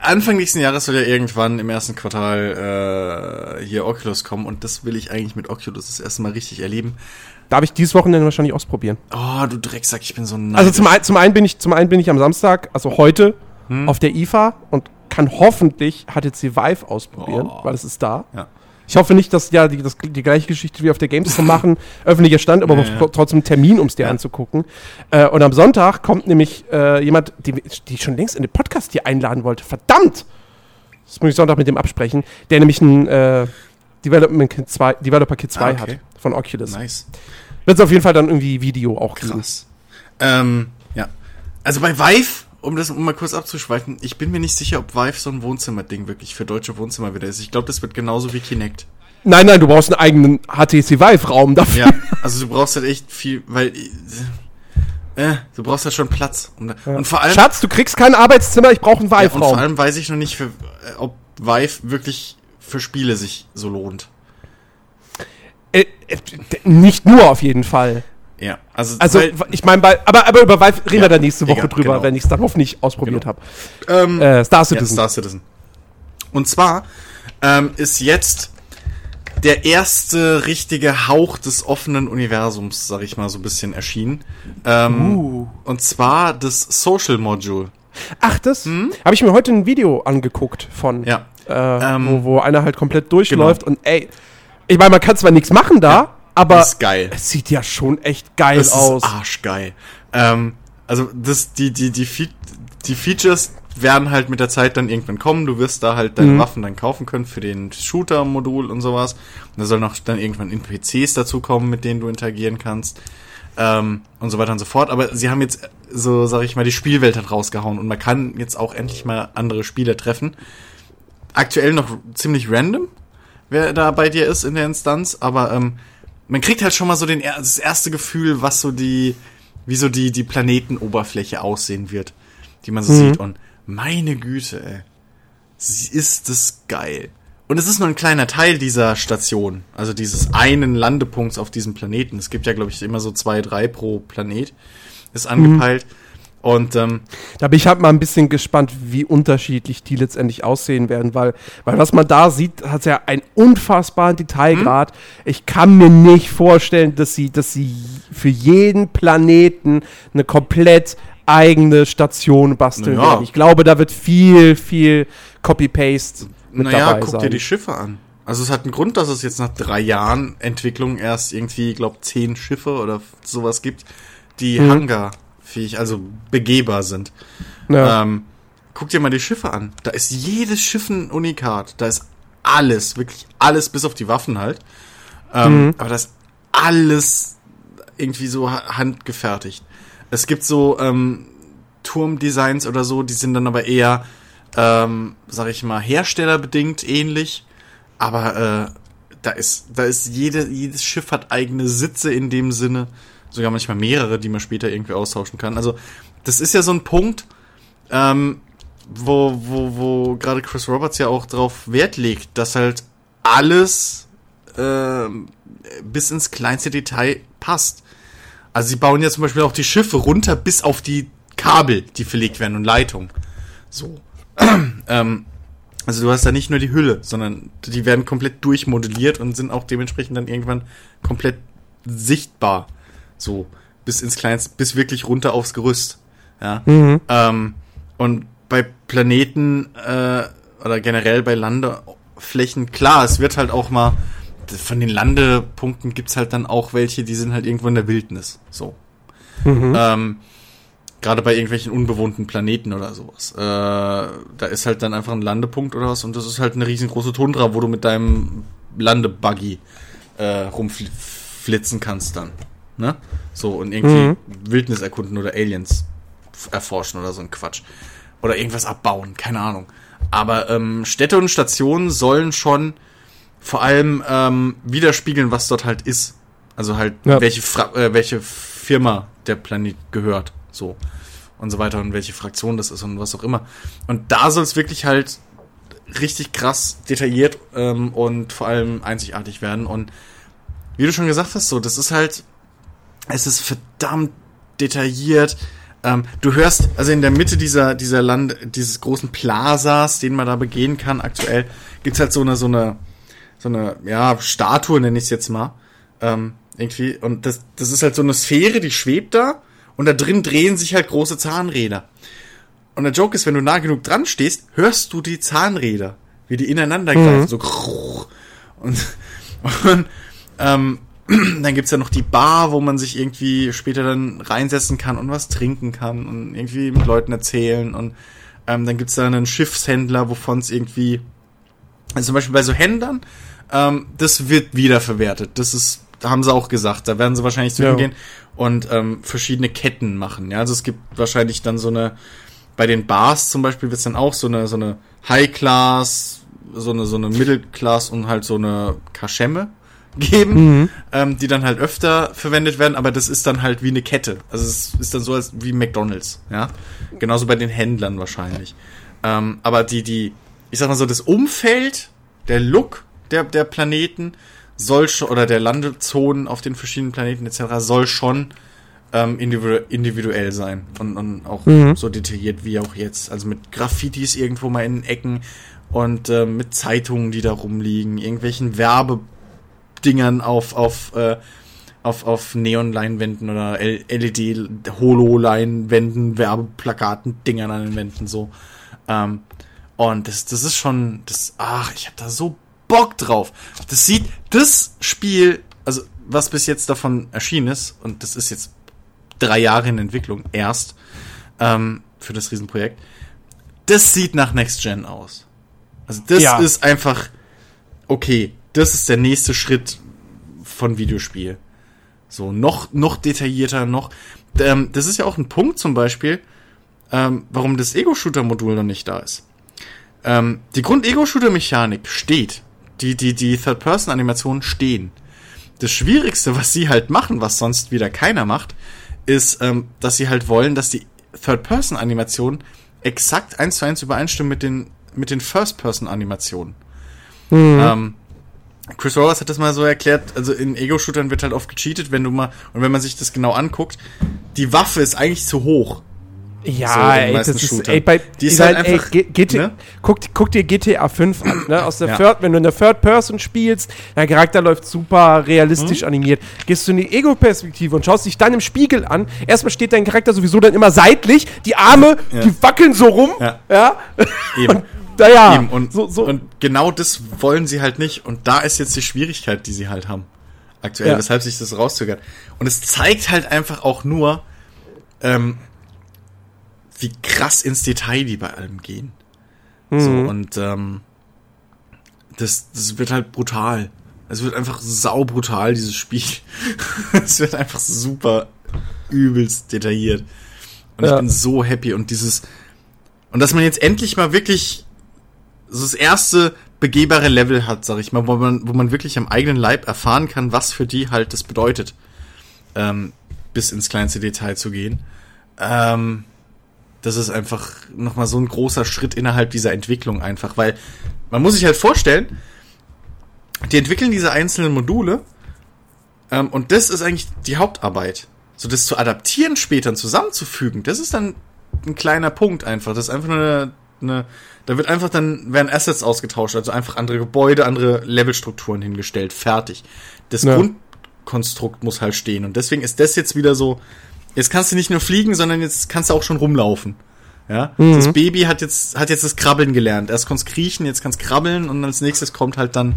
Anfang nächsten Jahres soll ja irgendwann im ersten Quartal äh, hier Oculus kommen und das will ich eigentlich mit Oculus das erste Mal richtig erleben. Darf ich dieses Wochenende wahrscheinlich ausprobieren. Oh, du Drecksack, ich bin so neidisch. Also zum, ein, zum, einen bin ich, zum einen bin ich am Samstag, also heute, auf der IFA und kann hoffentlich HTC Vive ausprobieren, Oh. weil es ist da. Ja. Ich hoffe nicht, dass ja die, das, die gleiche Geschichte wie auf der Gamescom machen, öffentlicher Stand, aber Ja, tr- ja. trotzdem einen Termin, um es dir Ja. anzugucken. Äh, und am Sonntag kommt nämlich äh, jemand, die, die ich schon längst in den Podcast hier einladen wollte. Verdammt! Das muss ich Sonntag mit dem absprechen, der nämlich ein äh, Development Kit 2, Developer Kit 2 Ah, okay. hat von Oculus. Nice. Wird es auf jeden Fall dann irgendwie Video auch geben. Krass. Ähm, ja. Also bei Vive, um das um mal kurz abzuschweifen, ich bin mir nicht sicher, ob Vive so ein Wohnzimmerding wirklich für deutsche Wohnzimmer wieder ist. Ich glaube, das wird genauso wie Kinect. Nein, nein, du brauchst einen eigenen HTC Vive-Raum dafür. Ja, also du brauchst halt echt viel, weil äh, du brauchst halt schon Platz. Um da, Und vor allem Schatz, du kriegst kein Arbeitszimmer, ich brauche einen ja, und vor Vive-Raum. allem weiß ich noch nicht, für, äh, ob Vive wirklich für Spiele sich so lohnt. Äh, äh, nicht nur auf jeden Fall. Ja, also, Also, weil, ich meine, aber, aber über Vive reden Ja, wir dann nächste Woche egal, drüber, genau. wenn ich es dann hoffentlich ausprobiert Genau. habe. ähm, Äh, Star Ja, Citizen. Star Citizen. Und zwar ähm, ist jetzt der erste richtige Hauch des offenen Universums, sag ich mal, so ein bisschen erschienen. Ähm, Uh. Und zwar das Social Module. Ach, das habe ich mir heute ein Video angeguckt von, Hm? Ja. Äh, Ähm, wo, wo einer halt komplett durchläuft und ey, ich meine, man kann zwar nichts machen da, Ja, aber ist geil. es sieht ja schon echt geil Das aus. ist arschgeil. Ähm, also das, die, die, die, Fe die Features werden halt mit der Zeit dann irgendwann kommen. Du wirst da halt deine Mhm. Waffen dann kaufen können für den Shooter-Modul und sowas. Und da sollen auch dann irgendwann NPCs dazukommen, mit denen du interagieren kannst. Ähm, und so weiter und so fort. Aber sie haben jetzt, so sag ich mal, die Spielwelt halt rausgehauen und man kann jetzt auch endlich mal andere Spieler treffen. Aktuell noch ziemlich random, wer da bei dir ist in der Instanz, aber ähm, man kriegt halt schon mal so den, das erste Gefühl, was so die, wie so die, die Planetenoberfläche aussehen wird, die man so mhm. sieht. Und meine Güte, ey. Sie ist das geil. Und es ist nur ein kleiner Teil dieser Station, also dieses einen Landepunkts auf diesem Planeten. Es gibt ja, glaube ich, immer so zwei, drei pro Planet. Ist angepeilt. Mhm. Und ähm, da bin ich halt mal ein bisschen gespannt, wie unterschiedlich die letztendlich aussehen werden, weil, weil was man da sieht, hat ja einen unfassbaren Detailgrad. Mhm. Ich kann mir nicht vorstellen, dass sie, dass sie für jeden Planeten eine komplett eigene Station basteln naja. werden. Ich glaube, da wird viel, viel Copy-Paste mit naja, dabei guck sein. dir die Schiffe an. Also es hat einen Grund, dass es jetzt nach drei Jahren Entwicklung erst irgendwie, ich glaube, zehn Schiffe oder sowas gibt, die mhm. Hangarfähig, also begehbar sind. Ja. Ähm, guck dir mal die Schiffe an. Da ist jedes Schiff ein Unikat. Da ist alles, wirklich alles, bis auf die Waffen halt. Ähm, mhm. Aber das ist alles irgendwie so handgefertigt. Es gibt so ähm, Turmdesigns oder so, die sind dann aber eher ähm, sag ich mal, herstellerbedingt ähnlich. Aber äh, da ist, da ist jede, jedes Schiff hat eigene Sitze in dem Sinne. Sogar manchmal mehrere, die man später irgendwie austauschen kann. Also, das ist ja so ein Punkt, ähm, wo, wo, wo gerade Chris Roberts ja auch drauf Wert legt, dass halt alles äh, bis ins kleinste Detail passt. Also sie bauen ja zum Beispiel auch die Schiffe runter bis auf die Kabel, die verlegt werden und Leitungen. So. ähm, also du hast da nicht nur die Hülle, sondern die werden komplett durchmodelliert und sind auch dementsprechend dann irgendwann komplett sichtbar. So, bis ins Kleinste, bis wirklich runter aufs Gerüst. Ja. Mhm. Ähm, und bei Planeten äh, oder generell bei Landeflächen, klar, es wird halt auch mal, von den Landepunkten gibt's halt dann auch welche, die sind halt irgendwo in der Wildnis. So. Mhm. Ähm, Gerade bei irgendwelchen unbewohnten Planeten oder sowas. Äh, da ist halt dann einfach ein Landepunkt oder was und das ist halt eine riesengroße Tundra, wo du mit deinem Landebuggy äh, rumflitzen kannst dann. Ne? So, und irgendwie mhm. Wildnis erkunden oder Aliens erforschen oder so ein Quatsch. Oder irgendwas abbauen, keine Ahnung. Aber ähm, Städte und Stationen sollen schon vor allem ähm, widerspiegeln, was dort halt ist. Also halt, ja. welche, Fra äh, welche Firma der Planet gehört. So. Und so weiter und welche Fraktion das ist und was auch immer. Und da soll es wirklich halt richtig krass detailliert ähm, und vor allem einzigartig werden. Und wie du schon gesagt hast, so, das ist halt, es ist verdammt detailliert. Ähm, du hörst, also in der Mitte dieser, dieser Land, dieses großen Plazas, den man da begehen kann, aktuell, gibt's halt so eine, so eine, so eine, ja, Statue, nenne ich es jetzt mal. Ähm, irgendwie. Und das, das ist halt so eine Sphäre, die schwebt da und da drin drehen sich halt große Zahnräder. Und der Joke ist, wenn du nah genug dran stehst, hörst du die Zahnräder, wie die ineinander greifen, mhm. so und, und ähm, dann gibt's ja noch die Bar, wo man sich irgendwie später dann reinsetzen kann und was trinken kann und irgendwie mit Leuten erzählen und ähm, dann gibt's da einen Schiffshändler, wovon es irgendwie, also zum Beispiel bei so Händlern, ähm, das wird wiederverwertet. Das ist, da haben sie auch gesagt, da werden sie wahrscheinlich zu ja. hingehen und ähm, verschiedene Ketten machen. Ja, also es gibt wahrscheinlich dann so eine, bei den Bars zum Beispiel wird es dann auch so eine, so eine High Class, so eine, so eine Middle Class und halt so eine Kaschemme geben, mhm. ähm, die dann halt öfter verwendet werden, aber das ist dann halt wie eine Kette. Also es ist dann so als wie McDonalds, ja. Genauso bei den Händlern wahrscheinlich. Ähm, aber die, die, ich sag mal so, das Umfeld, der Look der, der Planeten, soll schon, oder der Landezonen auf den verschiedenen Planeten etc. soll schon ähm, individu individuell sein und, und auch mhm. so detailliert wie auch jetzt. Also mit Graffitis irgendwo mal in den Ecken und äh, mit Zeitungen, die da rumliegen, irgendwelchen Werbedingern auf, auf, äh, auf, auf Neonleinwänden oder LED-Holo-Leinwänden, Werbeplakaten, Dingern an den Wänden so. Ähm, und das, das ist schon, das, ach, ich habe da so Bock drauf. Das sieht, das Spiel, also was bis jetzt davon erschienen ist, und das ist jetzt drei Jahre in Entwicklung erst ähm, für das Riesenprojekt, das sieht nach Next Gen aus. Also das ja. ist einfach okay. Das ist der nächste Schritt von Videospiel. So noch noch detaillierter, noch. Ähm, das ist ja auch ein Punkt zum Beispiel, ähm, warum das Ego-Shooter-Modul noch nicht da ist. Ähm, die Grund-Ego-Shooter-Mechanik steht die, die, die Third-Person-Animationen stehen. Das Schwierigste, was sie halt machen, was sonst wieder keiner macht, ist, ähm, dass sie halt wollen, dass die Third-Person-Animationen exakt eins zu eins übereinstimmen mit den, mit den First-Person-Animationen. Mhm. Ähm, Chris Roberts hat das mal so erklärt, also in Ego-Shootern wird halt oft gecheatet, wenn du mal, und wenn man sich das genau anguckt, die Waffe ist eigentlich zu hoch. Ja, So, ey, das ist, ey, bei, Die ist halt einfach, G- GT, ne? guck, guck dir GTA 5 an, ne? Aus der Ja. Third, wenn du in der Third Person spielst, dein Charakter läuft super realistisch Mhm. animiert. Gehst du in die Ego-Perspektive und schaust dich dann im Spiegel an. Erstmal steht dein Charakter sowieso dann immer seitlich, die Arme, Ja. die wackeln so rum. Ja. ja? Eben. Naja, Eben. Und, so, so. und genau das wollen sie halt nicht. Und da ist jetzt die Schwierigkeit, die sie halt haben. Aktuell, Ja. weshalb sich das rauszögert. Und es zeigt halt einfach auch nur, ähm, wie krass ins Detail die bei allem gehen. So, Mhm. und ähm, das, das wird halt brutal. Es wird einfach saubrutal, dieses Spiel. es wird einfach super übelst detailliert. Und Ja. ich bin so happy. Und dieses, und dass man jetzt endlich mal wirklich so das erste begehbare Level hat, sag ich mal, wo man, wo man wirklich am eigenen Leib erfahren kann, was für die halt das bedeutet, ähm, bis ins kleinste Detail zu gehen. Ähm, das ist einfach nochmal so ein großer Schritt innerhalb dieser Entwicklung einfach, weil man muss sich halt vorstellen, die entwickeln diese einzelnen Module ähm, und das ist eigentlich die Hauptarbeit. So das zu adaptieren später und zusammenzufügen, das ist dann ein kleiner Punkt einfach. Das ist einfach nur eine, eine da wird einfach dann, werden Assets ausgetauscht, also einfach andere Gebäude, andere Levelstrukturen hingestellt, fertig. Das Ja. Grundkonstrukt muss halt stehen und deswegen ist das jetzt wieder so, jetzt kannst du nicht nur fliegen, sondern jetzt kannst du auch schon rumlaufen. Ja, das Baby hat jetzt hat jetzt das Krabbeln gelernt. Erst kann's kriechen, jetzt kann's krabbeln und als nächstes kommt halt dann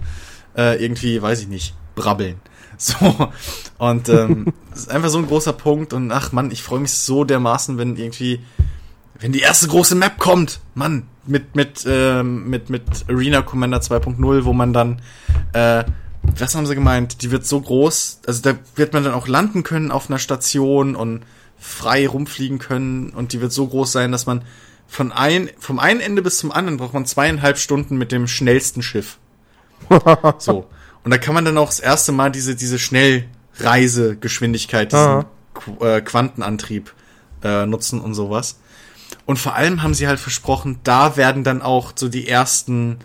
äh, irgendwie, weiß ich nicht, brabbeln. So und ähm, das ist einfach so ein großer Punkt und ach Mann, ich freue mich so dermaßen, wenn irgendwie wenn die erste große Map kommt, Mann, mit mit ähm, mit mit Arena Commander 2.0, wo man dann äh, was haben sie gemeint? Die wird so groß, also da wird man dann auch landen können auf einer Station und frei rumfliegen können und die wird so groß sein, dass man von ein, vom einen Ende bis zum anderen braucht man zweieinhalb Stunden mit dem schnellsten Schiff. so. Und da kann man dann auch das erste Mal diese, diese Schnellreisegeschwindigkeit, diesen. Qu äh, Quantenantrieb äh, nutzen und sowas. Und vor allem haben sie halt versprochen, da werden dann auch so die ersten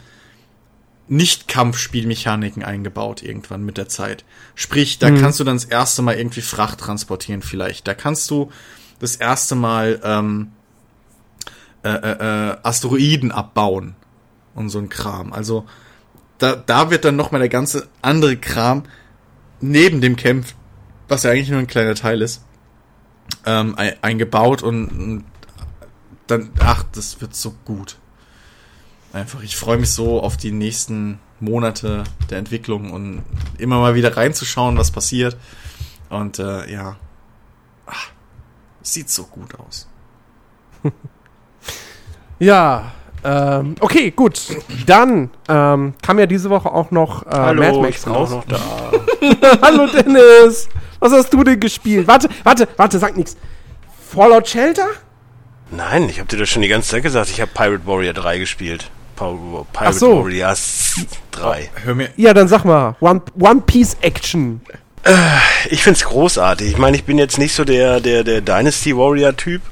nicht-Kampfspielmechaniken eingebaut irgendwann mit der Zeit. Sprich, da kannst du dann das erste Mal irgendwie Fracht transportieren vielleicht. Da kannst du das erste Mal ähm, äh, äh, äh, Asteroiden abbauen und so ein Kram. Also da, da wird dann noch mal der ganze andere Kram neben dem Camp, was ja eigentlich nur ein kleiner Teil ist, ähm, ein, eingebaut und, und dann, ach, das wird so gut. Einfach, ich freue mich so auf die nächsten Monate der Entwicklung und immer mal wieder reinzuschauen, was passiert. Und äh, ja, ach, sieht so gut aus. Ja, ähm, okay, gut. Dann ähm, kam ja diese Woche auch noch äh, Mad ich Max raus. auch noch da. Hallo Dennis! Was hast du denn gespielt? Warte, warte, warte, sag nix. Fallout Shelter? Nein, ich habe dir das schon die ganze Zeit gesagt. Ich habe Pirate Warrior 3 gespielt. Pirate Ach so. Warriors 3. Hör mir, Ja, dann sag mal. One, One Piece Action. Ich find's großartig. Ich meine, ich bin jetzt nicht so der, der, der Dynasty Warrior Typ.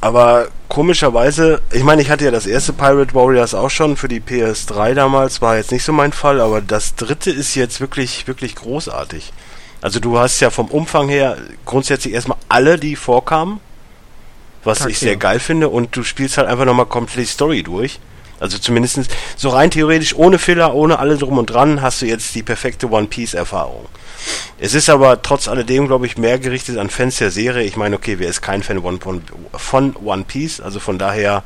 Aber komischerweise, ich meine, ich hatte ja das erste Pirate Warriors auch schon für die PS3 damals, war jetzt nicht so mein Fall, aber das dritte ist jetzt wirklich, wirklich großartig. Also du hast ja vom Umfang her grundsätzlich erstmal alle, die vorkamen, was ich Okay. sehr geil finde, und du spielst halt einfach nochmal komplett die Story durch. Also zumindest so rein theoretisch, ohne Filler, ohne alle drum und dran, hast du jetzt die perfekte One Piece-Erfahrung. Es ist aber trotz alledem, glaube ich, mehr gerichtet an Fans der Serie. Ich meine, okay, wer ist kein Fan von, von One Piece? Also von daher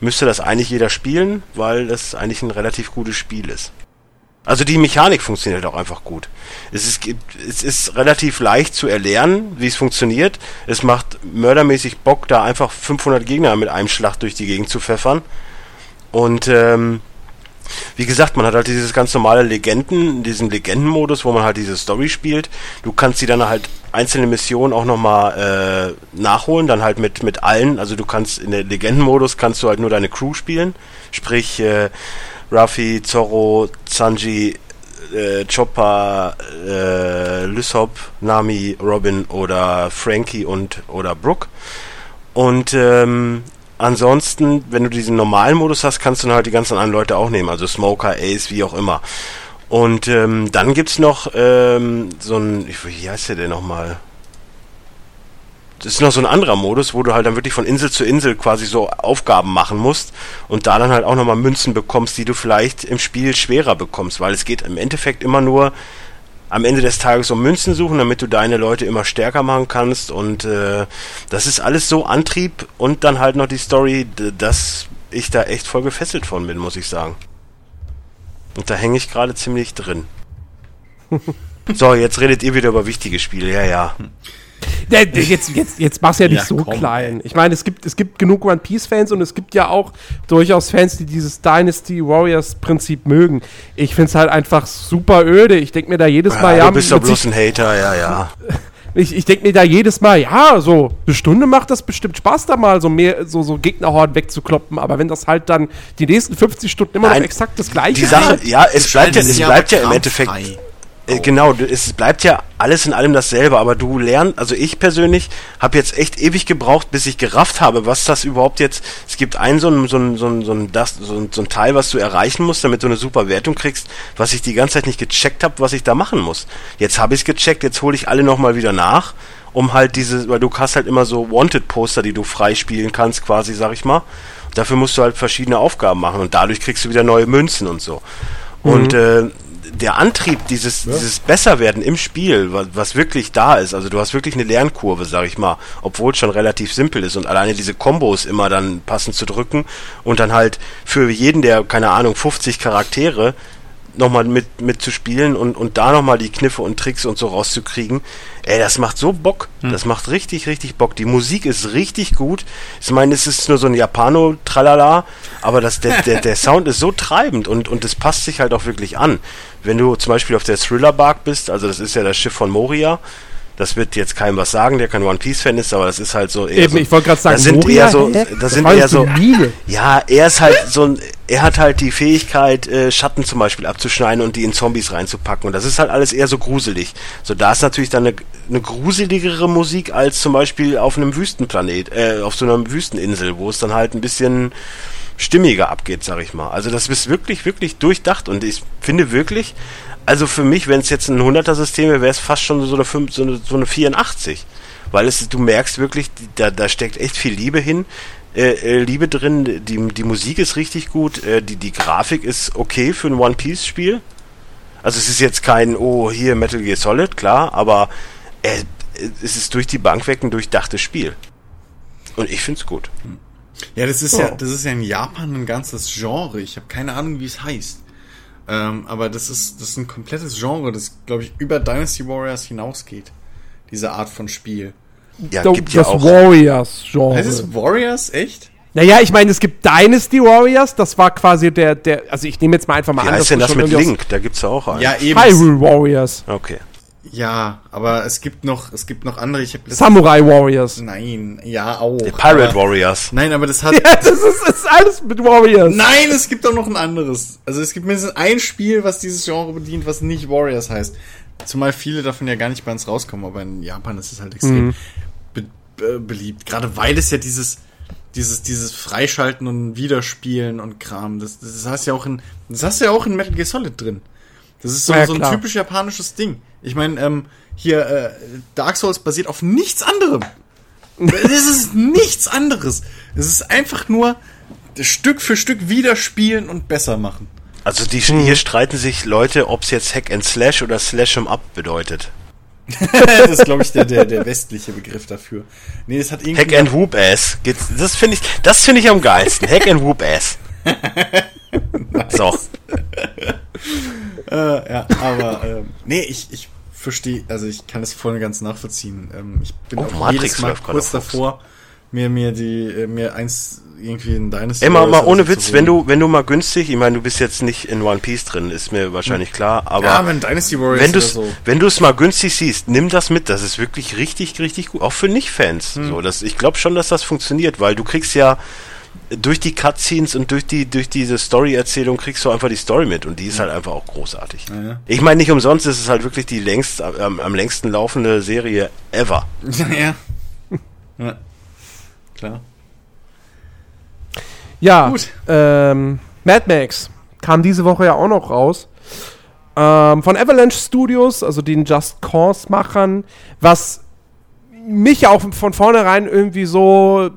müsste das eigentlich jeder spielen, weil das eigentlich ein relativ gutes Spiel ist. Also die Mechanik funktioniert auch einfach gut. Es ist, es ist relativ leicht zu erlernen, wie es funktioniert. Es macht mördermäßig Bock, da einfach 500 Gegner mit einem Schlag durch die Gegend zu pfeffern. Und ähm, wie gesagt, man hat halt dieses ganz normale Legenden, diesen Legendenmodus, wo man halt diese Story spielt. Du kannst sie dann halt einzelne Missionen auch nochmal äh, nachholen, dann halt mit, mit allen. Also du kannst in der Legendenmodus kannst du halt nur deine Crew spielen. Sprich, äh, Ruffy, Zorro, Sanji, äh, Chopper, äh, Lysop, Nami, Robin oder Frankie und oder Brooke. Und ähm, ansonsten, wenn du diesen normalen Modus hast, kannst du dann halt die ganzen anderen Leute auch nehmen, also Smoker, Ace, wie auch immer. Und ähm, dann gibt's noch ähm, so ein, wie heißt der denn nochmal? Das ist noch so ein anderer Modus, wo du halt dann wirklich von Insel zu Insel quasi so Aufgaben machen musst und da dann halt auch nochmal Münzen bekommst, die du vielleicht im Spiel schwerer bekommst, weil es geht im Endeffekt immer nur am Ende des Tages um Münzen suchen, damit du deine Leute immer stärker machen kannst und äh, das ist alles so Antrieb und dann halt noch die Story, dass ich da echt voll gefesselt von bin, muss ich sagen. Und da hänge ich gerade ziemlich drin. so, jetzt redet ihr wieder über wichtige Spiele, ja, ja. Jetzt, jetzt, jetzt mach's ja nicht Ja, so komm. klein. Ich meine, es gibt, es gibt genug One Piece-Fans und es gibt ja auch durchaus Fans, die dieses Dynasty Warriors-Prinzip mögen. Ich find's halt einfach super öde. Ich denk mir da jedes Mal, ja, du bist doch bloß ein Hater, ja, ja. ich, ich denke mir da jedes Mal, ja, so eine Stunde macht das bestimmt Spaß, da mal so mehr, so, so Gegnerhorden wegzukloppen. Aber wenn das halt dann die nächsten 50 Stunden immer Nein, noch exakt das gleiche Die Sache, ist, ja, es bleibt ja, es ja bleibt ja im Endeffekt. kramfrei. Äh, Genau, es bleibt ja alles in allem dasselbe, aber du lernst, also ich persönlich habe jetzt echt ewig gebraucht, bis ich gerafft habe, was das überhaupt jetzt, es gibt einen so ein, so ein, so ein, so ein, das, so ein, so ein Teil, was du erreichen musst, damit du eine super Wertung kriegst, was ich die ganze Zeit nicht gecheckt habe, was ich da machen muss. Jetzt habe ich es gecheckt, jetzt hole ich alle nochmal wieder nach, um halt diese, weil du hast halt immer so Wanted-Poster, die du freispielen kannst, quasi, sag ich mal. Dafür musst du halt verschiedene Aufgaben machen und dadurch kriegst du wieder neue Münzen und so. Und äh, der Antrieb, dieses, dieses Besserwerden im Spiel, was, was wirklich da ist, also du hast wirklich eine Lernkurve, sag ich mal, obwohl es schon relativ simpel ist und alleine diese Kombos immer dann passend zu drücken und dann halt für jeden der, keine Ahnung, 50 Charaktere nochmal mit, mit zu spielen und, und da nochmal die Kniffe und Tricks und so rauszukriegen. Ey, das macht so Bock. Das macht richtig, richtig Bock. Die Musik ist richtig gut. Ich meine, es ist nur so ein Japano-Tralala, aber das, der, der, der Sound ist so treibend und, und es passt sich halt auch wirklich an. Wenn du zum Beispiel auf der Thriller-Bark bist, also das ist ja das Schiff von Moria, das wird jetzt keinem was sagen, der kein One Piece Fan ist, aber das ist halt so eher Eben, so, ich wollte gerade sagen, das sind Moria, eher so, das Das sind eher so, ja, er ist halt so ein, er hat halt die Fähigkeit, äh, Schatten zum Beispiel abzuschneiden und die in Zombies reinzupacken. Und das ist halt alles eher so gruselig. So, da ist natürlich dann eine, eine gruseligere Musik als zum Beispiel auf einem Wüstenplanet, äh, auf so einer Wüsteninsel, wo es dann halt ein bisschen stimmiger abgeht, sag ich mal. Also das ist wirklich, wirklich durchdacht und ich finde wirklich, also für mich, wenn es jetzt ein 100er-System wäre, wäre es fast schon so eine, 5, so eine, so eine 84. Weil es, du merkst wirklich, da, da steckt echt viel Liebe hin, äh, äh, Liebe drin, die, die Musik ist richtig gut, äh, die, die Grafik ist okay für ein One-Piece-Spiel. Also es ist jetzt kein, oh, hier Metal Gear Solid, klar, aber äh, es ist durch die Bank weg ein durchdachtes Spiel. Und ich find's gut. Ja, das ist ja, Oh. das ist ja in Japan ein ganzes Genre. Ich habe keine Ahnung, wie es heißt. Ähm, aber das ist, das ist ein komplettes Genre, das, glaube ich, über Dynasty Warriors hinausgeht. Diese Art von Spiel. Ja, das gibt ja auch. Warriors-Genre. Heißt es Warriors? Echt? Naja, ich meine, es gibt Dynasty Warriors, das war quasi der, der, also ich nehme jetzt mal einfach mal Wie an, heißt denn ist das mit Link? Da gibt's ja auch einen. Ja, eben. Hyrule Warriors, Okay. Ja, aber es gibt noch, es gibt noch andere. Ich habe Samurai Warriors. Nein, ja auch. Die Pirate aber, Warriors. Nein, aber das hat. Ja, das ist, ist alles mit Warriors. Nein, es gibt doch noch ein anderes. Also es gibt mindestens ein Spiel, was dieses Genre bedient, was nicht Warriors heißt. Zumal viele davon ja gar nicht bei uns rauskommen, aber in Japan ist es halt extrem be be beliebt. Gerade weil es ja dieses, dieses, dieses Freischalten und Wiederspielen und Kram, das, das hast ja auch in, das hast du ja auch in Metal Gear Solid drin. Das ist so, Ja, so ein klar. typisch japanisches Ding. Ich meine, ähm, hier, äh, Dark Souls basiert auf nichts anderem. Das ist nichts anderes. Es ist einfach nur Stück für Stück wieder spielen und besser machen. Also die, Hm. hier streiten sich Leute, ob es jetzt Hack and Slash oder Slash 'em Up bedeutet. das ist, glaube ich, der, der, der westliche Begriff dafür. Nee, es hat irgendwie. Hack and Whoop Ass. Geht's, das finde ich, das finde ich am geilsten. Hack and Whoop Ass. So. Äh, ja, aber ähm, nee, ich, ich verstehe, also ich kann das voll und ganz nachvollziehen. Ähm, ich bin Oh, auch Matrix jedes Mal kurz davor, mir mir die äh, mir eins irgendwie ein Dynasty Ey, mal, ohne Witz, wenn du, wenn du mal günstig, ich meine, du bist jetzt nicht in One Piece drin, ist mir wahrscheinlich klar, aber ja, wenn Dynasty Warriors wenn du es so. wenn du es mal günstig siehst, nimm das mit. Das ist wirklich richtig, richtig gut. Auch für Nicht-Fans. Hm. So, das, ich glaube schon, dass das funktioniert, weil du kriegst ja durch die Cutscenes und durch die durch diese Story-Erzählung kriegst du einfach die Story mit und die ist halt einfach auch großartig. Ja. Ich meine, nicht umsonst ist es halt wirklich die längst am, am längsten laufende Serie ever. ja. ja. Klar. Ja, Gut. Ähm, Mad Max kam diese Woche ja auch noch raus. Ähm, von Avalanche Studios, also den Just Cause-Machern, was mich ja auch von vornherein irgendwie so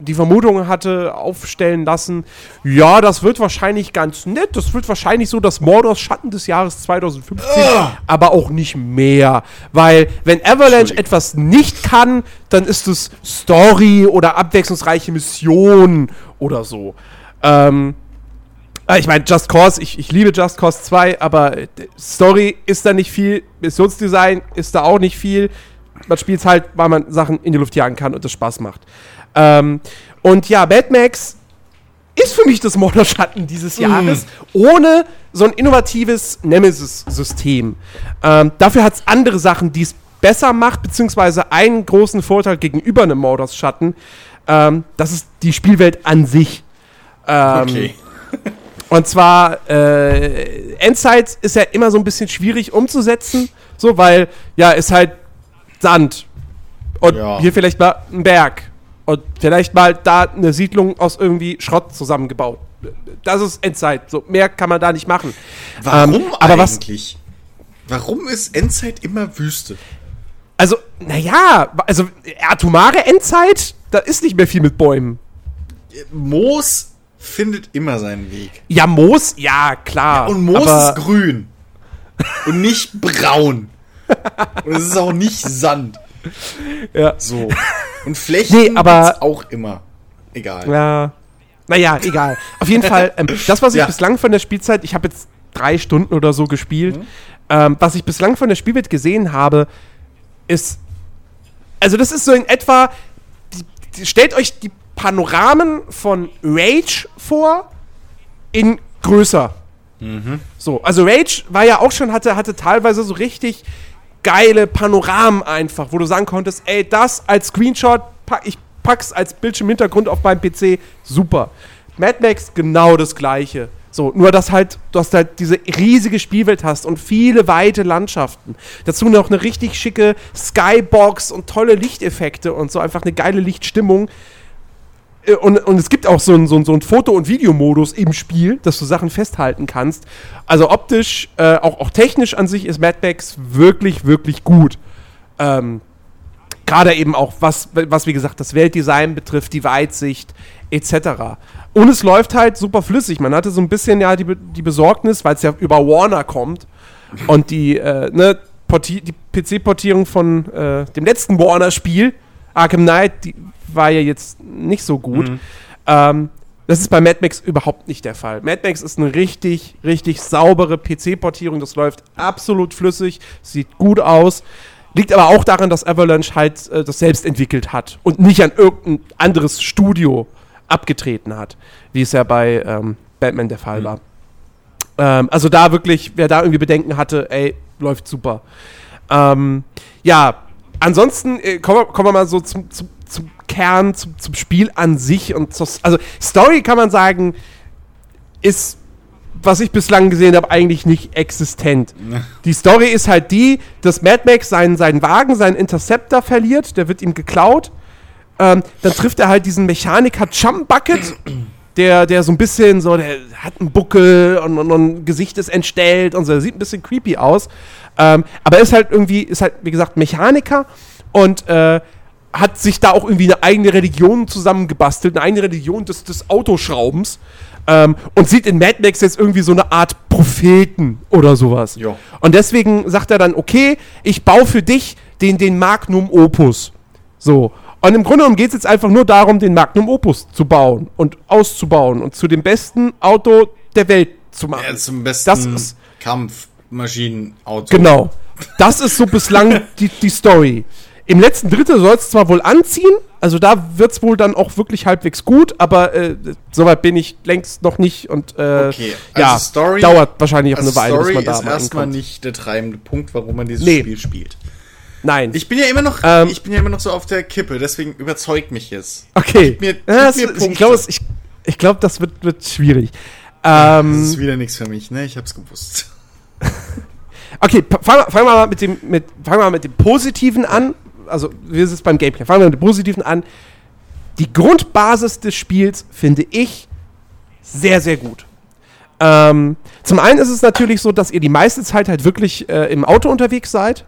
die Vermutung hatte aufstellen lassen, ja, das wird wahrscheinlich ganz nett, das wird wahrscheinlich so das Mordors Schatten des Jahres 2015, aber auch nicht mehr, weil wenn Avalanche etwas nicht kann, dann ist es Story oder abwechslungsreiche Missionen oder so. Ähm, äh, ich meine, Just Cause, ich, ich liebe Just Cause 2, aber äh, Story ist da nicht viel, Missionsdesign ist da auch nicht viel. Man spielt halt, weil man Sachen in die Luft jagen kann und das Spaß macht. Ähm, und ja, Mad Max ist für mich das Morderschatten dieses Jahres, ohne so ein innovatives Nemesis-System. Ähm, dafür hat es andere Sachen, die es besser macht, beziehungsweise einen großen Vorteil gegenüber einem Mordors-Schatten. Ähm, das ist die Spielwelt an sich. Ähm, Okay. und zwar, äh, Endzeit ist ja immer so ein bisschen schwierig umzusetzen, so, weil, ja, ist halt Sand. Und Ja. hier vielleicht mal ein Berg. Und vielleicht mal da eine Siedlung aus irgendwie Schrott zusammengebaut. Das ist Endzeit. So, mehr kann man da nicht machen. Warum Ähm, aber was- eigentlich? Warum ist Endzeit immer Wüste? Also, naja, also atomare Endzeit, da ist nicht mehr viel mit Bäumen. Moos findet immer seinen Weg. Ja, Moos, ja, klar. Und Moos ist grün. Und nicht braun. Und es ist auch nicht Sand. Ja. So. Und Flächen Nee, aber- auch immer. Egal. Ja. Naja, egal. Auf jeden Fall, ähm, das, was ich Ja. bislang von der Spielzeit, ich habe jetzt drei Stunden oder so gespielt, Mhm. ähm, was ich bislang von der Spielwelt gesehen habe, ist. Also, das ist so in etwa. Die, die, stellt euch die Panoramen von Rage vor, in größer. So, also Rage war ja auch schon, hatte, hatte teilweise so richtig geile Panoramen einfach, wo du sagen konntest, ey, das als Screenshot, pack, ich pack's als Bildschirmhintergrund auf meinem PC, super. Mad Max genau das gleiche. So, nur dass halt, du hast halt diese riesige Spielwelt hast und viele weite Landschaften. Dazu noch eine richtig schicke Skybox und tolle Lichteffekte und so einfach eine geile Lichtstimmung. Äh, Und, und es gibt auch so einen so so ein Foto- und Videomodus im Spiel, dass du Sachen festhalten kannst. Also optisch, äh, auch, auch technisch an sich ist Mad Max wirklich, wirklich gut. Ähm, Gerade eben auch, was, was wie gesagt das Weltdesign betrifft, die Weitsicht etc. Und es läuft halt super flüssig. Man hatte so ein bisschen ja die, die Besorgnis, weil es ja über Warner kommt und die, äh, ne, die PC-Portierung von äh, dem letzten Warner-Spiel, Arkham Knight, die war ja jetzt nicht so gut. Ähm, das ist bei Mad Max überhaupt nicht der Fall. Mad Max ist eine richtig, richtig saubere PC-Portierung. Das läuft absolut flüssig, sieht gut aus. Liegt aber auch daran, dass Avalanche halt äh, das selbst entwickelt hat und nicht an irgendein anderes Studio abgetreten hat, wie es ja bei ähm, Batman der Fall war. Ähm, also da wirklich, wer da irgendwie Bedenken hatte, ey, läuft super. Ähm, ja, ansonsten äh, kommen, wir, kommen wir mal so zum, zum, zum Kern, zum, zum Spiel an sich und zur, also Story kann man sagen, ist, was ich bislang gesehen habe, eigentlich nicht existent. Die Story ist halt die, dass Mad Max seinen, seinen Wagen, seinen Interceptor verliert, der wird ihm geklaut. Ähm, dann trifft er halt diesen Mechaniker Chum Bucket, der, der so ein bisschen so, der hat einen Buckel und, und, und Gesicht ist entstellt und so, der sieht ein bisschen creepy aus. Ähm, aber er ist halt irgendwie, ist halt, wie gesagt, Mechaniker und äh, hat sich da auch irgendwie eine eigene Religion zusammengebastelt, eine eigene Religion des, des Autoschraubens. Ähm, und sieht in Mad Max jetzt irgendwie so eine Art Propheten oder sowas. Ja. Und deswegen sagt er dann, okay, ich baue für dich den, den Magnum Opus. So. Und im Grunde genommen geht es jetzt einfach nur darum, den Magnum Opus zu bauen und auszubauen und zu dem besten Auto der Welt zu machen. Ja, zum besten Das ist- Kampfmaschinenauto. Genau. Das ist so bislang die, die Story. Im letzten Drittel soll es zwar wohl anziehen, also da wird es wohl dann auch wirklich halbwegs gut, aber äh, soweit bin ich längst noch nicht und äh, Okay, ja, also Story- dauert wahrscheinlich auch Also eine Weile, Story bis man da ist mal erstmal nicht der treibende Punkt, warum man dieses Nee. Spiel spielt. Nein. Ich bin ja immer noch, Ähm. ich bin ja immer noch so auf der Kippe, deswegen überzeugt mich jetzt. okay. Gib mir- gib Ja, das, mir ich glaube, ich, ich glaub, das wird, wird schwierig. Das Ähm, ist wieder nichts für mich, ne? Ich hab's gewusst. okay, fangen wir fang wir mal mit dem, mit, fangen wir mal mit dem Positiven an. Also, ist es beim Gameplay? Fangen wir mit dem Positiven an. Die Grundbasis des Spiels finde ich sehr, sehr gut. Ähm, zum einen ist es natürlich so, dass ihr die meiste Zeit halt wirklich äh, im Auto unterwegs seid.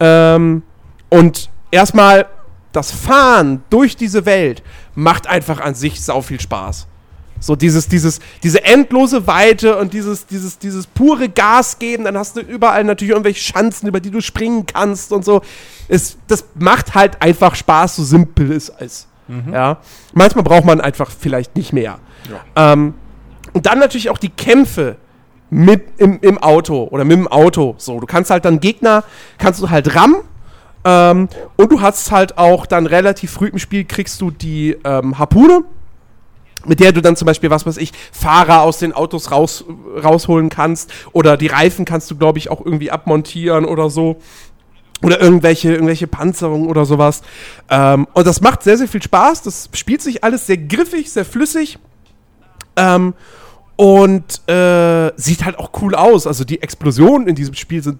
Ähm, und erstmal das Fahren durch diese Welt macht einfach an sich sau viel Spaß. So dieses, dieses, diese endlose Weite und dieses, dieses, dieses pure Gas geben, dann hast du überall natürlich irgendwelche Schanzen, über die du springen kannst und so. Es, das macht halt einfach Spaß, so simpel es ist. Ja. Manchmal braucht man einfach vielleicht nicht mehr. Ähm, und dann natürlich auch die Kämpfe mit im, im Auto oder mit dem Auto. So, du kannst halt dann Gegner, kannst du halt rammen. Ähm, und du hast halt auch dann relativ früh im Spiel kriegst du die ähm, Harpune, mit der du dann zum Beispiel, was weiß ich, Fahrer aus den Autos raus, rausholen kannst. Oder die Reifen kannst du, glaube ich, auch irgendwie abmontieren oder so. Oder irgendwelche, irgendwelche Panzerungen oder sowas. Ähm, und das macht sehr, sehr viel Spaß. Das spielt sich alles sehr griffig, sehr flüssig. Ähm, und äh, sieht halt auch cool aus. Also die Explosionen in diesem Spiel sind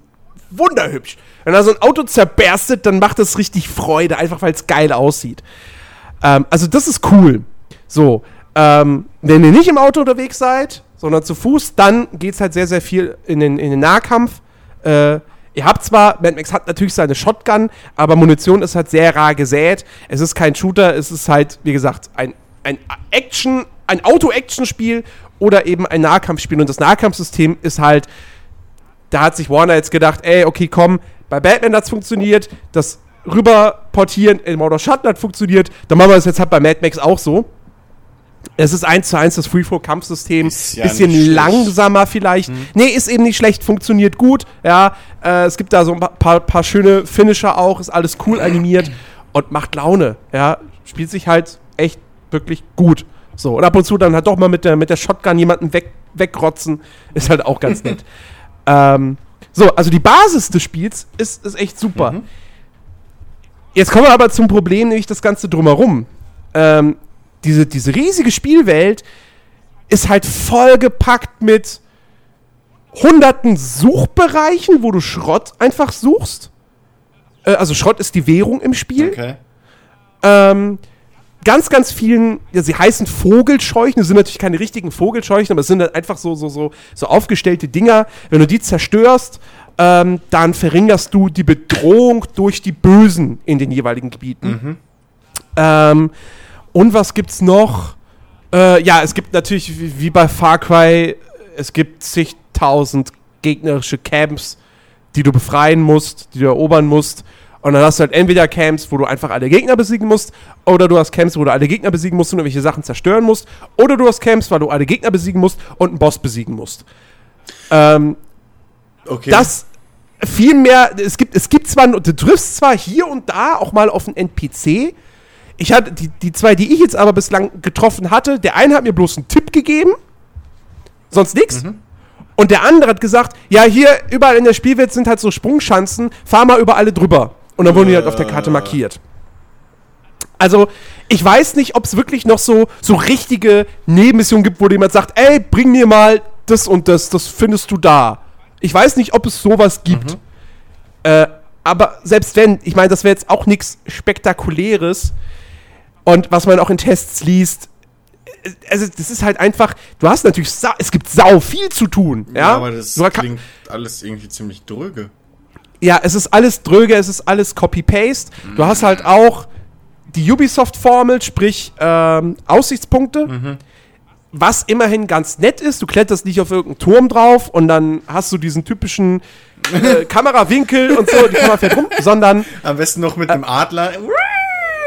wunderhübsch. Wenn da so ein Auto zerberstet, dann macht das richtig Freude, einfach weil es geil aussieht. Ähm, also das ist cool. So, ähm, wenn ihr nicht im Auto unterwegs seid, sondern zu Fuß, dann geht es halt sehr, sehr viel in den, in den Nahkampf. Äh, ihr habt zwar, Mad Max hat natürlich seine Shotgun, aber Munition ist halt sehr rar gesät. Es ist kein Shooter, es ist halt, wie gesagt, ein, ein Action, ein Auto-Action-Spiel oder eben ein Nahkampfspiel. Und das Nahkampfsystem ist halt, da hat sich Warner jetzt gedacht, ey, okay, komm, bei Batman hat's funktioniert, das rüberportieren in Mordor Schatten hat funktioniert, dann machen wir das jetzt halt bei Mad Max auch so. Es ist eins zu eins das Freeflow-Kampfsystem. Ja bisschen langsamer vielleicht. Nee, ist eben nicht schlecht, funktioniert gut. Ja, äh, es gibt da so ein paar, paar schöne Finisher auch, ist alles cool animiert und macht Laune. Ja, spielt sich halt echt wirklich gut. So, und ab und zu dann halt doch mal mit der, mit der Shotgun jemanden weg, wegrotzen, ist halt auch ganz nett. ähm, so, also die Basis des Spiels ist, ist echt super. Jetzt kommen wir aber zum Problem, nämlich das Ganze drumherum. Ähm, diese, diese riesige Spielwelt ist halt vollgepackt mit hunderten Suchbereichen, wo du Schrott einfach suchst. Äh, also Schrott ist die Währung im Spiel. Okay. Ähm, ganz, ganz vielen, ja, sie heißen Vogelscheuchen, das sind natürlich keine richtigen Vogelscheuchen, aber es sind halt einfach so, so, so, so aufgestellte Dinger. Wenn du die zerstörst, ähm, dann verringerst du die Bedrohung durch die Bösen in den jeweiligen Gebieten. Ähm, und was gibt's noch? Äh, ja, es gibt natürlich, wie, wie bei Far Cry, es gibt zigtausend gegnerische Camps, die du befreien musst, die du erobern musst. Und dann hast du halt entweder Camps, wo du einfach alle Gegner besiegen musst, oder du hast Camps, wo du alle Gegner besiegen musst und irgendwelche Sachen zerstören musst, oder du hast Camps, weil du alle Gegner besiegen musst und einen Boss besiegen musst. Ähm, Okay. das viel mehr, es gibt, es gibt zwar, du triffst zwar hier und da auch mal auf einen NPC. Ich hatte die, die zwei, die ich jetzt aber bislang getroffen hatte, der eine hat mir bloß einen Tipp gegeben, sonst nichts. Und der andere hat gesagt, ja, hier überall in der Spielwelt sind halt so Sprungschanzen, fahr mal über alle drüber. Und dann wurden die halt auf der Karte Äh. markiert. Also, ich weiß nicht, ob es wirklich noch so, so richtige Nebenmissionen gibt, wo jemand sagt, ey, bring mir mal das und das, das findest du da. Ich weiß nicht, ob es sowas gibt. Äh, aber selbst wenn, ich meine, das wäre jetzt auch nichts Spektakuläres. Und was man auch in Tests liest, äh, also das ist halt einfach, du hast natürlich, es gibt sau viel zu tun. Ja, ja, aber das Du klingt alles irgendwie ziemlich dröge. Ja, es ist alles dröge, es ist alles Copy-Paste. Du hast halt auch die Ubisoft-Formel, sprich ähm, Aussichtspunkte. Was immerhin ganz nett ist, du kletterst nicht auf irgendeinen Turm drauf und dann hast du diesen typischen äh, Kamerawinkel und so, die Kamera fährt rum, sondern Am besten noch mit einem Adler.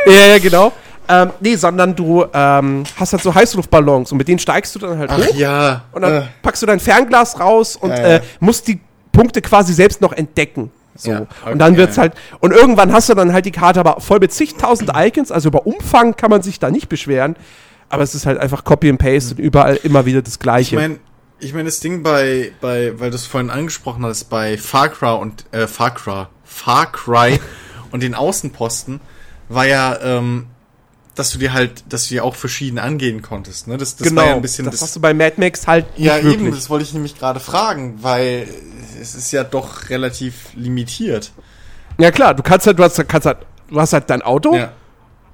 ja, ja, genau. Ähm, nee, sondern du ähm, hast halt so Heißluftballons und mit denen steigst du dann halt Ach hoch ja. und dann äh, packst du dein Fernglas raus und Ja, ja. Äh, musst die Punkte quasi selbst noch entdecken. So. Ja, okay, und dann wird's ja, ja. halt, und irgendwann hast du dann halt die Karte aber voll mit zigtausend Icons, also über Umfang kann man sich da nicht beschweren, aber es ist halt einfach Copy and Paste und überall immer wieder das ich Gleiche. meine, ich meine, das Ding bei, bei, weil du es vorhin angesprochen hast, bei Far Cry und, äh, Far Cry, Far Cry und den Außenposten war ja, ähm, dass du dir halt, dass du dir auch verschieden angehen konntest. Ne? Das, das genau, war ja ein bisschen das hast du bei Mad Max halt nicht ja, wirklich. eben, das wollte ich nämlich gerade fragen, weil es ist ja doch relativ limitiert. Ja klar, du kannst halt, du hast, kannst halt, du hast halt dein Auto Ja,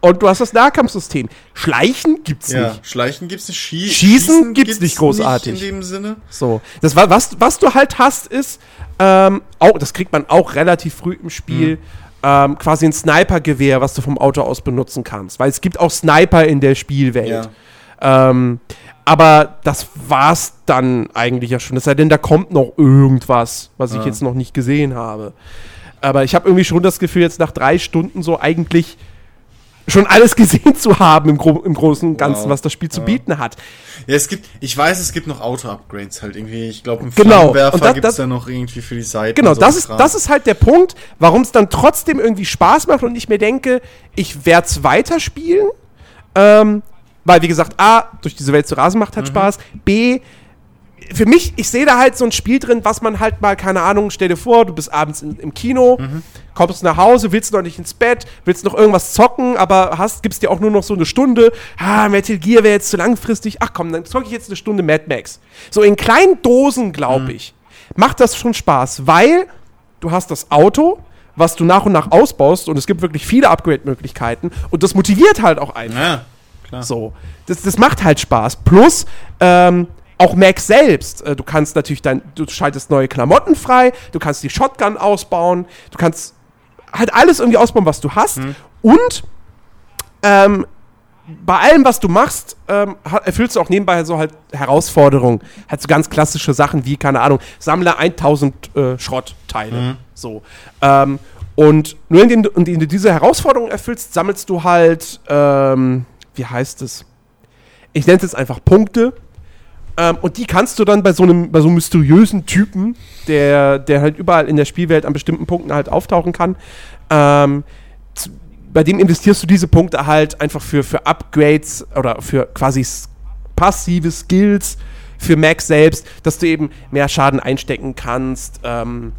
und du hast das Nahkampfsystem. Schleichen gibt's ja. nicht. Schleichen gibt's nicht, Schie Schießen gibt's nicht großartig. in dem Sinne. So. Das war, was, was du halt hast, ist, ähm, auch, das kriegt man auch relativ früh im Spiel, ähm, quasi ein Sniper-Gewehr, was du vom Auto aus benutzen kannst. Weil es gibt auch Sniper in der Spielwelt. Ja. Ähm, aber das war's dann eigentlich ja schon. Es sei denn, da kommt noch irgendwas, was ich Ja. jetzt noch nicht gesehen habe. Aber ich habe irgendwie schon das Gefühl, jetzt nach drei Stunden so eigentlich schon alles gesehen zu haben im, Gro im Großen und Ganzen, Wow. was das Spiel zu Ja. bieten hat. Ja, es gibt, ich weiß, es gibt noch Auto-Upgrades halt irgendwie. Ich glaube, einen Genau. Flammenwerfer gibt's das- da noch irgendwie für die Seite. Genau, so das ist, Kram. das ist halt der Punkt, warum es dann trotzdem irgendwie Spaß macht und ich mir denke, ich werde es weiterspielen. Ähm, weil, wie gesagt, A, durch diese Welt zu rasen macht Mhm. halt Spaß. B, für mich, ich sehe da halt so ein Spiel drin, was man halt mal, keine Ahnung, stell dir vor, du bist abends in, im Kino, Mhm. kommst nach Hause, willst noch nicht ins Bett, willst noch irgendwas zocken, aber hast, gibst dir auch nur noch so eine Stunde. Ah, Metal Gear wäre jetzt zu langfristig. Ach komm, dann zocke ich jetzt eine Stunde Mad Max. So in kleinen Dosen, glaube ich, macht das schon Spaß, weil du hast das Auto, was du nach und nach ausbaust und es gibt wirklich viele Upgrade-Möglichkeiten und das motiviert halt auch einen. Ja, klar. So, das, das macht halt Spaß. Plus, ähm, auch Max selbst. Äh, du kannst natürlich dann, du schaltest neue Klamotten frei, du kannst die Shotgun ausbauen, du kannst halt alles irgendwie ausbauen, was du hast. Und ähm, bei allem, was du machst, ähm, erfüllst du auch nebenbei so halt Herausforderungen. Halt so ganz klassische Sachen wie, keine Ahnung, sammle 1000 äh, Schrottteile. So. Ähm, und nur indem du, indem du diese Herausforderung erfüllst, sammelst du halt, ähm, wie heißt es? Ich nenne es jetzt einfach Punkte. Ähm, und die kannst du dann bei so einem, bei so einem mysteriösen Typen, der, der halt überall in der Spielwelt an bestimmten Punkten halt auftauchen kann, ähm, zu, bei dem investierst du diese Punkte halt einfach für, für Upgrades oder für quasi passive Skills für Max selbst, dass du eben mehr Schaden einstecken kannst, ähm,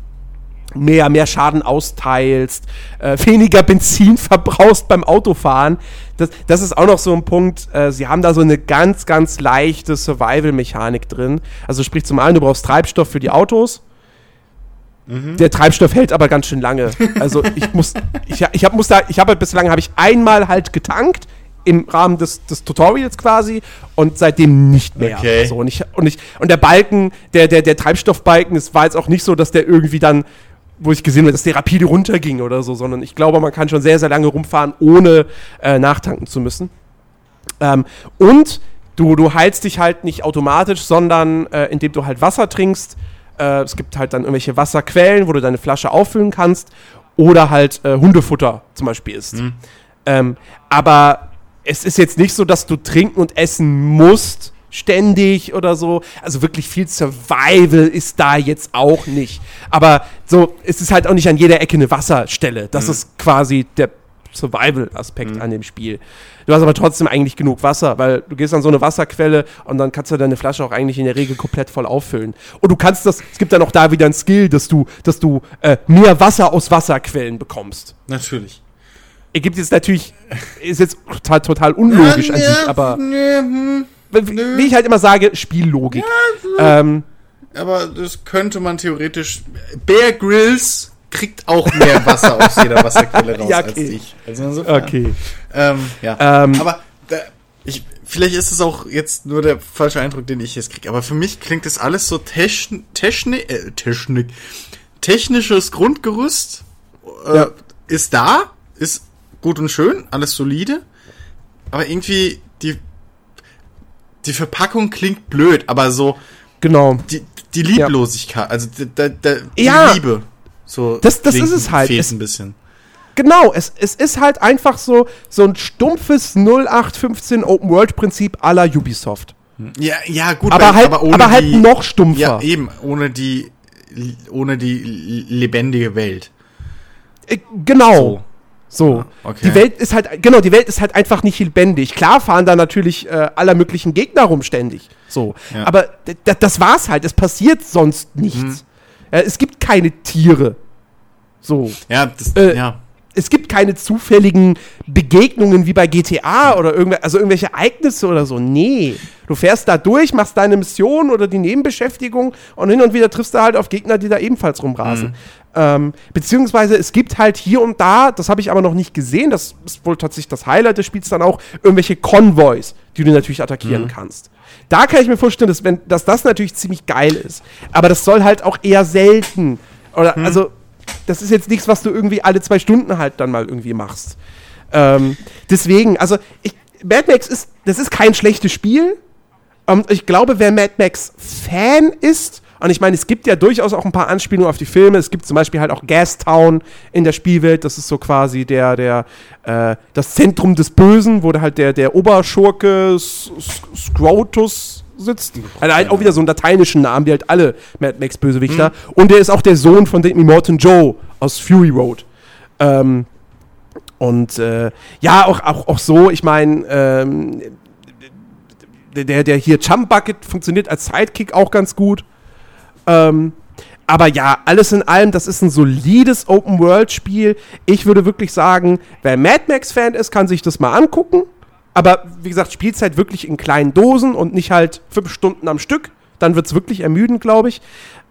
mehr, mehr Schaden austeilst, äh, weniger Benzin verbrauchst beim Autofahren. Das, das ist auch noch so ein Punkt. Äh, sie haben da so eine ganz, ganz leichte Survival-Mechanik drin. Also sprich zum einen, du brauchst Treibstoff für die Autos. Der Treibstoff hält aber ganz schön lange. Also ich muss, ich, ich habe muss da, ich habe halt bislang habe ich einmal halt getankt im Rahmen des, des Tutorials quasi und seitdem nicht mehr. Okay. So, und ich, und ich, und der Balken, der, der, der Treibstoffbalken, es war jetzt auch nicht so, dass der irgendwie dann, wo ich gesehen habe, dass der rapide runterging oder so, sondern ich glaube, man kann schon sehr, sehr lange rumfahren, ohne äh, nachtanken zu müssen. Ähm, und du, du heilst dich halt nicht automatisch, sondern äh, indem du halt Wasser trinkst. Äh, es gibt halt dann irgendwelche Wasserquellen, wo du deine Flasche auffüllen kannst. Oder halt äh, Hundefutter zum Beispiel isst. Ähm, aber es ist jetzt nicht so, dass du trinken und essen musst ständig oder so. Also wirklich viel Survival ist da jetzt auch nicht. Aber so, es ist halt auch nicht an jeder Ecke eine Wasserstelle. Das ist quasi der Survival-Aspekt an dem Spiel. Du hast aber trotzdem eigentlich genug Wasser, weil du gehst an so eine Wasserquelle und dann kannst du deine Flasche auch eigentlich in der Regel komplett voll auffüllen. Und du kannst das, es gibt dann auch da wieder ein Skill, dass du, dass du äh, mehr Wasser aus Wasserquellen bekommst. Natürlich. Ergibt jetzt natürlich, ist jetzt total, total unlogisch an sich, aber hm. wie, ich halt immer sage, Spiellogik. ähm, Aber das könnte man theoretisch. Bear Grylls kriegt auch mehr Wasser aus jeder Wasserquelle raus Ja, als okay. ich. Also insofern, okay. Ähm, ja. Ähm, aber da, ich, vielleicht ist es auch jetzt nur der falsche Eindruck, den ich jetzt kriege. Aber für mich klingt das alles so Techn Technik, äh, Technik, technisches Grundgerüst äh, Ja. ist da, ist gut und schön, alles solide. Aber irgendwie die die Verpackung klingt blöd, aber so Genau. die, die Lieblosigkeit, also die, die, die, Ja. Liebe. So Das- das ist es halt. Fehlt Es- ein bisschen. Genau, es, es ist halt einfach so, so ein stumpfes 0815 Open-World-Prinzip à la Ubisoft. Ja, ja, gut, Aber weil- halt, aber, halt die- noch stumpfer. Ja, eben, ohne die ohne die lebendige Welt. Äh, genau. So. So. Ah, okay. Die Welt ist halt, genau, die Welt ist halt einfach nicht lebendig. Klar fahren da natürlich äh, aller möglichen Gegner rum ständig. So. Ja. Mhm. Aber das war's halt. Es passiert sonst nichts. Äh, es gibt keine Tiere. So. Ja, das, Äh, ja. Es gibt keine zufälligen Begegnungen wie bei GTA oder irgendw also irgendwelche Ereignisse oder so. Nee. Du fährst da durch, machst deine Mission oder die Nebenbeschäftigung und hin und wieder triffst du halt auf Gegner, die da ebenfalls rumrasen. Ähm, beziehungsweise es gibt halt hier und da, das habe ich aber noch nicht gesehen, das ist wohl tatsächlich das Highlight des Spiels dann auch, irgendwelche Konvois, die du natürlich attackieren kannst. Da kann ich mir vorstellen, dass, wenn, dass das natürlich ziemlich geil ist. Aber das soll halt auch eher selten. Oder, also, das ist jetzt nichts, was du irgendwie alle zwei Stunden halt dann mal irgendwie machst. Ähm, deswegen, also, ich, Mad Max ist, das ist kein schlechtes Spiel. Und ich glaube, wer Mad Max Fan ist, und ich meine, es gibt ja durchaus auch ein paar Anspielungen auf die Filme. Es gibt zum Beispiel halt auch Gastown in der Spielwelt. Das ist so quasi der, der, äh, das Zentrum des Bösen, wo halt der, der Oberschurke Scrotus sitzt. Also halt auch wieder so einen lateinischen Namen, wie halt alle Mad Max Bösewichter. Und der ist auch der Sohn von dem Immortan Joe aus Fury Road. Ähm, und äh, ja, auch, auch, auch so, ich meine, ähm, der, der hier Jump Bucket funktioniert als Sidekick auch ganz gut. Ähm, aber ja, alles in allem, das ist ein solides Open-World-Spiel. Ich würde wirklich sagen, wer Mad Max-Fan ist, kann sich das mal angucken. Aber wie gesagt, Spielzeit wirklich in kleinen Dosen und nicht halt fünf Stunden am Stück. Dann wird es wirklich ermüdend, glaube ich.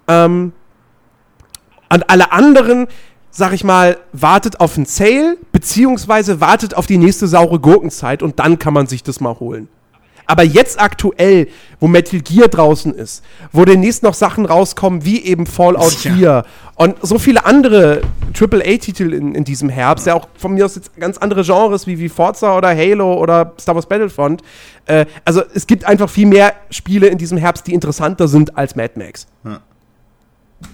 Ähm, und alle anderen, sag ich mal, wartet auf einen Sale, beziehungsweise wartet auf die nächste saure Gurkenzeit und dann kann man sich das mal holen. Aber jetzt aktuell, wo Metal Gear draußen ist, wo demnächst noch Sachen rauskommen, wie eben Fallout Ja. 4 und so viele andere AAA-Titel in, in diesem Herbst, ja auch von mir aus jetzt ganz andere Genres wie, wie Forza oder Halo oder Star Wars Battlefront. Äh, also es gibt einfach viel mehr Spiele in diesem Herbst, die interessanter sind als Mad Max.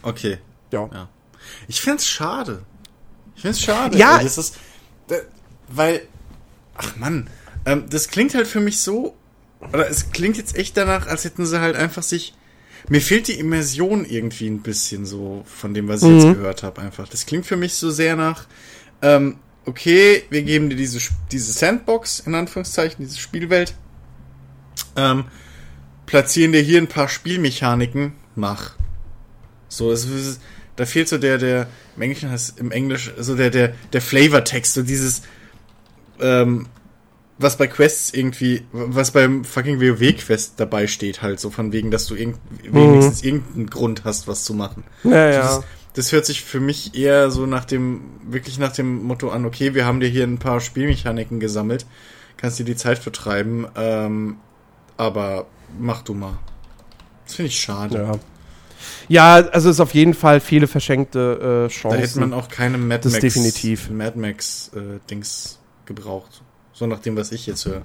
Okay. Ja. Ja. Ich find's schade. Ich find's schade. Ja. ey. Das ist, da, weil, ach Mann, ähm, das klingt halt für mich so, oder es klingt jetzt echt danach, als hätten sie halt einfach sich, mir fehlt die Immersion irgendwie ein bisschen so von dem, was ich jetzt gehört habe einfach. Das klingt für mich so sehr nach, ähm, okay, wir geben dir diese, diese Sandbox, in Anführungszeichen, diese Spielwelt, ähm, platzieren dir hier ein paar Spielmechaniken, mach. So, es ist, da fehlt so der, der, im Englischen heißt im Englisch, so der, der, der Flavortext, so dieses, ähm, was bei Quests irgendwie, was beim fucking WoW-Quest dabei steht, halt, so von wegen, dass du irgend, wenigstens irgendeinen Grund hast, was zu machen. Ja, Das, das hört sich für mich eher so nach dem, wirklich nach dem Motto an, okay, wir haben dir hier ein paar Spielmechaniken gesammelt, kannst dir die Zeit vertreiben, ähm, aber mach du mal. Das finde ich schade. Ja. Ja, also es ist auf jeden Fall viele verschenkte äh, Chancen. Da hätte man auch keine Mad Das Max, definitiv. Mad Max äh, Dings gebraucht. So nach dem, was ich jetzt höre.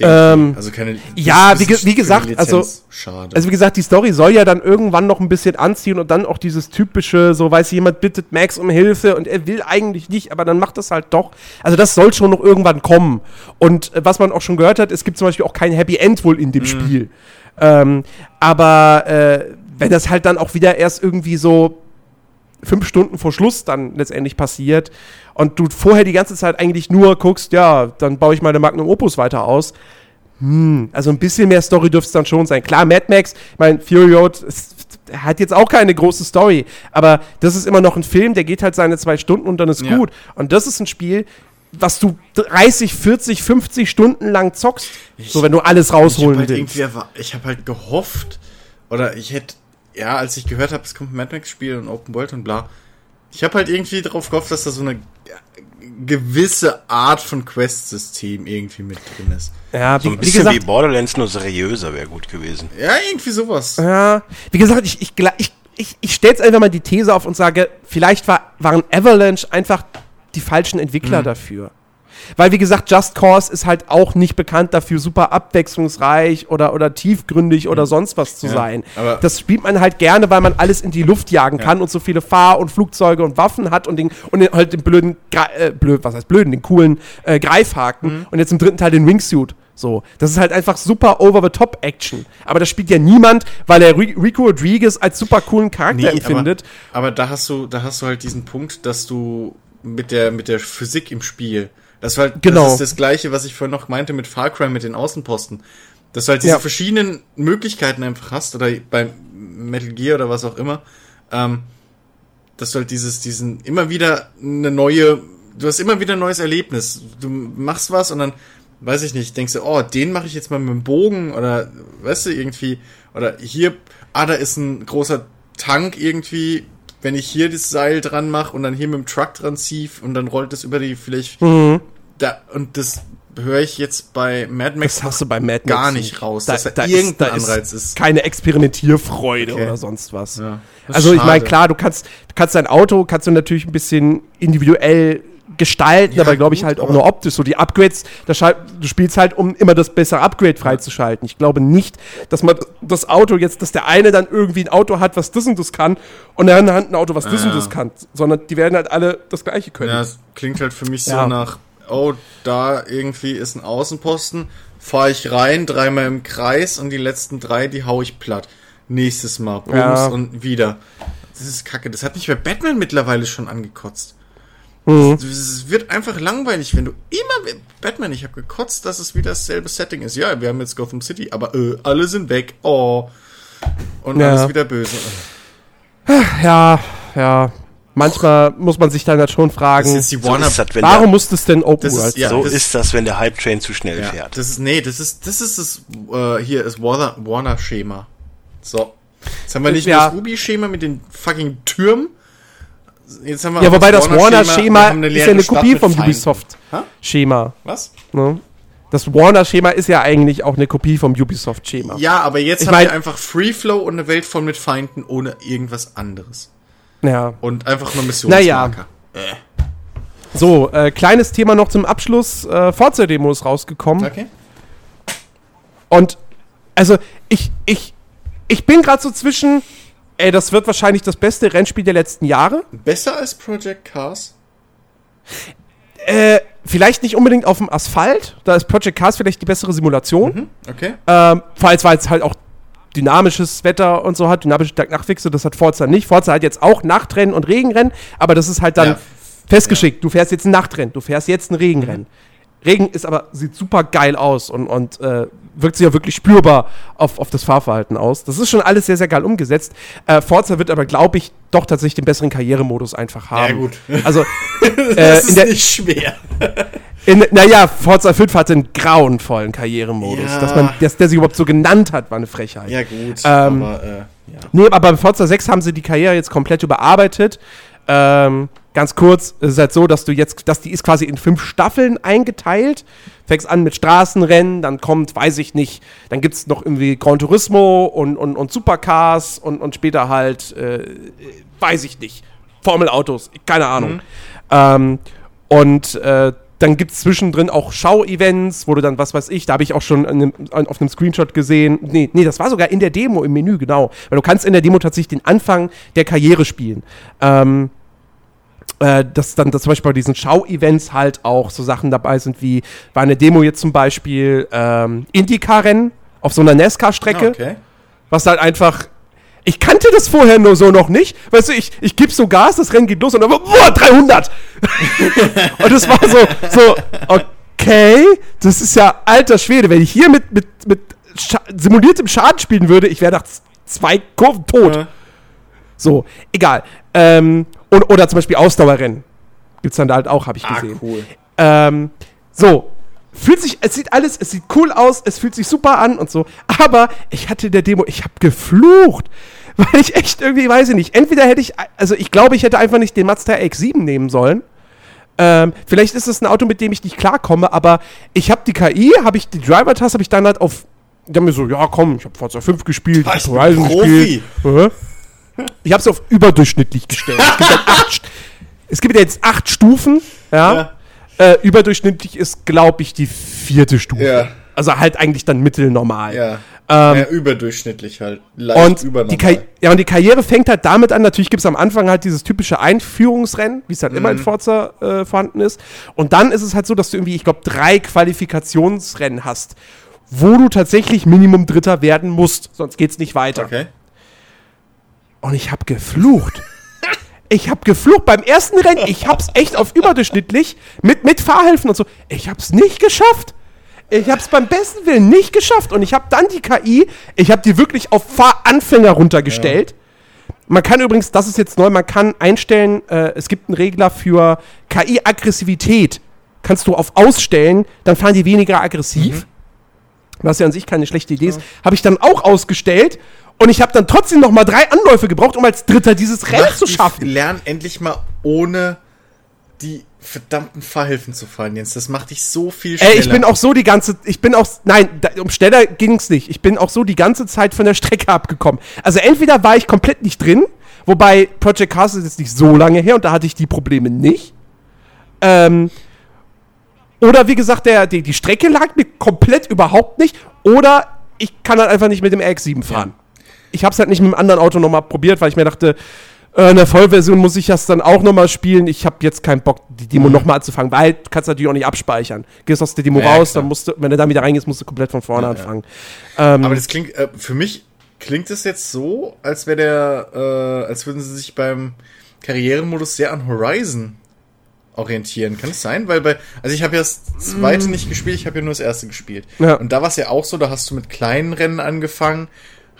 Ähm, also keine. ja, wie wie gesagt, also- schade. Also wie gesagt, die Story soll ja dann irgendwann noch ein bisschen anziehen und dann auch dieses typische, so weiß jemand bittet Max um Hilfe und er will eigentlich nicht, aber dann macht das halt doch. Also das soll schon noch irgendwann kommen. Und äh, was man auch schon gehört hat, es gibt zum Beispiel auch kein Happy End wohl in dem Spiel. Ähm, aber äh, wenn das halt dann auch wieder erst irgendwie so fünf Stunden vor Schluss dann letztendlich passiert und du vorher die ganze Zeit eigentlich nur guckst, ja, dann baue ich meine Magnum Opus weiter aus. Hm, also ein bisschen mehr Story dürfte es dann schon sein. Klar, Mad Max, ich meine, Fury Road ist, hat jetzt auch keine große Story, aber das ist immer noch ein Film, der geht halt seine zwei Stunden und dann ist Ja. gut. Und das ist ein Spiel, was du 30, 40, 50 Stunden lang zockst, so wenn du alles ich habe rausholen halt, willst. ich hab halt gehofft, oder ich hätte, ja, als ich gehört habe, es kommt ein Mad Max-Spiel und Open World und bla, ich habe halt irgendwie darauf gehofft, dass da so eine gewisse Art von Quest-System irgendwie mit drin ist. Ja, So wie, ein wie bisschen gesagt, wie Borderlands, nur seriöser wäre gut gewesen. Ja, irgendwie sowas. Ja, wie gesagt, ich, ich, ich, ich, ich stelle jetzt einfach mal die These auf und sage, vielleicht war, waren Avalanche einfach die falschen Entwickler dafür. Weil, wie gesagt, Just Cause ist halt auch nicht bekannt dafür, super abwechslungsreich oder, oder tiefgründig oder sonst was zu Ja, sein. aber- Das spielt man halt gerne, weil man alles in die Luft jagen kann und so viele Fahr- und Flugzeuge und Waffen hat und, den, und den, halt den blöden, äh, blöd, was heißt blöden, den coolen äh, Greifhaken und jetzt im dritten Teil den Wingsuit. So, das ist halt einfach super over-the-top-Action. Aber das spielt ja niemand, weil er Ri- Rico Rodriguez als super coolen Charakter empfindet. Aber, aber da hast du, da hast du halt diesen Punkt, dass du mit der, mit der Physik im Spiel, das war halt, Genau. das ist das Gleiche, was ich vorhin noch meinte mit Far Cry mit den Außenposten. Dass du halt diese Ja. dass du halt dieses, diesen, immer wieder eine neue, du hast immer wieder ein neues Erlebnis. Du machst was und dann, weiß ich nicht, denkst du, oh, den mache ich jetzt mal mit dem Bogen oder, weißt du, irgendwie, oder hier, ah, da ist ein großer Tank irgendwie, wenn ich hier das Seil dran mache und dann hier mit dem Truck dran ziehe und dann rollt das über die, vielleicht, Mhm. Da, und das höre ich jetzt bei Mad Max Das hast du bei Mad Max gar nicht raus, dass da, irgendein Anreiz ist. Keine Experimentierfreude Okay. oder sonst was. Ja, das ist Also ich meine, klar, du kannst, kannst dein Auto, kannst du natürlich ein bisschen individuell gestalten, Ja, aber glaube ich gut, halt auch nur optisch. So die Upgrades, da du spielst halt, um immer das bessere Upgrade freizuschalten. Ich glaube nicht, dass man das Auto jetzt, dass der eine dann irgendwie ein Auto hat, was das und das kann und der andere hat ein Auto, was das und Ja. das kann, sondern die werden halt alle das gleiche können. Ja, es klingt halt für mich so nach, oh, da irgendwie ist ein Außenposten, fahre ich rein, dreimal im Kreis und die letzten drei, die hau ich platt. Nächstes Mal, Bums Ja. und wieder. Das ist kacke. Das hat mich bei Batman mittlerweile schon angekotzt. Mhm. Es wird einfach langweilig, wenn du immer Batman, ich habe gekotzt, dass es wieder dasselbe Setting ist. Ja, wir haben jetzt Gotham City, aber äh, alle sind weg. Oh. Und Ja. alles wieder böse. Ja, ja. Manchmal muss man sich dann halt schon Das fragen, die So Warner ist das, wenn warum muss das denn Open Das ist- ja, sein? so das- ist das, wenn der Hype-Train zu schnell Ja, fährt. das ist, nee, das ist, das ist das, äh, hier ist Warner, Warner Schema. So. Jetzt haben wir nicht Ja. nur das Ruby-Schema mit den fucking Türmen. Jetzt haben wir Ja, wobei das Warner-Schema eine ist ja eine Stadt Kopie vom? Ubisoft-Schema. Was? Ne? Das Warner-Schema ist ja eigentlich auch eine Kopie vom Ubisoft-Schema. Ja, aber jetzt Ich haben mein- wir einfach Free Flow und eine Welt voll mit Feinden ohne irgendwas anderes. Ja. Und einfach nur Missionsmarker. So, äh, kleines Thema noch zum Abschluss. Äh, Forza-Demo ist rausgekommen. Okay. Und, also, ich, ich, ich bin gerade so zwischen, ey, das wird wahrscheinlich das beste Rennspiel der letzten Jahre. Besser als Project Cars? Äh, vielleicht nicht unbedingt auf dem Asphalt. Da ist Project Cars vielleicht die bessere Simulation. Okay. Ähm, allem, weil es halt auch dynamisches Wetter und so hat, dynamische Tag-Nacht-Wechsel, das hat Forza nicht. Forza hat jetzt auch Nachtrennen und Regenrennen, aber das ist halt dann Ja. festgeschickt. Du fährst jetzt ein Nachtrennen, du fährst jetzt ein Regenrennen. Regen ist aber, sieht super geil aus und, und äh, wirkt sich ja wirklich spürbar auf, auf das Fahrverhalten aus. Das ist schon alles sehr, sehr geil umgesetzt. Äh, Forza wird aber, glaube ich, doch tatsächlich den besseren Karrieremodus einfach haben. Ja, gut. Also, Das äh, ist in der, nicht schwer. Naja, Forza 5 hatte einen grauenvollen Karrieremodus. Ja. Dass man, dass der sich überhaupt so genannt hat, war eine Frechheit. Ja, gut. Ähm, aber, äh, ja. Nee, aber bei Forza 6 haben sie die Karriere jetzt komplett überarbeitet. Ähm, ganz kurz, es ist halt so, dass du jetzt, dass die ist quasi in fünf Staffeln eingeteilt. Fängst an mit Straßenrennen, dann kommt, weiß ich nicht, dann gibt es noch irgendwie Gran Turismo und, und, und Supercars und, und später halt, äh, weiß ich nicht, Formelautos, keine Ahnung. Ähm, und äh, dann gibt es zwischendrin auch Schau-Events, wo du dann, was weiß ich, da habe ich auch schon einem, auf einem Screenshot gesehen. Nee, nee, das war sogar in der Demo im Menü, genau. Weil du kannst in der Demo tatsächlich den Anfang der Karriere spielen. Ähm, äh, dass dann dass zum Beispiel bei diesen Schau-Events halt auch so Sachen dabei sind wie, war eine Demo jetzt zum Beispiel ähm, Indycar-Rennen auf so einer NASCAR-Strecke Okay. was halt einfach. Ich kannte das vorher nur so noch nicht. Weißt du, ich, ich gebe so Gas, das Rennen geht los und dann, boah, 300! und es war so, so, okay, das ist ja alter Schwede. Wenn ich hier mit, mit, mit Scha simuliertem Schaden spielen würde, ich wäre nach zwei Kurven tot. Ja. So, egal. Ähm, und, oder zum Beispiel Ausdauerrennen. Gibt's dann da halt auch, habe ich Ah, gesehen. cool. Ähm, so. Fühlt sich, es sieht alles, es sieht cool aus, es fühlt sich super an und so. Aber ich hatte in der Demo, ich habe geflucht. Weil ich echt irgendwie, weiß ich nicht, entweder hätte ich, also ich glaube, ich hätte einfach nicht den Mazda X7 nehmen sollen. Ähm, vielleicht ist es ein Auto, mit dem ich nicht klarkomme, aber ich habe die KI, habe ich die Driver-Taste, habe ich dann halt auf, die haben mir so, ja komm, ich habe Forza 5 gespielt, ich ich hab bin Horizon gespielt. Äh. Ich habe es auf überdurchschnittlich gestellt. Es gibt, halt acht, es gibt jetzt acht Stufen, ja. Ja. Äh, überdurchschnittlich ist, glaube ich, die vierte Stufe. Ja. Also halt eigentlich dann mittelnormal. Ja. Ähm, ja, überdurchschnittlich halt. Leicht und die, ja, und die Karriere fängt halt damit an, natürlich gibt es am Anfang halt dieses typische Einführungsrennen, wie es halt Mhm. immer in Forza äh, vorhanden ist. Und dann ist es halt so, dass du irgendwie, ich glaube, drei Qualifikationsrennen hast, wo du tatsächlich Minimum Dritter werden musst, sonst geht's nicht weiter. Okay. Und ich habe geflucht. Ich habe geflucht beim ersten Rennen. Ich hab's echt auf überdurchschnittlich mit, mit Fahrhilfen und so. Ich hab's nicht geschafft. Ich hab's beim besten Willen nicht geschafft. Und ich habe dann die KI, ich habe die wirklich auf Fahranfänger runtergestellt. Man kann übrigens, das ist jetzt neu, man kann einstellen, äh, es gibt einen Regler für KI-Aggressivität. Kannst du auf ausstellen, dann fahren die weniger aggressiv. Was ja an sich keine schlechte Idee ist. Habe ich dann auch ausgestellt. Und ich habe dann trotzdem noch mal drei Anläufe gebraucht, um als Dritter dieses Rennen Mach zu die- schaffen. Lern endlich mal ohne die verdammten Fahrhilfen zu fahren, Jens. Das macht dich so viel schneller. Ey, ich bin auch so die ganze, ich bin auch, nein, da, um schneller ging's nicht. Ich bin auch so die ganze Zeit von der Strecke abgekommen. Also entweder war ich komplett nicht drin, wobei Project Cars ist jetzt nicht so lange her und da hatte ich die Probleme nicht. Ähm, oder wie gesagt, der, die, die Strecke lag mir komplett überhaupt nicht. Oder ich kann halt einfach nicht mit dem RX-7 fahren. Ich habe es halt nicht mit einem anderen Auto nochmal probiert, weil ich mir dachte, äh, in der Vollversion muss ich das dann auch nochmal spielen. Ich habe jetzt keinen Bock, die Demo Mhm. nochmal anzufangen, weil du kannst natürlich auch nicht abspeichern. Gehst aus der Demo Ja, raus, klar. dann musst du, wenn du da wieder reingehst, musst du komplett von vorne Ja, ja. anfangen. Ähm, Aber das klingt, äh, für mich klingt es jetzt so, als wäre der, äh, als würden sie sich beim Karrieremodus sehr an Horizon orientieren. Kann es sein? Weil bei, also ich habe ja das zweite nicht gespielt, ich habe ja nur das erste gespielt. Ja. Und da war es ja auch so, da hast du mit kleinen Rennen angefangen,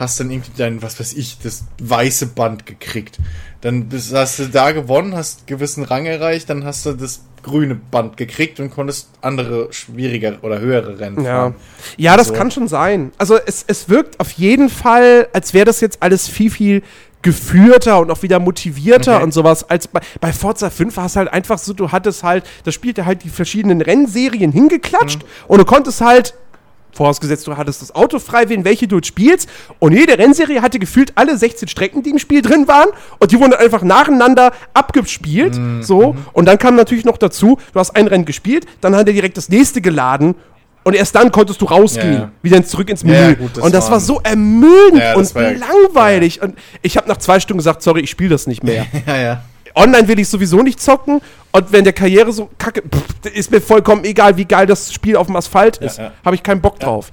hast dann irgendwie dein, was weiß ich, das weiße Band gekriegt. Dann bist, hast du da gewonnen, hast gewissen Rang erreicht, dann hast du das grüne Band gekriegt und konntest andere schwieriger oder höhere Rennen Ja, fahren. ja das So. kann schon sein. Also es, es wirkt auf jeden Fall, als wäre das jetzt alles viel, viel geführter und auch wieder motivierter Okay. und sowas. Als bei, bei Forza 5 war es halt einfach so, du hattest halt, da spielte halt die verschiedenen Rennserien hingeklatscht und du konntest halt, vorausgesetzt du hattest das Auto frei wählen, welche du jetzt spielst und jede Rennserie hatte gefühlt alle 16 Strecken, die im Spiel drin waren und die wurden einfach nacheinander abgespielt, so. Und dann kam natürlich noch dazu, du hast ein Rennen gespielt, dann hat er direkt das nächste geladen und erst dann konntest du rausgehen, Ja, wieder zurück ins Menü. ja, gut, das und das war so ermüdend Ja, und langweilig. Und ich habe nach zwei Stunden gesagt, sorry, ich spiele das nicht mehr. Online will ich sowieso nicht zocken. Und wenn der Karriere so kacke, pff, ist mir vollkommen egal, wie geil das Spiel auf dem Asphalt ist. ja. Habe ich keinen Bock drauf.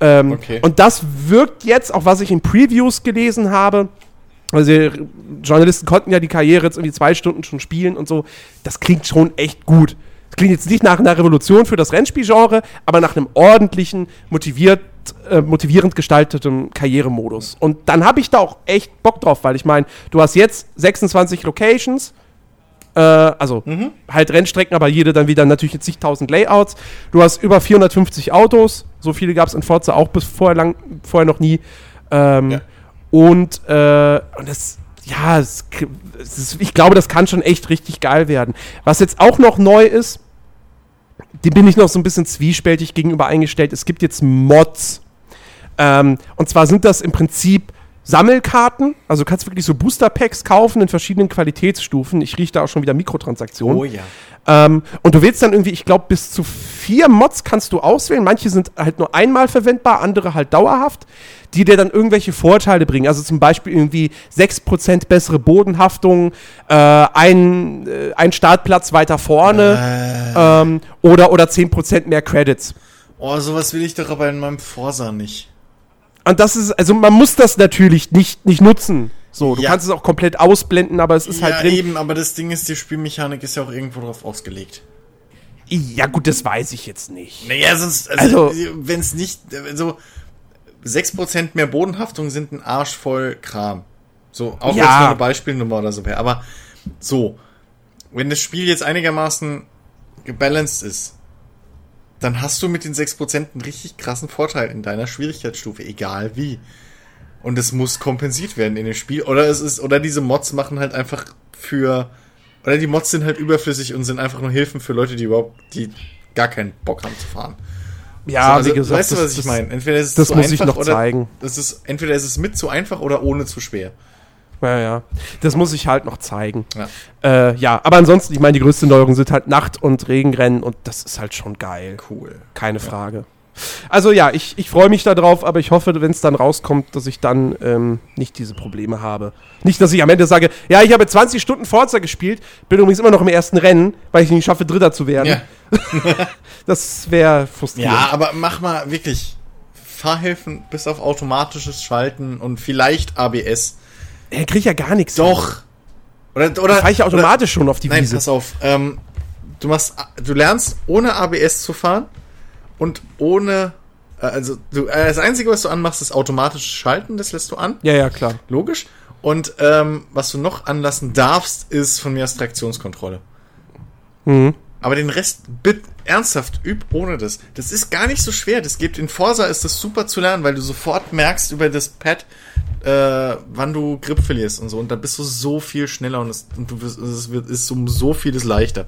Ähm, Okay. Und das wirkt jetzt, auch was ich in Previews gelesen habe, also Journalisten konnten ja die Karriere jetzt irgendwie zwei Stunden schon spielen und so. Das klingt schon echt gut. Das klingt jetzt nicht nach einer Revolution für das Rennspielgenre, aber nach einem ordentlichen, motiviert, äh, motivierend gestalteten Karrieremodus. Und dann habe ich da auch echt Bock drauf, weil ich meine, du hast jetzt 26 Locations, äh, also halt Rennstrecken, aber jede dann wieder natürlich in zigtausend Layouts. Du hast über 450 Autos, so viele gab es in Forza auch bis vorher, lang, vorher noch nie. Ähm, Ja. Und, äh, und das, ja, es, es ist, ich glaube, das kann schon echt richtig geil werden. Was jetzt auch noch neu ist, dem bin ich noch so ein bisschen zwiespältig gegenüber eingestellt. Es gibt jetzt Mods. Ähm, und zwar sind das im Prinzip Sammelkarten. Also du kannst wirklich so Booster-Packs kaufen in verschiedenen Qualitätsstufen. Ich rieche da auch schon wieder Mikrotransaktionen. Oh ja. Ähm, und du wählst dann irgendwie, ich glaube, bis zu vier Mods kannst du auswählen. Manche sind halt nur einmal verwendbar, andere halt dauerhaft, die dir dann irgendwelche Vorteile bringen. Also zum Beispiel irgendwie 6% bessere Bodenhaftung, äh, ein, äh, ein Startplatz weiter vorne ähm, oder, oder 10% mehr Credits. Oh, sowas will ich doch aber in meinem Forsa nicht. Und das ist, also man muss das natürlich nicht, nicht nutzen. So, du Ja. kannst es auch komplett ausblenden, aber es ist halt ja, drin. eben, aber das Ding ist, die Spielmechanik ist ja auch irgendwo drauf ausgelegt. Ja, gut, das weiß ich jetzt nicht. Naja, sonst, also, Also- wenn es nicht, also 6% mehr Bodenhaftung sind ein Arsch voll Kram. So, auch Ja. jetzt nur eine Beispielnummer oder so wäre. Aber so, wenn das Spiel jetzt einigermaßen gebalanced ist, dann hast du mit den 6% einen richtig krassen Vorteil in deiner Schwierigkeitsstufe, egal wie. Und es muss kompensiert werden in dem Spiel. Oder es ist, oder diese Mods machen halt einfach für, oder die Mods sind halt überflüssig und sind einfach nur Hilfen für Leute, die überhaupt, die gar keinen Bock haben zu fahren. Ja, So, also, wie gesagt, weißt du, das- was ich das- meine? Entweder ist es das zu muss ich einfach noch oder zeigen. Das ist, entweder ist es mit zu einfach oder ohne zu schwer. Ja, ja. Das muss ich halt noch zeigen. Ja. Äh, ja, aber ansonsten, ich meine, die größte Neuerung sind halt Nacht- und Regenrennen und das ist halt schon geil. Cool. Keine Frage. Also ja, ich, ich freue mich darauf, aber ich hoffe, wenn es dann rauskommt, dass ich dann ähm, nicht diese Probleme habe. Nicht, dass ich am Ende sage, ja, ich habe 20 Stunden Forza gespielt, bin übrigens immer noch im ersten Rennen, weil ich nicht schaffe, Dritter zu werden. Ja. Das wäre frustrierend. ja, aber mach mal wirklich Fahrhilfen bis auf automatisches Schalten und vielleicht ABS. Er kriegt ja gar nichts. Doch. Oder, oder, Fahre ich automatisch schon auf die Nein, Wiese. pass auf. Ähm, du machst, du lernst ohne ABS zu fahren und ohne, äh, also du, äh, das Einzige, was du anmachst, ist automatisches Schalten. Das lässt du an, Ja, ja, klar. logisch. Und ähm, was du noch anlassen darfst, ist von mir aus Traktionskontrolle. Mhm. Aber den Rest, bitte, ernsthaft, üb ohne das. Das ist gar nicht so schwer. Das gibt in Forsa ist das super zu lernen, weil du sofort merkst über das Pad, äh, wann du Grip verlierst und so. Und da bist du so viel schneller und, es, und du wirst, es wird, ist um so vieles leichter.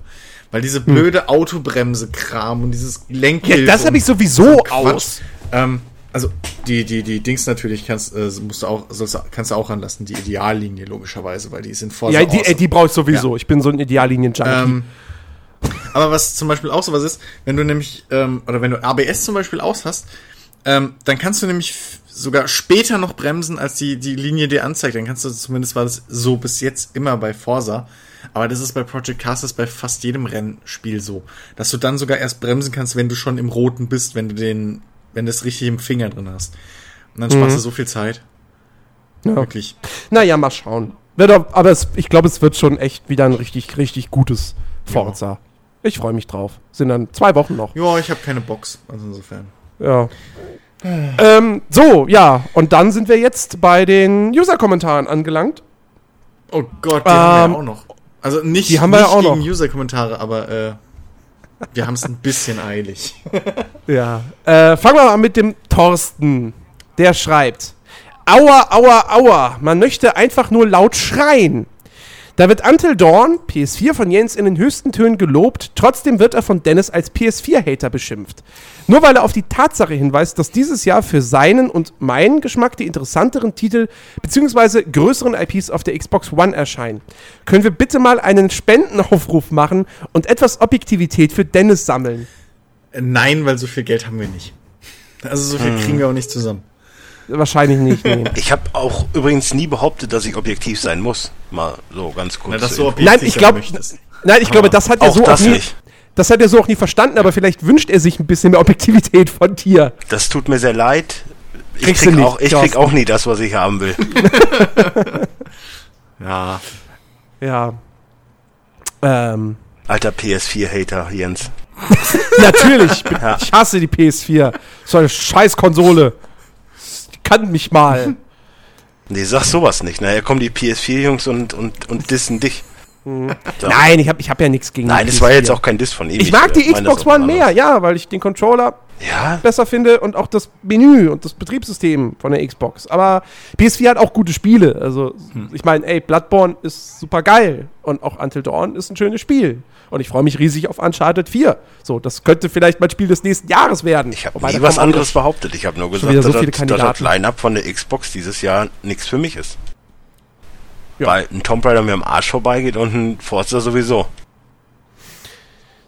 Weil diese blöde Autobremse-Kram und dieses Lenkhilfe. Ja, das habe ich sowieso so aus. Ähm, also die die die Dings natürlich kannst äh, musst du auch sollst, kannst du auch anlassen die Ideallinie logischerweise weil die ist in Ja, die, äh, awesome. die brauche ich sowieso. Ich bin so ein Ideallinien-Junkie. Ähm, aber was zum Beispiel auch sowas ist, wenn du nämlich, ähm, oder wenn du ABS zum Beispiel aus hast, ähm, dann kannst du nämlich sogar später noch bremsen, als die, die Linie dir anzeigt. Dann kannst du, zumindest war das so bis jetzt immer bei Forsa. Aber das ist bei Project Cars, das bei fast jedem Rennspiel so. Dass du dann sogar erst bremsen kannst, wenn du schon im Roten bist, wenn du den, wenn du es richtig im Finger drin hast. Und dann sparst du so viel Zeit. Ja. Wirklich. Naja, mal schauen. Wird auch, aber es, ich glaube, es wird schon echt wieder ein richtig, richtig gutes Forza. Ich freue mich drauf. Sind dann zwei Wochen noch. Ja, ich habe keine Box. Also insofern. Ja. Ähm, so, ja. Und dann sind wir jetzt bei den User-Kommentaren angelangt. Oh Gott, die haben Ähm, wir ja auch noch. Also nicht, die haben wir nicht ja auch gegen. User-Kommentare, aber äh, wir haben es ein bisschen eilig. Ja. Äh, fangen wir mal mit dem Thorsten. Der schreibt: Aua, aua, aua. Man möchte einfach nur laut schreien. Da wird Until Dawn, PS4 von Jens in den höchsten Tönen gelobt, trotzdem wird er von Dennis als PS4-Hater beschimpft. Nur weil er auf die Tatsache hinweist, dass dieses Jahr für seinen und meinen Geschmack die interessanteren Titel bzw. größeren IPs auf der Xbox One erscheinen. Können wir bitte mal einen Spendenaufruf machen und etwas Objektivität für Dennis sammeln? Nein, weil so viel Geld haben wir nicht. Also so viel kriegen wir auch nicht zusammen. Wahrscheinlich nicht. Nee. Ich habe auch übrigens nie behauptet, dass ich objektiv sein muss. Mal so ganz kurz. Na, dass zur du Info. Nein, objektiv ich glaube, nein, ich glaube, das hat er auch so das auch nie, nicht. das hat er so auch nie verstanden, aber vielleicht wünscht er sich ein bisschen mehr Objektivität von dir. Das tut mir sehr leid. Ich Kriegst krieg, nicht, auch, ich krieg auch nie das, was ich haben will. Ja. Ja. Ähm, Alter PS4-Hater, Jens. natürlich, ich, bin, Ja. ich hasse die PS4. So eine scheiß Konsole. Kann mich mal. Nee, sag sowas nicht. Nachher kommen die PS4-Jungs und, und, und dissen dich. So. Nein, ich habe ich hab ja nichts gegen Nein, das war PS4. jetzt auch kein Diss von ihm. Ich mag die Xbox One mehr, ja, weil ich den Controller Ja, besser finde und auch das Menü und das Betriebssystem von der Xbox. Aber PS4 hat auch gute Spiele. Also, ich meine, ey, Bloodborne ist super geil und auch Until Dawn ist ein schönes Spiel. Und ich freue mich riesig auf Uncharted 4. So, das könnte vielleicht mein Spiel des nächsten Jahres werden. ich habe nie was anderes behauptet. Ich habe nur gesagt, so dass, dass das. Line-Up von der Xbox dieses Jahr nichts für mich ist. Ja. Weil ein Tomb Raider mir am Arsch vorbeigeht und ein Forza sowieso.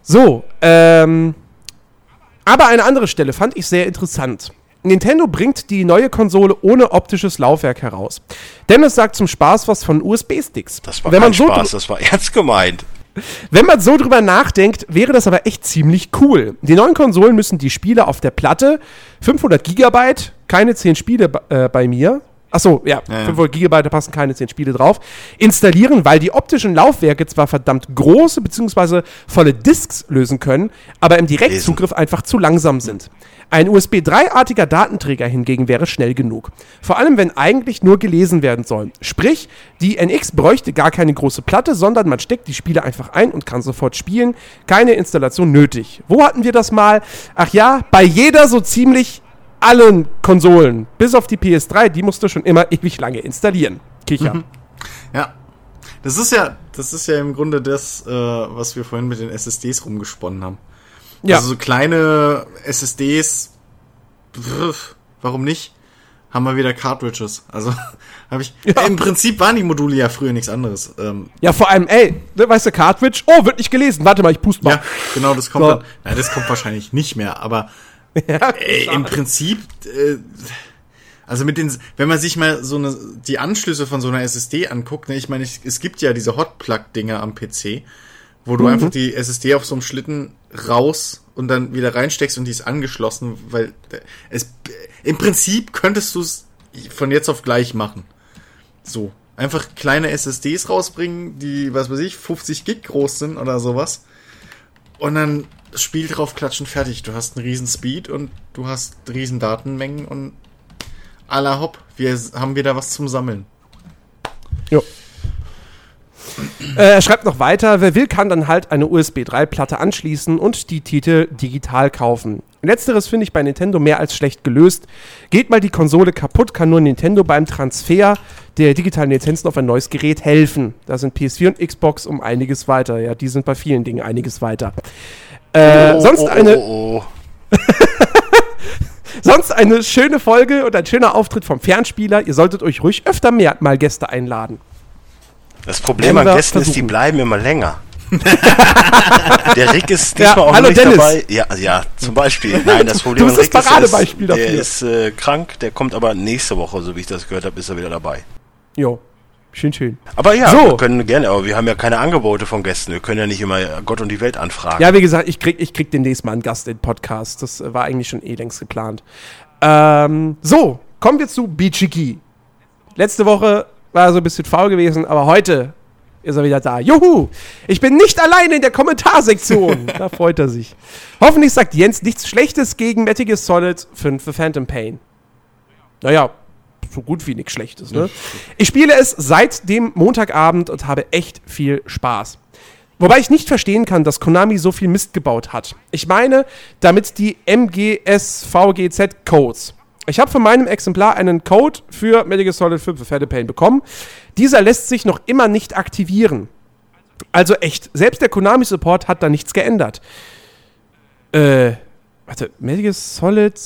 So, ähm. Aber eine andere Stelle fand ich sehr interessant. Nintendo bringt die neue Konsole ohne optisches Laufwerk heraus. Dennis sagt zum Spaß was von USB-Sticks. Das war Wenn kein so Spaß, das war ernst gemeint. Wenn man so drüber nachdenkt, wäre das aber echt ziemlich cool. Die neuen Konsolen müssen die Spiele auf der Platte, 500 Gigabyte, keine 10 Spiele äh, bei mir. Achso, ja, Ja, ja. 500 Gigabyte, da passen keine 10 Spiele drauf. Installieren, weil die optischen Laufwerke zwar verdammt große bzw. volle Disks lösen können, aber im Direktzugriff einfach zu langsam sind. Ein USB 3-artiger Datenträger hingegen wäre schnell genug. Vor allem, wenn eigentlich nur gelesen werden soll. Sprich, die NX bräuchte gar keine große Platte, sondern man steckt die Spiele einfach ein und kann sofort spielen. Keine Installation nötig. Wo hatten wir das mal? Ach ja, bei jeder so ziemlich allen Konsolen. Bis auf die PS3, die musste schon immer ewig lange installieren. Kicher. Ja. Das ist ja, das ist ja im Grunde das, äh, was wir vorhin mit den SSDs rumgesponnen haben. Ja. Also so kleine SSDs, pff, warum nicht? Haben wir wieder Cartridges. Also habe ich. Ja. Im Prinzip waren die Module ja früher nichts anderes. Ähm, ja, vor allem, ey, ne, weißt du, Cartridge? Oh, wird nicht gelesen. Warte mal, ich puste mal. ja, genau, das kommt So. dann. Nein, das kommt wahrscheinlich nicht mehr, aber Ja, Ey, im Prinzip, äh, also mit den, wenn man sich mal so eine, die Anschlüsse von so einer SSD anguckt, ne, ich meine, ich, es gibt ja diese Hotplug-Dinger am PC, wo du einfach die SSD auf so einem Schlitten raus und dann wieder reinsteckst und die ist angeschlossen, weil äh, es, im Prinzip könntest du es von jetzt auf gleich machen. So. Einfach kleine SSDs rausbringen, die, was weiß ich, 50 Gig groß sind oder sowas. Und dann das Spiel drauf klatschen, fertig. Du hast einen riesen Speed und du hast riesen Datenmengen und la hopp, wir haben wieder was zum Sammeln. Jo. Äh, er schreibt noch weiter, wer will, kann dann halt eine USB 3-Platte anschließen und die Titel digital kaufen. Letzteres finde ich bei Nintendo mehr als schlecht gelöst. Geht mal die Konsole kaputt, kann nur Nintendo beim Transfer der digitalen Lizenzen auf ein neues Gerät helfen. Da sind PS4 und Xbox um einiges weiter. Ja, die sind bei vielen Dingen einiges weiter. Äh, Oh, sonst oh, eine. Oh, oh. Sonst eine schöne Folge und ein schöner Auftritt vom Fernspieler. Ihr solltet euch ruhig öfter mehr mal Gäste einladen. Das Problem an Gästen ist, die versuchen. bleiben immer länger. Der Rick ist Ja, diesmal auch hallo nicht Dennis. dabei. Ja, ja, zum Beispiel. Nein, das Problem an Rick ist, er ist, der dafür. ist äh, krank, der kommt aber nächste Woche, so wie ich das gehört habe, ist er wieder dabei. Jo, schön, schön. Aber ja, So. wir können gerne, aber wir haben ja keine Angebote von Gästen. Wir können ja nicht immer Gott und die Welt anfragen. Ja, wie gesagt, ich krieg, ich krieg demnächst mal einen Gast in den Podcast. Das äh, war eigentlich schon eh längst geplant. Ähm, so, kommen wir zu Bichiki. Letzte Woche war er so ein bisschen faul gewesen, aber heute ist er wieder da. Juhu! Ich bin nicht alleine in der Kommentarsektion. da freut er sich. Hoffentlich sagt Jens nichts Schlechtes gegen Metal Gear Solid 5 für Phantom Pain. Naja, so gut wie nichts Schlechtes, ne? Ich spiele es seit dem Montagabend und habe echt viel Spaß. Wobei ich nicht verstehen kann, dass Konami so viel Mist gebaut hat. Ich meine, damit die MGS-VGZ-Codes. Ich habe von meinem Exemplar einen Code für Metal Gear Solid 5 für Phantom Pain bekommen. Dieser lässt sich noch immer nicht aktivieren. Also echt, selbst der Konami-Support hat da nichts geändert. Äh, warte, Metal Gear Solid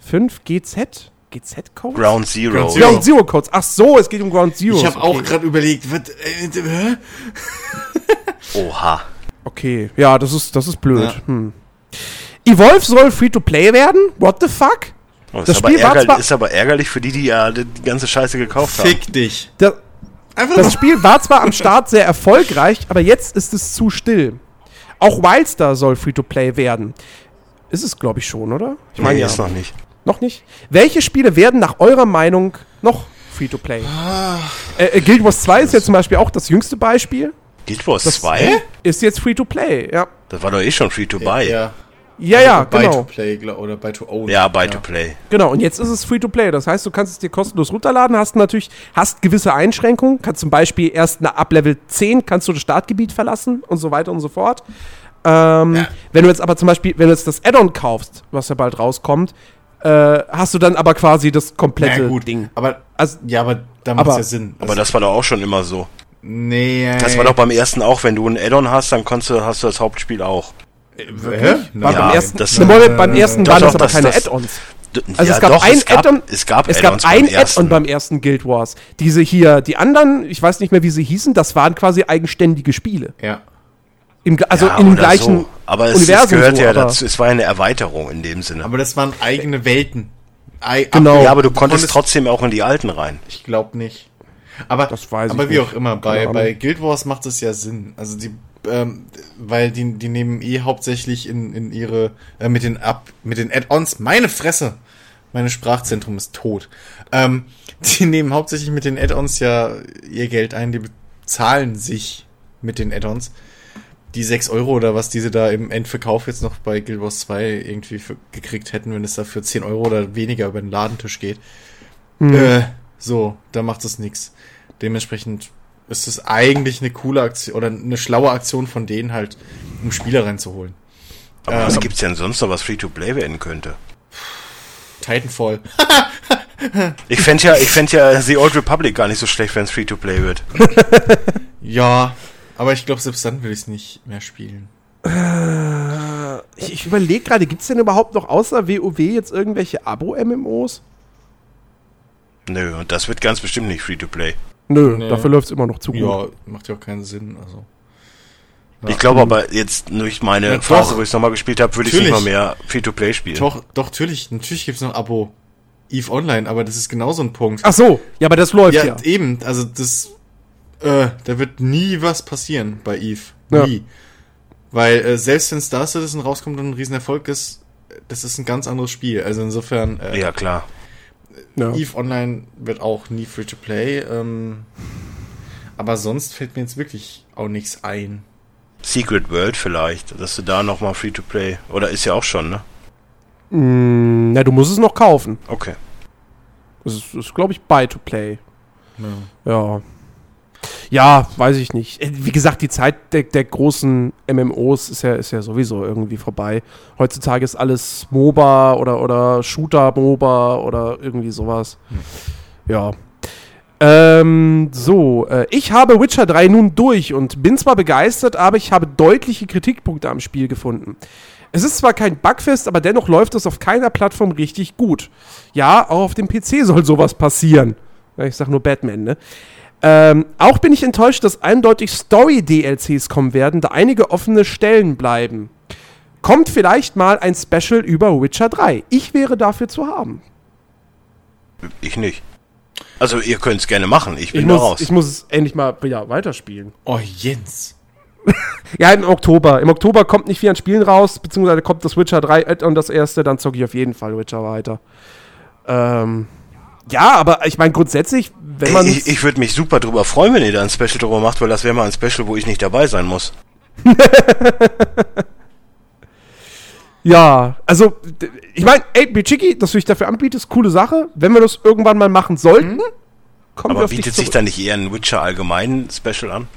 5 GZ? GZ-Code? Ground Zero. Ground Zero. Ground Zero Codes. Ach so, es geht um Ground Zero. Ich habe auch gerade überlegt, was, äh? Oha. Okay, ja, das ist, das ist blöd. Ja. Hm. Evolve soll Free-to-Play werden? What the fuck? Oh, Das ist, aber Spiel war ärgerlich, zwar- ist aber ärgerlich für die, die ja die, die ganze Scheiße gekauft haben. Fick dich. Das, Einfach das Spiel war zwar am Start sehr erfolgreich, aber jetzt ist es zu still. Auch Wildstar soll Free-to-Play werden. Ist es, glaube ich, schon, oder? Ich meine nee, ja. ist noch nicht. Noch nicht? Welche Spiele werden nach eurer Meinung noch Free-to-Play? Ah. Äh, äh, Guild Wars 2 ist jetzt zum Beispiel auch das jüngste Beispiel. Guild Wars Das 2? Ist jetzt Free-to-Play, ja. Das war doch eh schon free to buy. Ja, Ja, ja, Buy genau. to play glaub, oder buy to own. Ja, buy to play. Genau, und jetzt ist es Free-to-Play. Das heißt, du kannst es dir kostenlos runterladen, hast natürlich, hast gewisse Einschränkungen, kannst zum Beispiel erst na, ab Level 10 kannst du das Startgebiet verlassen und so weiter und so fort. Ähm, Ja. Wenn du jetzt aber zum Beispiel, wenn du jetzt das Add-on kaufst, was ja bald rauskommt, äh, hast du dann aber quasi das komplette Ja, gut. Ding. Aber, Also, ja, aber da macht ja Sinn. Aber das war doch auch schon immer so. nee. Das war doch beim ersten auch, wenn du ein Add-on hast, dann kannst du, hast du das Hauptspiel auch. Hä? war Ja, beim ersten, das- ne, beim ersten Doch, waren das doch, aber das- keine das- Add-ons. Also ja, es gab doch, ein es gab, Add-on, es gab, es gab ein ersten. Add-on beim ersten Guild Wars. Diese hier, die anderen, ich weiß nicht mehr, wie sie hießen, das waren quasi eigenständige Spiele. Ja. Im, also Ja, in dem oder gleichen so. Aber es, Universum es gehört so, ja aber- dazu, es war ja eine Erweiterung in dem Sinne. Aber das waren eigene Welten. Ei, Genau. ja, aber du konntest trotzdem auch in die alten rein. Ich glaube nicht. Aber, Das weiß ich aber wie nicht. auch immer, bei, bei Guild Wars macht es ja Sinn. Also die, ähm, weil die, die nehmen eh hauptsächlich in, in ihre, äh, mit den Ab, mit den Add-ons, meine Fresse! Meine Sprachzentrum ist tot. Ähm, die nehmen hauptsächlich mit den Add-ons ja ihr Geld ein, die bezahlen sich mit den Add-ons. Die 6 Euro oder was diese da im Endverkauf jetzt noch bei Guild Wars 2 irgendwie für, gekriegt hätten, wenn es da für 10 Euro oder weniger über den Ladentisch geht. Äh, so, da macht es nix. Dementsprechend ist es eigentlich eine coole Aktion oder eine schlaue Aktion von denen halt, um Spieler reinzuholen. Aber Ähm. was gibt's denn sonst noch, was Free-to-Play werden könnte? Titanfall. Ich fänd ja, ich fänd ja The Old Republic gar nicht so schlecht, wenn es Free-to-Play wird. Ja, aber ich glaube, selbst dann will ich es nicht mehr spielen. Ich, ich überlege gerade, gibt es denn überhaupt noch außer WoW jetzt irgendwelche Abo-MMOs? Nö, und das wird ganz bestimmt nicht Free-to-Play. Nö, Nee. dafür läuft es immer noch zu gut. Ja, macht ja auch keinen Sinn. Also. Ja. Ich glaube aber jetzt durch meine Ja, Phase, doch. wo ich nochmal gespielt habe, würde ich nicht mal mehr Free-to-Play spielen. Doch, doch, natürlich, natürlich gibt's noch Abo. Eve Online, aber das ist genauso ein Punkt. Ach so, ja, aber das läuft ja. ja, eben, also das, äh, da wird nie was passieren bei Eve. Ja. Nie. Weil äh, selbst wenn Star Citizen rauskommt und ein Riesenerfolg ist, das ist ein ganz anderes Spiel. Also insofern, äh, Ja, klar. Ja. Eve Online wird auch nie Free-to-Play. Ähm, aber sonst fällt mir jetzt wirklich auch nichts ein. Secret World vielleicht, dass du da nochmal Free-to-Play, oder ist ja auch schon, ne? Mm, na, du musst es noch kaufen. Okay. Das ist, ist glaube ich, Buy-to-Play. Ja. Ja. Ja, weiß ich nicht. Äh, Wie gesagt, die Zeit der, der großen MMOs ist ja, ist ja sowieso irgendwie vorbei. Heutzutage ist alles MOBA oder, oder Shooter-MOBA oder irgendwie sowas. Ja. Ähm, so, äh, ich habe Witcher 3 nun durch und bin zwar begeistert, aber ich habe deutliche Kritikpunkte am Spiel gefunden. Es ist zwar kein Bugfest, aber dennoch läuft es auf keiner Plattform richtig gut. Ja, auch auf dem PC soll sowas passieren. Ich sag nur Batman, ne? Ähm, auch bin ich enttäuscht, dass eindeutig Story-DLCs kommen werden, da einige offene Stellen bleiben. Kommt vielleicht mal ein Special über Witcher 3. Ich wäre dafür zu haben. Ich nicht. Also ihr könnt es gerne machen, ich bin Ich da muss, raus. ich muss es endlich mal wieder weiterspielen. Oh, Jens. Ja, im Oktober. Im Oktober kommt nicht viel an Spielen raus, beziehungsweise kommt das Witcher 3 Add-on das erste, dann zocke ich auf jeden Fall Witcher weiter. Ähm, ja, aber ich meine grundsätzlich, wenn man. Ich ich würde mich super drüber freuen, wenn ihr da ein Special drüber macht, weil das wäre mal ein Special, wo ich nicht dabei sein muss. ja, also, ich meine, ey, Bichiki, dass du dich dafür anbietest, coole Sache. Wenn wir das irgendwann mal machen sollten, kommen wir Aber bietet sich da nicht eher ein Witcher allgemein Special an?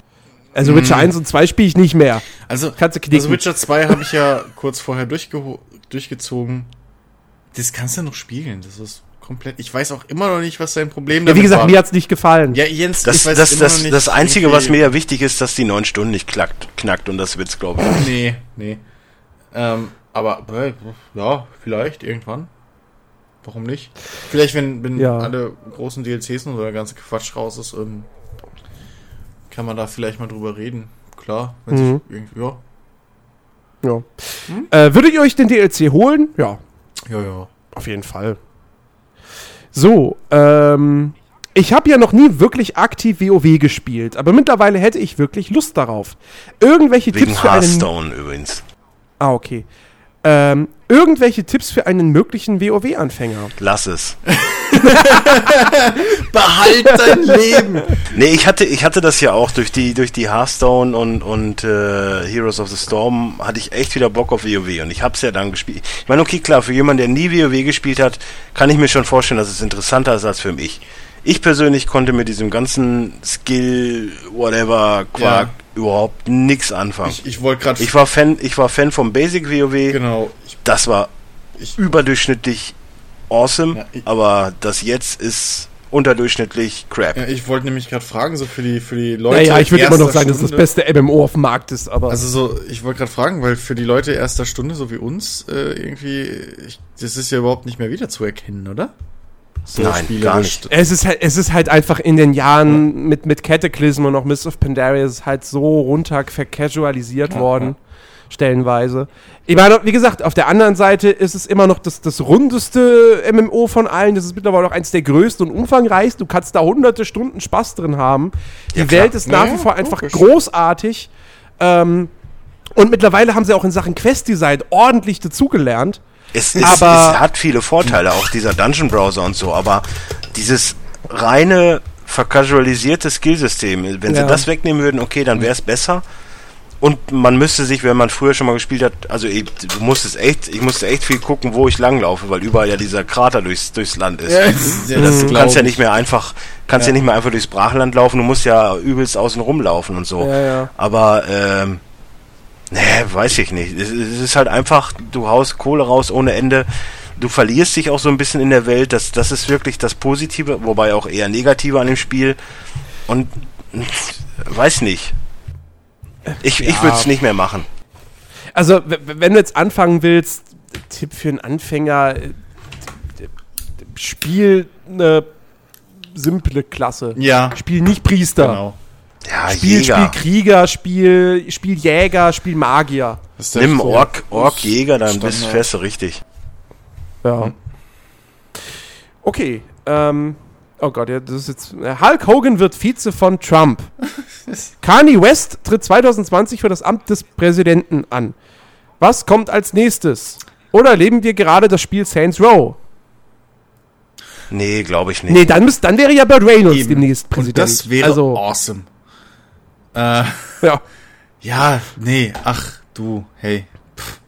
Also Witcher 1 und 2 spiele ich nicht mehr. Also, Kannst du knicken. also Witcher 2 habe ich ja kurz vorher durchgezogen. Das kannst du noch spielen. Das ist komplett. Ich weiß auch immer noch nicht, was dein Problem Ja, wie damit gesagt, war. mir hat's nicht gefallen. ja, Jens, Das, ich weiß das, immer das, noch nicht, das Einzige, was mir ja wichtig ist, dass die neun Stunden nicht knackt, knackt und das wird's, glaube ich. Nee, nee. Ähm, aber, ja, vielleicht irgendwann. Warum nicht? Vielleicht, wenn, wenn Ja. alle großen DLCs und so der ganze Quatsch raus ist, ähm, kann man da vielleicht mal drüber reden. Klar, wenn Mhm. sich irgendwie, ja. Ja. Äh, würdet ihr euch den DLC holen? Ja, Ja, ja. auf jeden Fall. So, ähm, ich habe ja noch nie wirklich aktiv WoW gespielt, aber mittlerweile hätte ich wirklich Lust darauf. Irgendwelche Wegen Tipps für einen. Hearthstone übrigens. Ah, okay. Ähm, irgendwelche Tipps für einen möglichen WoW-Anfänger. Lass es. Behalt dein Leben! Nee, ich hatte, ich hatte das ja auch durch die, durch die Hearthstone und, und äh, Heroes of the Storm hatte ich echt wieder Bock auf WoW und ich hab's ja dann gespielt. Ich meine, okay, klar, für jemanden, der nie WoW gespielt hat, kann ich mir schon vorstellen, dass es interessanter ist als für mich. Ich persönlich konnte mit diesem ganzen Skill, whatever, Quark überhaupt nix anfangen. Ich, ich wollte gerade. Ich war Fan, ich war Fan vom Basic WoW. Genau. Ich, Das war ich, überdurchschnittlich awesome, Ja, ich- aber das jetzt ist unterdurchschnittlich crap. ja, ich wollte nämlich gerade fragen, so für die, für die Leute. Naja, ich würde immer noch sagen, dass das Stunde- beste MMO auf dem Markt ist, aber. Also so, ich wollte gerade fragen, weil für die Leute erster Stunde, so wie uns, äh, irgendwie, ich, das ist ja überhaupt nicht mehr wiederzuerkennen, oder? So Nein, gar nicht. Es ist halt, es ist halt einfach in den Jahren mit, mit Cataclysm und auch Mist of Pandaria ist halt so runter vercasualisiert Ja, worden, stellenweise. Ich meine, wie gesagt, auf der anderen Seite ist es immer noch das, das rundeste MMO von allen. Das ist mittlerweile auch eins der größten und umfangreichsten. Du kannst da hunderte Stunden Spaß drin haben. Die Ja. Welt ist nach Ja, wie vor einfach logisch. großartig. Ähm, und mittlerweile haben sie auch in Sachen Questdesign ordentlich dazugelernt. Es, ist, Aber- es hat viele Vorteile, auch dieser Dungeon Browser und so, aber dieses reine vercasualisierte Skillsystem, wenn Ja. sie das wegnehmen würden, okay, dann wäre es besser. Und man müsste sich, wenn man früher schon mal gespielt hat, also ich, du musstest echt, ich musste echt viel gucken, wo ich langlaufe, weil überall ja dieser Krater durchs, durchs Land ist. Ja, das, ja, Das, du kannst ja ich. nicht mehr einfach, kannst ja. Ja. nicht mehr einfach durchs Brachland laufen, du musst ja übelst außen rumlaufen und so. Ja, ja. Aber, ähm, nee, weiß ich nicht. Es, es ist halt einfach, du haust Kohle raus ohne Ende. Du verlierst dich auch so ein bisschen in der Welt. Das, das ist wirklich das Positive, wobei auch eher Negative an dem Spiel. Und weiß nicht. Ich, ich Ja. würde es nicht mehr machen. Also, wenn du jetzt anfangen willst, Tipp für einen Anfänger, äh, spiel eine simple Klasse. Ja, Spiel nicht Priester. genau. Ja, Spiel, Jäger. spiel Krieger, Spiel, Spiel Jäger, Spiel Magier. Nimm so- Ork, Ork Jäger, dann bist du richtig. Ja. Okay, ähm, oh Gott, ja, das ist jetzt. äh, Hulk Hogan wird Vize von Trump. Kanye West tritt 2020 für das Amt des Präsidenten an. Was kommt als nächstes? Oder erleben wir gerade das Spiel Saints Row? Nee, glaube ich nicht. Nee, dann, müsst, dann wäre ja Burt Reynolds Eben. demnächst Und Präsident. das wäre also, awesome. Äh, ja. ja, nee, ach, du, hey. Pff.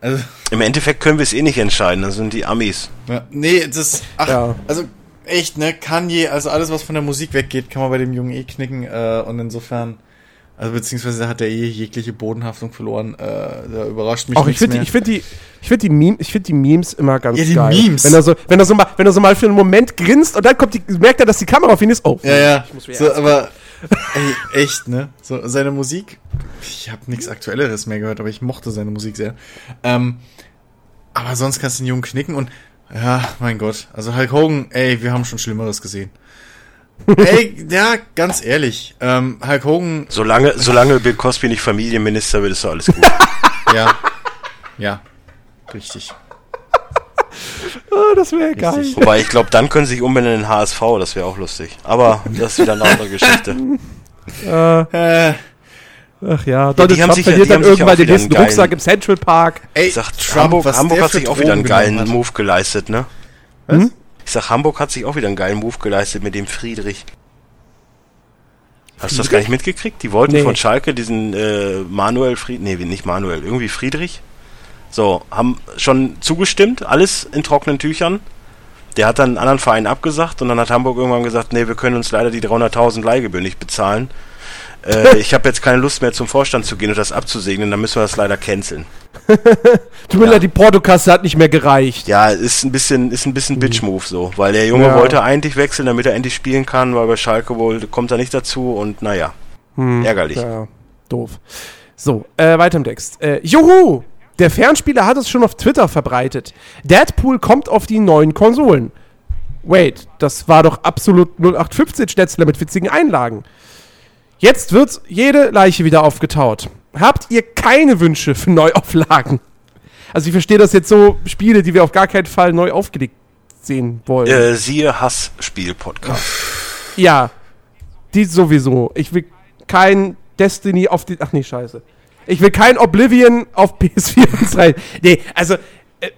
Also, Im Endeffekt können wir es eh nicht entscheiden. Das sind die Amis. ja, nee, das, ach, Ja. also, echt, ne, Kanye, also alles, was von der Musik weggeht, kann man bei dem Jungen eh knicken. Äh, und insofern, also beziehungsweise hat er eh jegliche Bodenhaftung verloren. Äh, da überrascht mich Auch ich finde ich find die, ich find die, Meme, ich find die Memes immer ganz Ja, die geil. Memes. Wenn er, so, wenn, er so mal, wenn er so mal für einen Moment grinst und dann kommt die, merkt er, dass die Kamera auf ihn ist. Oh, Ja, ja. Ich muss wieder So, aber ey, echt, ne? So seine Musik. Ich habe nichts Aktuelleres mehr gehört, aber ich mochte seine Musik sehr. Ähm, aber sonst kannst du den Jungen knicken und ja, mein Gott. Also Hulk Hogan, ey, wir haben schon Schlimmeres gesehen. ey, ja, ganz ehrlich. Ähm, Hulk Hogan, Solange, solange Bill Cosby nicht Familienminister wird, ist doch alles gut. ja, ja, richtig. Oh, das wäre geil. Wobei ich glaube, dann können sie sich umbenennen in HSV, das wäre auch lustig. Aber das ist wieder eine andere Geschichte. Äh, Ach ja, Donald die haben Trump sich ja- verliert die dann haben sich irgendwann auch den wieder nächsten Rucksack im Central Park. ey, Ich sag, Hamburg, was Hamburg der hat sich auch wieder einen geilen hat. Move geleistet, ne? Was? Ich sag, Hamburg hat sich auch wieder einen geilen Move geleistet mit dem Friedrich. Hast du das gar nicht mitgekriegt? Die wollten Nee. von Schalke diesen äh, Manuel Fried, nee, nicht Manuel, irgendwie Friedrich. So, haben schon zugestimmt, alles in trockenen Tüchern. Der hat dann einen anderen Verein abgesagt und dann hat Hamburg irgendwann gesagt, nee, wir können uns leider die 300.000 Leihgebühr nicht bezahlen. Äh, ich habe jetzt keine Lust mehr zum Vorstand zu gehen und das abzusegnen, dann müssen wir das leider canceln. Tut mir leid, die Portokasse hat nicht mehr gereicht. Ja, ist ein bisschen, ist ein bisschen Bitch-Move so, weil der Junge Ja. wollte eigentlich wechseln, damit er endlich spielen kann, weil bei Schalke wohl kommt er nicht dazu und naja, ärgerlich. Ja, doof. So, äh, weiter im Text. Äh, juhu! Der Fernspieler hat es schon auf Twitter verbreitet. Deadpool kommt auf die neuen Konsolen. Wait, das war doch absolut 0815 Schnetzler mit witzigen Einlagen. Jetzt wird jede Leiche wieder aufgetaut. Habt ihr keine Wünsche für Neuauflagen? Also ich verstehe das jetzt so, Spiele, die wir auf gar keinen Fall neu aufgelegt sehen wollen. Äh, siehe Hassspiel-Podcast. Ja, die sowieso. Ich will kein Destiny auf die. Ach nee, scheiße. Ich will kein Oblivion auf PS4 und 3. Nee, also. Äh,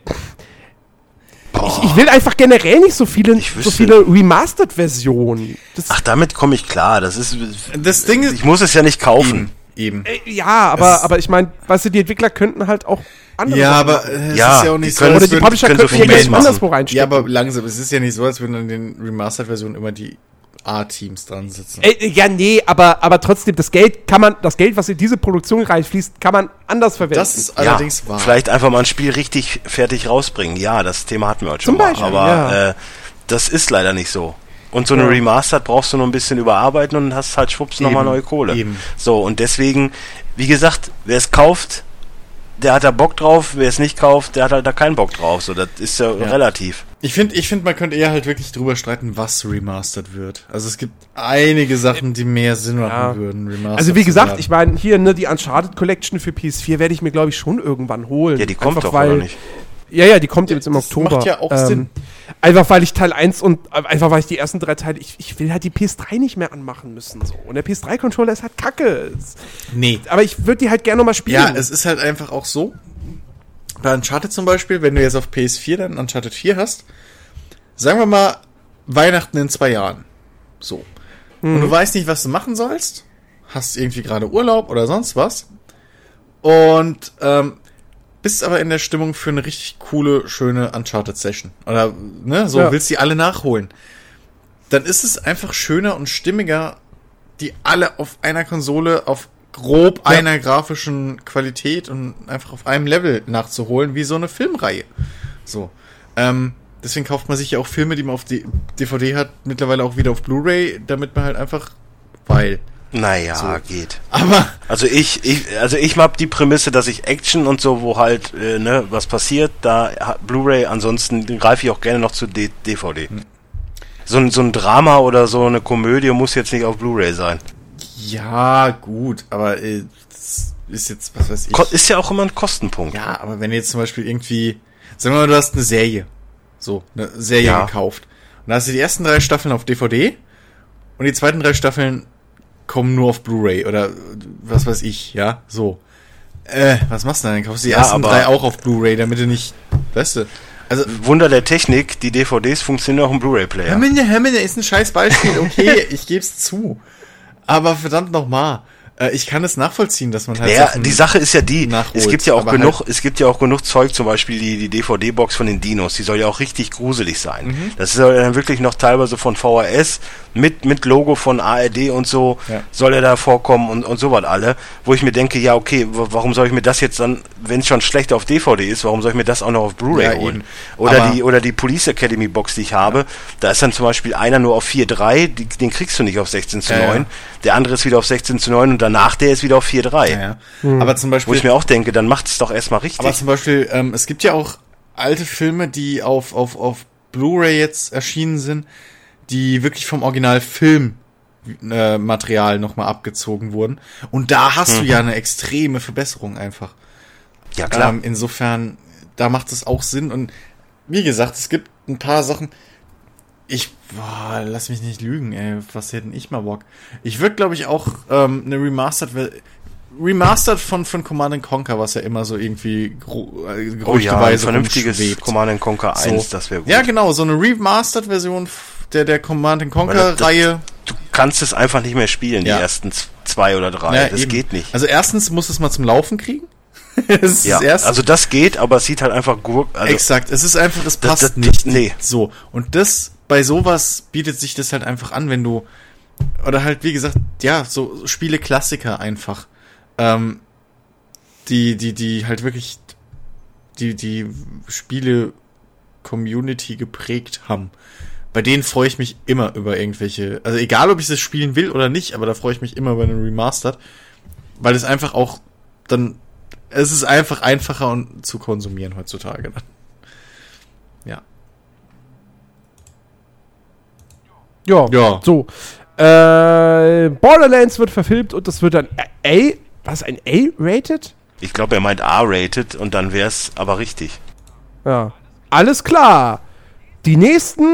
ich, ich will einfach generell nicht so viele, so viele Remastered-Versionen. Ach, damit komme ich klar. Das ist. Das Ding ist- Ich muss es ja nicht kaufen. eben. Äh, ja, aber, Es- aber ich meine, weißt du, die Entwickler könnten halt auch andere Ja, aber es Ja, ist ja auch nicht so, Oder als die würden- Publisher könnten so ja machen. anderswo reinstecken. Ja, aber langsam, es ist ja nicht so, als würden an den Remastered-Versionen immer die A-Teams dran sitzen. Ey, ja, nee, aber, aber trotzdem, das Geld kann man, das Geld, was in diese Produktion reinfließt, kann man anders verwenden. Das ist Ja, allerdings wahr. vielleicht einfach mal ein Spiel richtig fertig rausbringen. Ja, das Thema hatten wir heute Zum schon mal. Beispiel, aber ja. äh, das ist leider nicht so. Und so eine Ja. Remastered brauchst du nur ein bisschen überarbeiten und hast halt schwupps nochmal neue Kohle. eben. So, und deswegen, wie gesagt, wer es kauft, der hat da Bock drauf, wer es nicht kauft, der hat halt da keinen Bock drauf. So, das ist ja, Ja. relativ. Ich finde, ich find, man könnte eher halt wirklich drüber streiten, was remastered wird. Also es gibt einige Sachen, die mehr Sinn machen Ja. würden, remastered Also wie gesagt, ich meine, hier ne, die Uncharted Collection für PS4 werde ich mir, glaube ich, schon irgendwann holen. Ja, die kommt Einfach doch, weil, oder nicht? Ja, ja, die kommt jetzt im das Oktober. Ähm, macht ja auch Sinn. Einfach weil ich Teil 1 und einfach weil ich die ersten drei Teile, ich, ich will halt die PS3 nicht mehr anmachen müssen. So. Und der PS3-Controller ist halt kacke. Nee. Aber ich würde die halt gerne nochmal spielen. Ja, es ist halt einfach auch so. Bei Uncharted zum Beispiel, wenn du jetzt auf PS4 dann Uncharted 4 hast, sagen wir mal Weihnachten in zwei Jahren. So. Und du weißt nicht, was du machen sollst, hast irgendwie gerade Urlaub oder sonst was. Und ähm, bist aber in der Stimmung für eine richtig coole, schöne Uncharted-Session. Oder, ne, so Ja. willst die alle nachholen. Dann ist es einfach schöner und stimmiger, die alle auf einer Konsole auf grob Ja. einer grafischen Qualität und einfach auf einem Level nachzuholen, wie so eine Filmreihe. So. Ähm, deswegen kauft man sich ja auch Filme, die man auf D DVD hat, mittlerweile auch wieder auf Blu-ray, damit man halt einfach, weil. Naja, geht. Aber Also ich, ich, also ich mag die Prämisse, dass ich Action und so, wo halt, äh, ne, was passiert, da Blu-ray, ansonsten greife ich auch gerne noch zu D DVD. Hm. So, ein, so ein Drama oder so eine Komödie muss jetzt nicht auf Blu-ray sein. ja, gut, aber äh, das ist jetzt, was weiß ich. Ist ja auch immer ein Kostenpunkt. Ja, aber wenn jetzt zum Beispiel irgendwie, sagen wir mal, du hast eine Serie, so, eine Serie Ja. gekauft. Und da hast du die ersten drei Staffeln auf DVD und die zweiten drei Staffeln kommen nur auf Blu-ray oder was weiß ich, ja, so. Äh, was machst du denn? Kaufst du die Ja, ersten drei auch auf Blu-ray, damit du nicht, weißt du, also, Wunder der Technik, die DVDs funktionieren auch im Blu-ray-Player. Hermine, Hermine ist ein scheiß Beispiel, okay, ich geb's zu. Aber verdammt nochmal, Äh, ich kann es nachvollziehen, dass man halt. Naja, Sachen die Sache ist ja die, nachholt, es gibt ja auch genug, halt- es gibt ja auch genug Zeug, zum Beispiel die, die DVD-Box von den Dinos, die soll ja auch richtig gruselig sein. Mhm. Das soll dann wirklich noch teilweise von VHS mit, mit Logo von ARD und so, Ja. soll er da vorkommen und, und sowas alle, wo ich mir denke, ja, okay, warum soll ich mir das jetzt dann, wenn es schon schlecht auf DVD ist, warum soll ich mir das auch noch auf Blu-ray Ja, holen? eben. Oder Aber- die, oder die Police Academy Box, die ich habe, da ist dann zum Beispiel einer nur auf 4.3, die, den kriegst du nicht auf 16 zu Ja, 9, ja. der andere ist wieder auf 16 zu 9 und danach der ist wieder auf 4.3. Ja, ja. Aber zum Wo Beispiel. ich mir auch denke, dann macht es doch erstmal richtig. Aber zum Beispiel, ähm, es gibt ja auch alte Filme, die auf, auf, auf Blu-ray jetzt erschienen sind, die wirklich vom Originalfilm äh, Material nochmal abgezogen wurden. Und da hast du ja eine extreme Verbesserung einfach. ja, klar. Ähm, insofern, da macht es auch Sinn. Und wie gesagt, es gibt ein paar Sachen. Ich, boah, lass mich nicht lügen, ey. Was hätte ich mal Bock? Ich würde, glaube ich, auch ähm, eine Remastered, Remastered von, von Command and Conquer, was ja immer so irgendwie gro- äh, oh ja, ein gerüchteweise vernünftiges rumschwebt. Command and Conquer 1, So. das wäre gut. Ja, genau, so eine Remastered-Version der, der Command das- das- Conquer-Reihe. Du kannst es einfach nicht mehr spielen, Ja. die ersten zwei oder drei. Ja, das eben. geht nicht. Also erstens muss es mal zum Laufen kriegen. das Ja, das also das geht, aber es sieht halt einfach gut. Also, Exakt, es ist einfach, das Das- passt das- nicht. nee. So. Und das, bei sowas bietet sich das halt einfach an, wenn du, oder halt, wie gesagt, ja, so Spiele-Klassiker einfach, ähm, die, die, die halt wirklich, die, die Spiele-Community geprägt haben. Bei denen freue ich mich immer über irgendwelche, also egal, ob ich das spielen will oder nicht, aber da freue ich mich immer über einen Remastered, weil es einfach auch dann, es ist einfach einfacher und zu konsumieren heutzutage dann. Ja. Ja, Ja. so. Äh, Borderlands wird verfilmt und das wird dann A, was, ein A-rated? ich glaube, er meint R-rated und dann wäre es aber richtig. Ja. Alles klar. Die nächsten,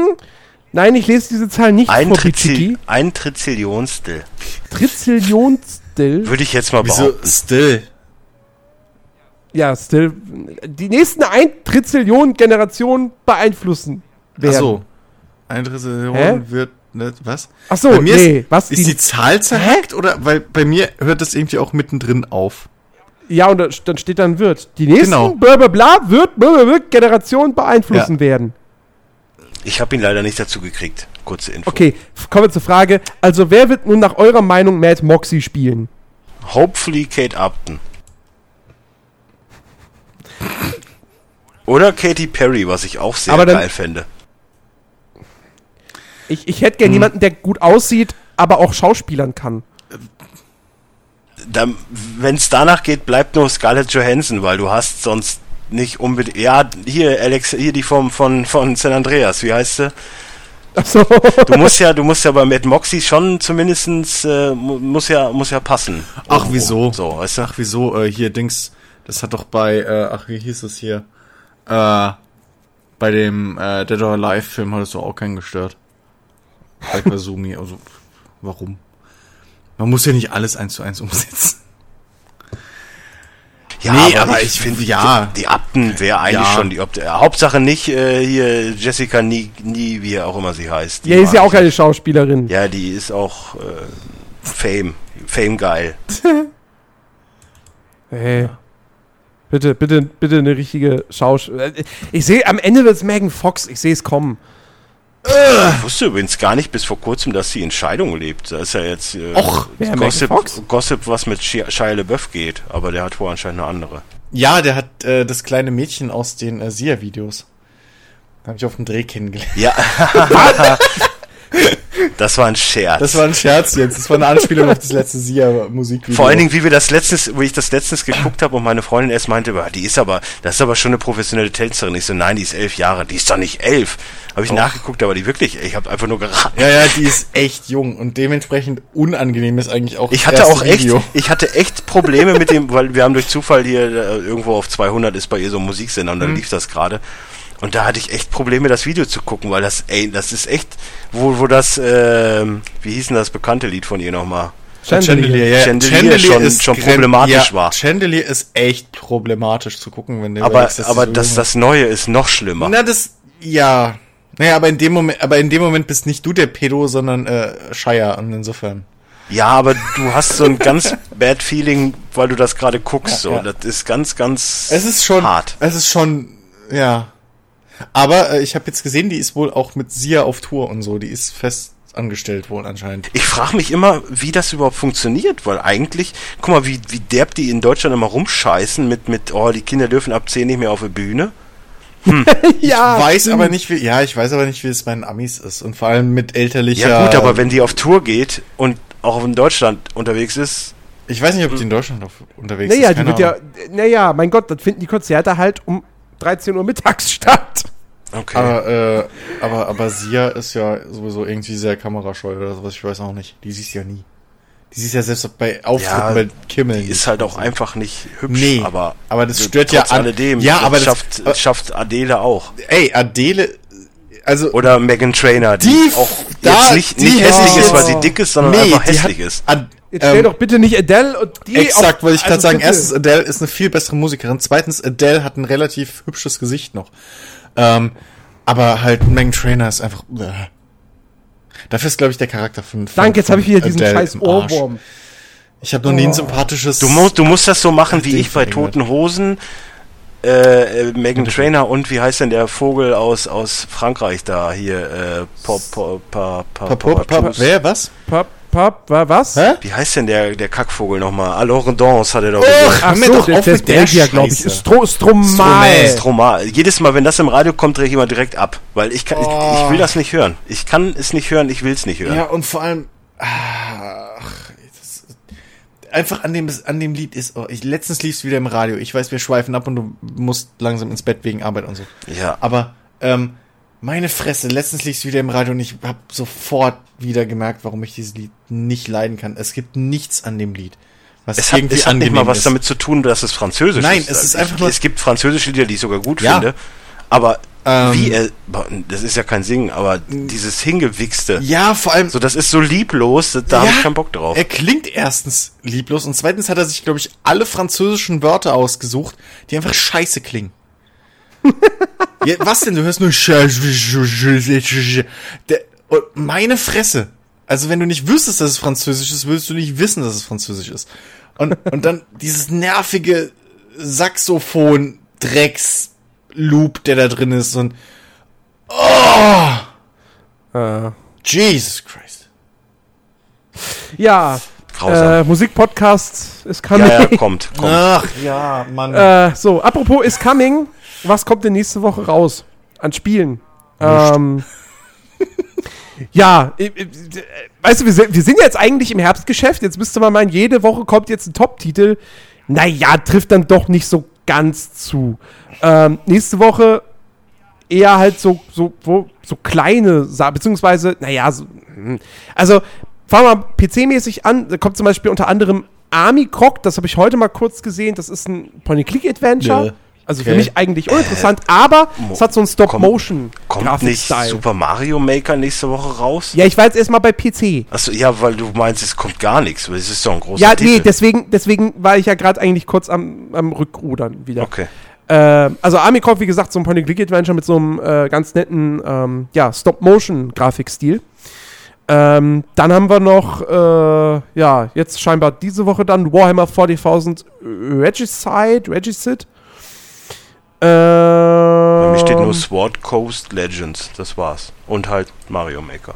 nein, ich lese diese Zahl nicht Ein, vor Trizil ein Trizillionstel. Trizillionsstill. Würde ich jetzt mal Wieso behaupten. still? Ja, still. Die nächsten ein Trizillion Generationen beeinflussen werden. Ach so. Ein Trillion Hä? wird, was? Ach so, bei mir nee, ist, was? ist die, Zahl zerhackt oder, weil bei mir hört das irgendwie auch mittendrin auf. Ja, und da, dann steht dann wird. Die nächsten Genau. bla bla bla wird bla bla bla Generationen beeinflussen Ja. werden. Ich habe ihn leider nicht dazu gekriegt. Kurze Info. Okay, kommen wir zur Frage. Also, wer wird nun nach eurer Meinung Mad Moxie spielen? Hopefully Kate Upton. Oder Katy Perry, was ich auch sehr Aber dann- geil fände. Ich, ich hätte gern jemanden, der gut aussieht, aber auch schauspielern kann. Wenn es danach geht, bleibt nur Scarlett Johansson, weil du hast sonst nicht unbedingt. Ja, hier, Alex, hier die vom, von, von San Andreas, wie heißt sie? Achso. Du musst ja, du musst ja bei Mad Moxie schon zumindestens äh, mu- muss ja, muss ja passen. Ach, Irgendwo. wieso? So, weißt du? Ach, wieso, äh, hier, Dings, das hat doch bei, äh, ach, wie hieß es hier? Äh, bei dem, äh, Dead or Alive Film hat es doch auch keinen gestört. Bei Kasumi, also, warum? Man muss ja nicht alles eins zu eins umsetzen. Ja, Nee, aber, aber ich, ich- finde, ja. die, die Abten wäre eigentlich Ja. schon die Opte. Äh, Hauptsache nicht äh, hier Jessica Nie, Nie, wie auch immer sie heißt. Die Ja, ist ja auch keine Schauspielerin. Ja, die ist auch äh, Fame. Fame geil. Hey. Bitte, bitte, bitte eine richtige Schauspielerin. Ich sehe, am Ende wird es Megan Fox. Ich sehe es kommen. Ich wusste übrigens gar nicht bis vor kurzem, dass sie in Scheidung lebt. Da ist ja jetzt äh, Och, Gossip, Fox? Gossip, was mit Shia LaBeouf geht. Aber der hat wohl anscheinend eine andere. Ja, der hat, äh, das kleine Mädchen aus den äh, Sia-Videos. Habe ich auf dem Dreh kennengelernt. Ja. das war ein Scherz. Das war ein Scherz jetzt. Das war eine Anspielung auf das letzte Sia-Musikvideo. Vor allen Dingen, wie wir das letztens, wo ich das letztens geguckt habe und meine Freundin erst meinte, "Bah, die ist aber, das ist aber schon eine professionelle Tänzerin. Ich so, nein, die ist elf Jahre, die ist doch nicht elf. Habe ich nachgeguckt, aber die wirklich, ich habe einfach nur geraten. Ja, ja, die ist echt jung und dementsprechend unangenehm ist eigentlich auch Ich das hatte auch echt, Video. ich hatte echt Probleme mit dem, weil wir haben durch Zufall hier äh, irgendwo auf 200 ist bei ihr so ein Musiksender und dann lief das gerade. Und da hatte ich echt Probleme, das Video zu gucken, weil das, ey, das ist echt, wo, wo das, ähm, wie hieß denn das bekannte Lied von ihr nochmal? Chandelier. ja. Chandelier schon- schon gren- problematisch ja, war. Chandelier ist echt problematisch zu gucken, wenn du Aber, überlegst, aber so das, das Neue ist noch schlimmer. Na, das, ja. Naja, aber in dem Moment, aber in dem Moment bist nicht du der Pedo, sondern äh, Shire und insofern. Ja, aber du hast so ein ganz bad Feeling, weil du das gerade guckst. So. Ja. Das ist ganz, ganz Es ist schon hart. Es ist schon, ja. Aber äh, ich habe jetzt gesehen, die ist wohl auch mit Sia auf Tour und so. Die ist fest angestellt wohl anscheinend. Ich frage mich immer, wie das überhaupt funktioniert, weil eigentlich, guck mal, wie, wie derb die in Deutschland immer rumscheißen mit, mit, oh, die Kinder dürfen ab 10 nicht mehr auf die Bühne. ja, ich weiß stimmt. aber nicht, wie, ja, ich weiß aber nicht, wie es bei den Amis ist. Und vor allem mit elterlicher. Ja, gut, aber wenn die auf Tour geht und auch in Deutschland unterwegs ist, Ich weiß nicht, ob die in Deutschland auf, unterwegs Naja, ist. die keine wird ja, naja, mein Gott, dann finden die Konzerte halt um 13 Uhr mittags statt. okay. Aber, äh, aber, aber Sia ist ja sowieso irgendwie sehr kamerascheu oder sowas, ich weiß auch nicht. Die siehst ja nie. Die siehst ja selbst bei Auftritten Ja, bei Kimmel. die ist halt auch einfach nicht hübsch, Nee, aber, aber das stört ja an- alledem. Ja, aber das- schafft, äh, schafft Adele auch. Ey, Adele, also, Oder Megan Trainer, die, Die auch da- jetzt nicht, die nicht hässlich ich ist, weil sie dick ist, sondern nee, einfach die hässlich hat, ist. Ad, Jetzt stell ähm, doch bitte nicht Adele und die Exakt, wollte ich gerade also sagen. bitte. Erstens, Adele ist eine viel bessere Musikerin. Zweitens, Adele hat ein relativ hübsches Gesicht noch. Ähm, aber halt Megan Trainer ist einfach. Äh. Dafür ist, glaube ich, der Charakter von. von Danke, jetzt habe ich wieder diesen Adele scheiß. Ohrwurm. Ich habe noch nie ein sympathisches. Du musst, du musst das so machen wie ich bei. Toten Hosen. Äh, äh, Megan Trainer und wie heißt denn der Vogel aus, aus Frankreich da hier? Äh, Pop, Pop, Pop, Pa- Pop, pa- Pop, pa- Pop, Wer, was? Pap, pap, wa, was? Hä? Wie heißt denn der, der Kackvogel nochmal? Alors Dance hat er doch Och! gesagt. Ach mir so, doch der, auf der mit ist der Belgier, glaube ich. Stro Stromae. Stromal. Jedes Mal, wenn das im Radio kommt, drehe ich immer direkt ab. Weil ich kann, ich, Oh. ich will das nicht hören. Ich kann es nicht hören, ich will es nicht hören. Ja, und vor allem. Ach, das, einfach an dem, an dem Lied ist. Oh, ich, letztens lief es wieder im Radio. Ich weiß, wir schweifen ab und du musst langsam ins Bett wegen Arbeit und so. Ja. Aber ähm, meine Fresse, letztens lief es wieder im Radio und ich habe sofort wieder gemerkt, warum ich dieses Lied nicht leiden kann. Es gibt nichts an dem Lied, was Es hat, irgendwie es hat nicht mal was ist. damit zu tun, dass es französisch Nein, ist. es ist einfach nur- Es gibt französische Lieder, die ich sogar gut Ja. finde. Aber Ähm, wie er, das ist ja kein Singen, aber dieses Hingewichste. Ja, vor allem. So, das ist so lieblos, da da habe ich keinen Bock drauf. Er klingt erstens lieblos und zweitens hat er sich, glaube ich, alle französischen Wörter ausgesucht, die einfach scheiße klingen. ja, was denn? Du hörst nur und meine Fresse. Also wenn du nicht wüsstest, dass es französisch ist, würdest du nicht wissen, dass es französisch ist. Und, und dann dieses nervige Saxophon Drecks Loop, der da drin ist und Äh, Jesus Christ. ja, Grausam. äh, Musikpodcast ist coming. ja, ja, kommt, kommt. Ach ja, Mann. Äh, so, apropos ist coming. Was kommt denn nächste Woche raus an Spielen? Ähm, ja, äh, äh, weißt du, wir sind, wir sind jetzt eigentlich im Herbstgeschäft. Jetzt müsste man meinen, jede Woche kommt jetzt ein Top-Titel. Naja, trifft dann doch nicht so ganz zu. Ähm, nächste Woche eher halt so, so, wo, so kleine Sachen, beziehungsweise, naja, so, hm. also fangen wir PC-mäßig an. Da kommt zum Beispiel unter anderem Army Croc, das habe ich heute mal kurz gesehen. Das ist ein Point-and-Click-Adventure. Nö. Also für Okay. mich eigentlich uninteressant, aber Mo- es hat so einen kommt- Stop-Motion-Grafik-Style. Kommt nicht Super Mario Maker nächste Woche raus? Ja, ich war jetzt erstmal bei PC. Achso, ja, weil du meinst, es kommt gar nichts, weil es ist doch ein großer Ja, Titel. nee, deswegen, deswegen war ich ja gerade eigentlich kurz am, am Rückrudern wieder. Okay. Äh, also Army Croc, wie gesagt, so ein Point-and-Click-Adventure mit so einem äh, ganz netten ähm, ja, Stop-Motion-Grafikstil. Ähm, dann haben wir noch, äh, ja, jetzt scheinbar diese Woche dann Warhammer 40.000 Regicide, Regicide. Äh, Bei mir steht nur Sword Coast Legends, das war's. Und halt Mario Maker.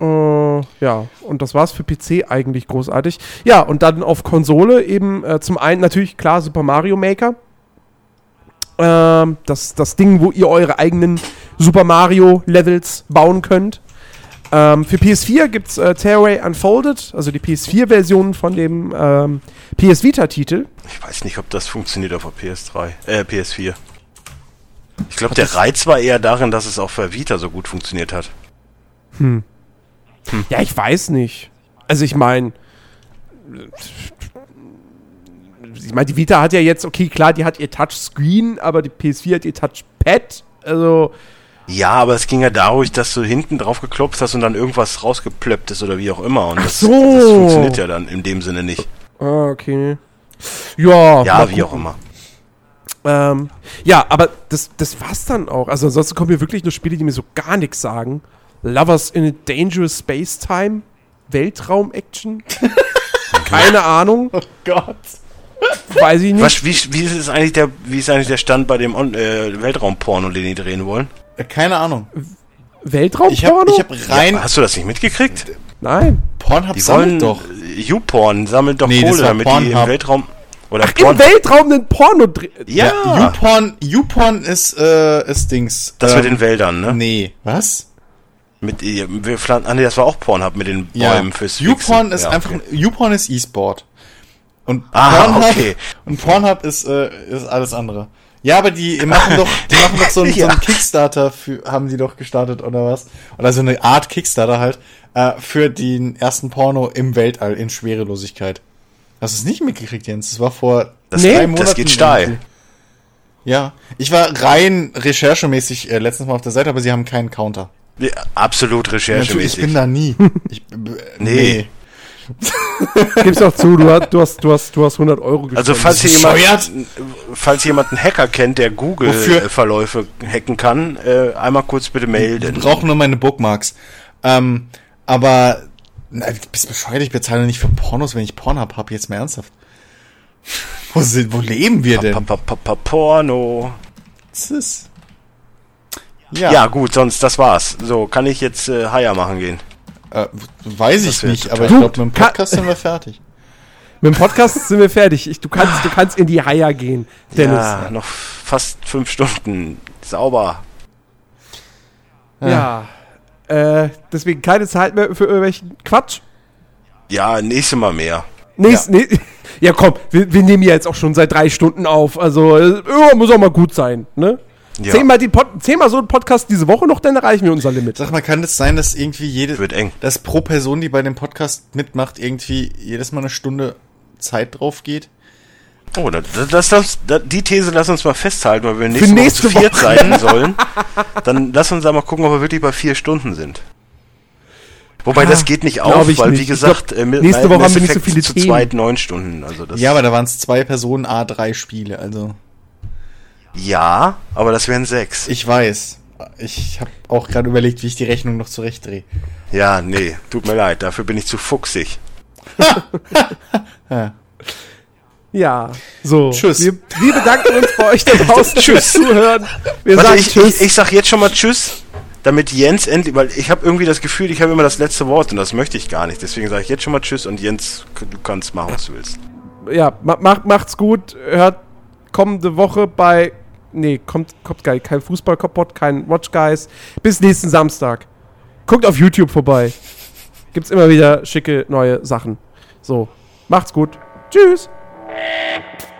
Äh, ja, und das war's für PC eigentlich großartig. Ja, und dann auf Konsole eben äh, zum einen natürlich klar Super Mario Maker. Ähm, das, das Ding, wo ihr eure eigenen Super Mario Levels bauen könnt. Ähm, für PS4 gibt's äh, Tearaway Unfolded, also die PS4-Version von dem ähm, PS Vita-Titel. Ich weiß nicht, ob das funktioniert auf der PS3, äh, PS4. Ich glaube, der Reiz war eher darin, dass es auch für Vita so gut funktioniert hat. Ja, ich weiß nicht. Also ich meine, ich meine, die Vita hat ja jetzt, okay, klar, die hat ihr Touchscreen, aber die PS4 hat ihr Touchpad. Also, Ja, aber es ging ja dadurch, dass du hinten drauf geklopft hast und dann irgendwas rausgeplöppt ist oder wie auch immer. Und das, so. das funktioniert ja dann in dem Sinne nicht. Ah, okay. Ja, Ja, wie auch immer. Ähm, ja, aber das, das war's dann auch. Also ansonsten kommen mir wirklich nur Spiele, die mir so gar nichts sagen. Lovers in a Dangerous Space Time. Weltraum-Action? Keine Ahnung. Oh Gott. Weiß ich nicht. Was, wie, wie, ist eigentlich der, wie ist eigentlich der Stand bei dem On- äh, Weltraumporno, den die drehen wollen? Äh, Keine Ahnung. Weltraumporno? Ich habe ich hab rein. Ja, hast du das nicht mitgekriegt? Nein. Pornhub sammelt doch. äh, YouPorn, sammelt doch Nee, das Kohle, war damit die im Pornhub. Weltraum oder Im Porn, Weltraum einen Porno drehen. ja, YouPorn, YouPorn ist, äh, ist Dings. das ähm, mit den Wäldern, ne? Nee. Was? Mit, äh, wir pflanzen, ah, nee, das war auch Pornhub mit den Ja. Bäumen fürs YouPorn Fixen. ist Ja, einfach, okay. YouPorn ist E-Sport. Und Ah, Pornhub, okay. und Pornhub ist, äh, ist alles andere. Ja, aber die machen doch, die machen doch so einen, so Ja. einen Kickstarter für, haben die doch gestartet oder was? Oder so eine Art Kickstarter halt, äh, für den ersten Porno im Weltall in Schwerelosigkeit. Hast du es nicht mitgekriegt, Jens? Das war vor Das, Nee, geht, das geht steil. irgendwie. Ja, ich war rein recherchemäßig äh, letztens mal auf der Seite, aber sie haben keinen Counter. Ja, absolut Natürlich, ich recherchemäßig. bin da nie. Ich, äh, Nee. Gib's doch zu, du hast, du hast, du hast, du hast 100 Euro Also gespendet. falls hier jemand, falls jemand einen Hacker kennt, der? Google-Verläufe hacken kann, äh, einmal kurz bitte melden. brauchen nur meine Bookmarks. Ähm, aber, na, du bist bescheuert, ich bezahle nicht für Pornos, wenn ich Pornhub habe, jetzt mal ernsthaft. Wo, sind, wo leben wir denn? pa, pa, pa, Porno. Was ist? Ja. gut, sonst das war's. So, kann ich jetzt äh, Haier machen gehen? Äh, weiß ich nicht, total- aber ich glaube, mit dem Podcast sind wir fertig. Mit dem Podcast sind wir fertig. Ich, du, kannst, du kannst in die Haier gehen, Dennis. Ja, noch fast fünf Stunden. Sauber. Ja. Äh, deswegen keine Zeit mehr für irgendwelchen Quatsch. Ja, nächstes Mal mehr. Nächst, ja. Nee, ja, komm, wir, wir nehmen ja jetzt auch schon seit drei Stunden auf. Also, äh, ja, muss auch mal gut sein, ne? Ja. Zehnmal, die Pod, zehnmal so ein Podcast diese Woche noch, dann erreichen wir unser Limit. Sag mal, kann das sein, dass irgendwie jede, Wird eng. dass pro Person, die bei dem Podcast mitmacht, irgendwie jedes Mal eine Stunde Zeit drauf geht? Oh, das, das, das, das, die These lass uns mal festhalten, weil wir nächste, nächste Woche zu viert Woche. sein sollen. Dann lass uns da mal gucken, ob wir wirklich bei vier Stunden sind. Wobei Ah, das geht nicht auf, ich weil nicht. wie gesagt, glaub, äh, nächste Woche haben wir nicht so viele zu Themen. zweit neun Stunden. Also das, Ja, aber da waren es zwei Personen, A3 Spiele, also ja, aber das wären sechs. ich weiß. Ich habe auch gerade überlegt, wie ich die Rechnung noch zurechtdrehe. Ja, nee, tut mir leid, dafür bin ich zu fuchsig. Ja, so. Tschüss. Wir, wir bedanken uns bei euch da draußen Tschüss. fürs Zuhören. Wir Warte, sagen ich, Tschüss. ich, ich sag jetzt schon mal Tschüss, damit Jens endlich, weil ich habe irgendwie das Gefühl, ich habe immer das letzte Wort und das möchte ich gar nicht. Deswegen sage ich jetzt schon mal Tschüss und Jens, du kannst machen, was du willst. ja, ma, macht, macht's gut. Hört kommende Woche bei. Nee, kommt, kommt geil. Kein Fußball-Kappott, kein Watch Guys. Bis nächsten Samstag. Guckt auf YouTube vorbei. Gibt's immer wieder schicke neue Sachen. So, macht's gut. Tschüss. Thank you.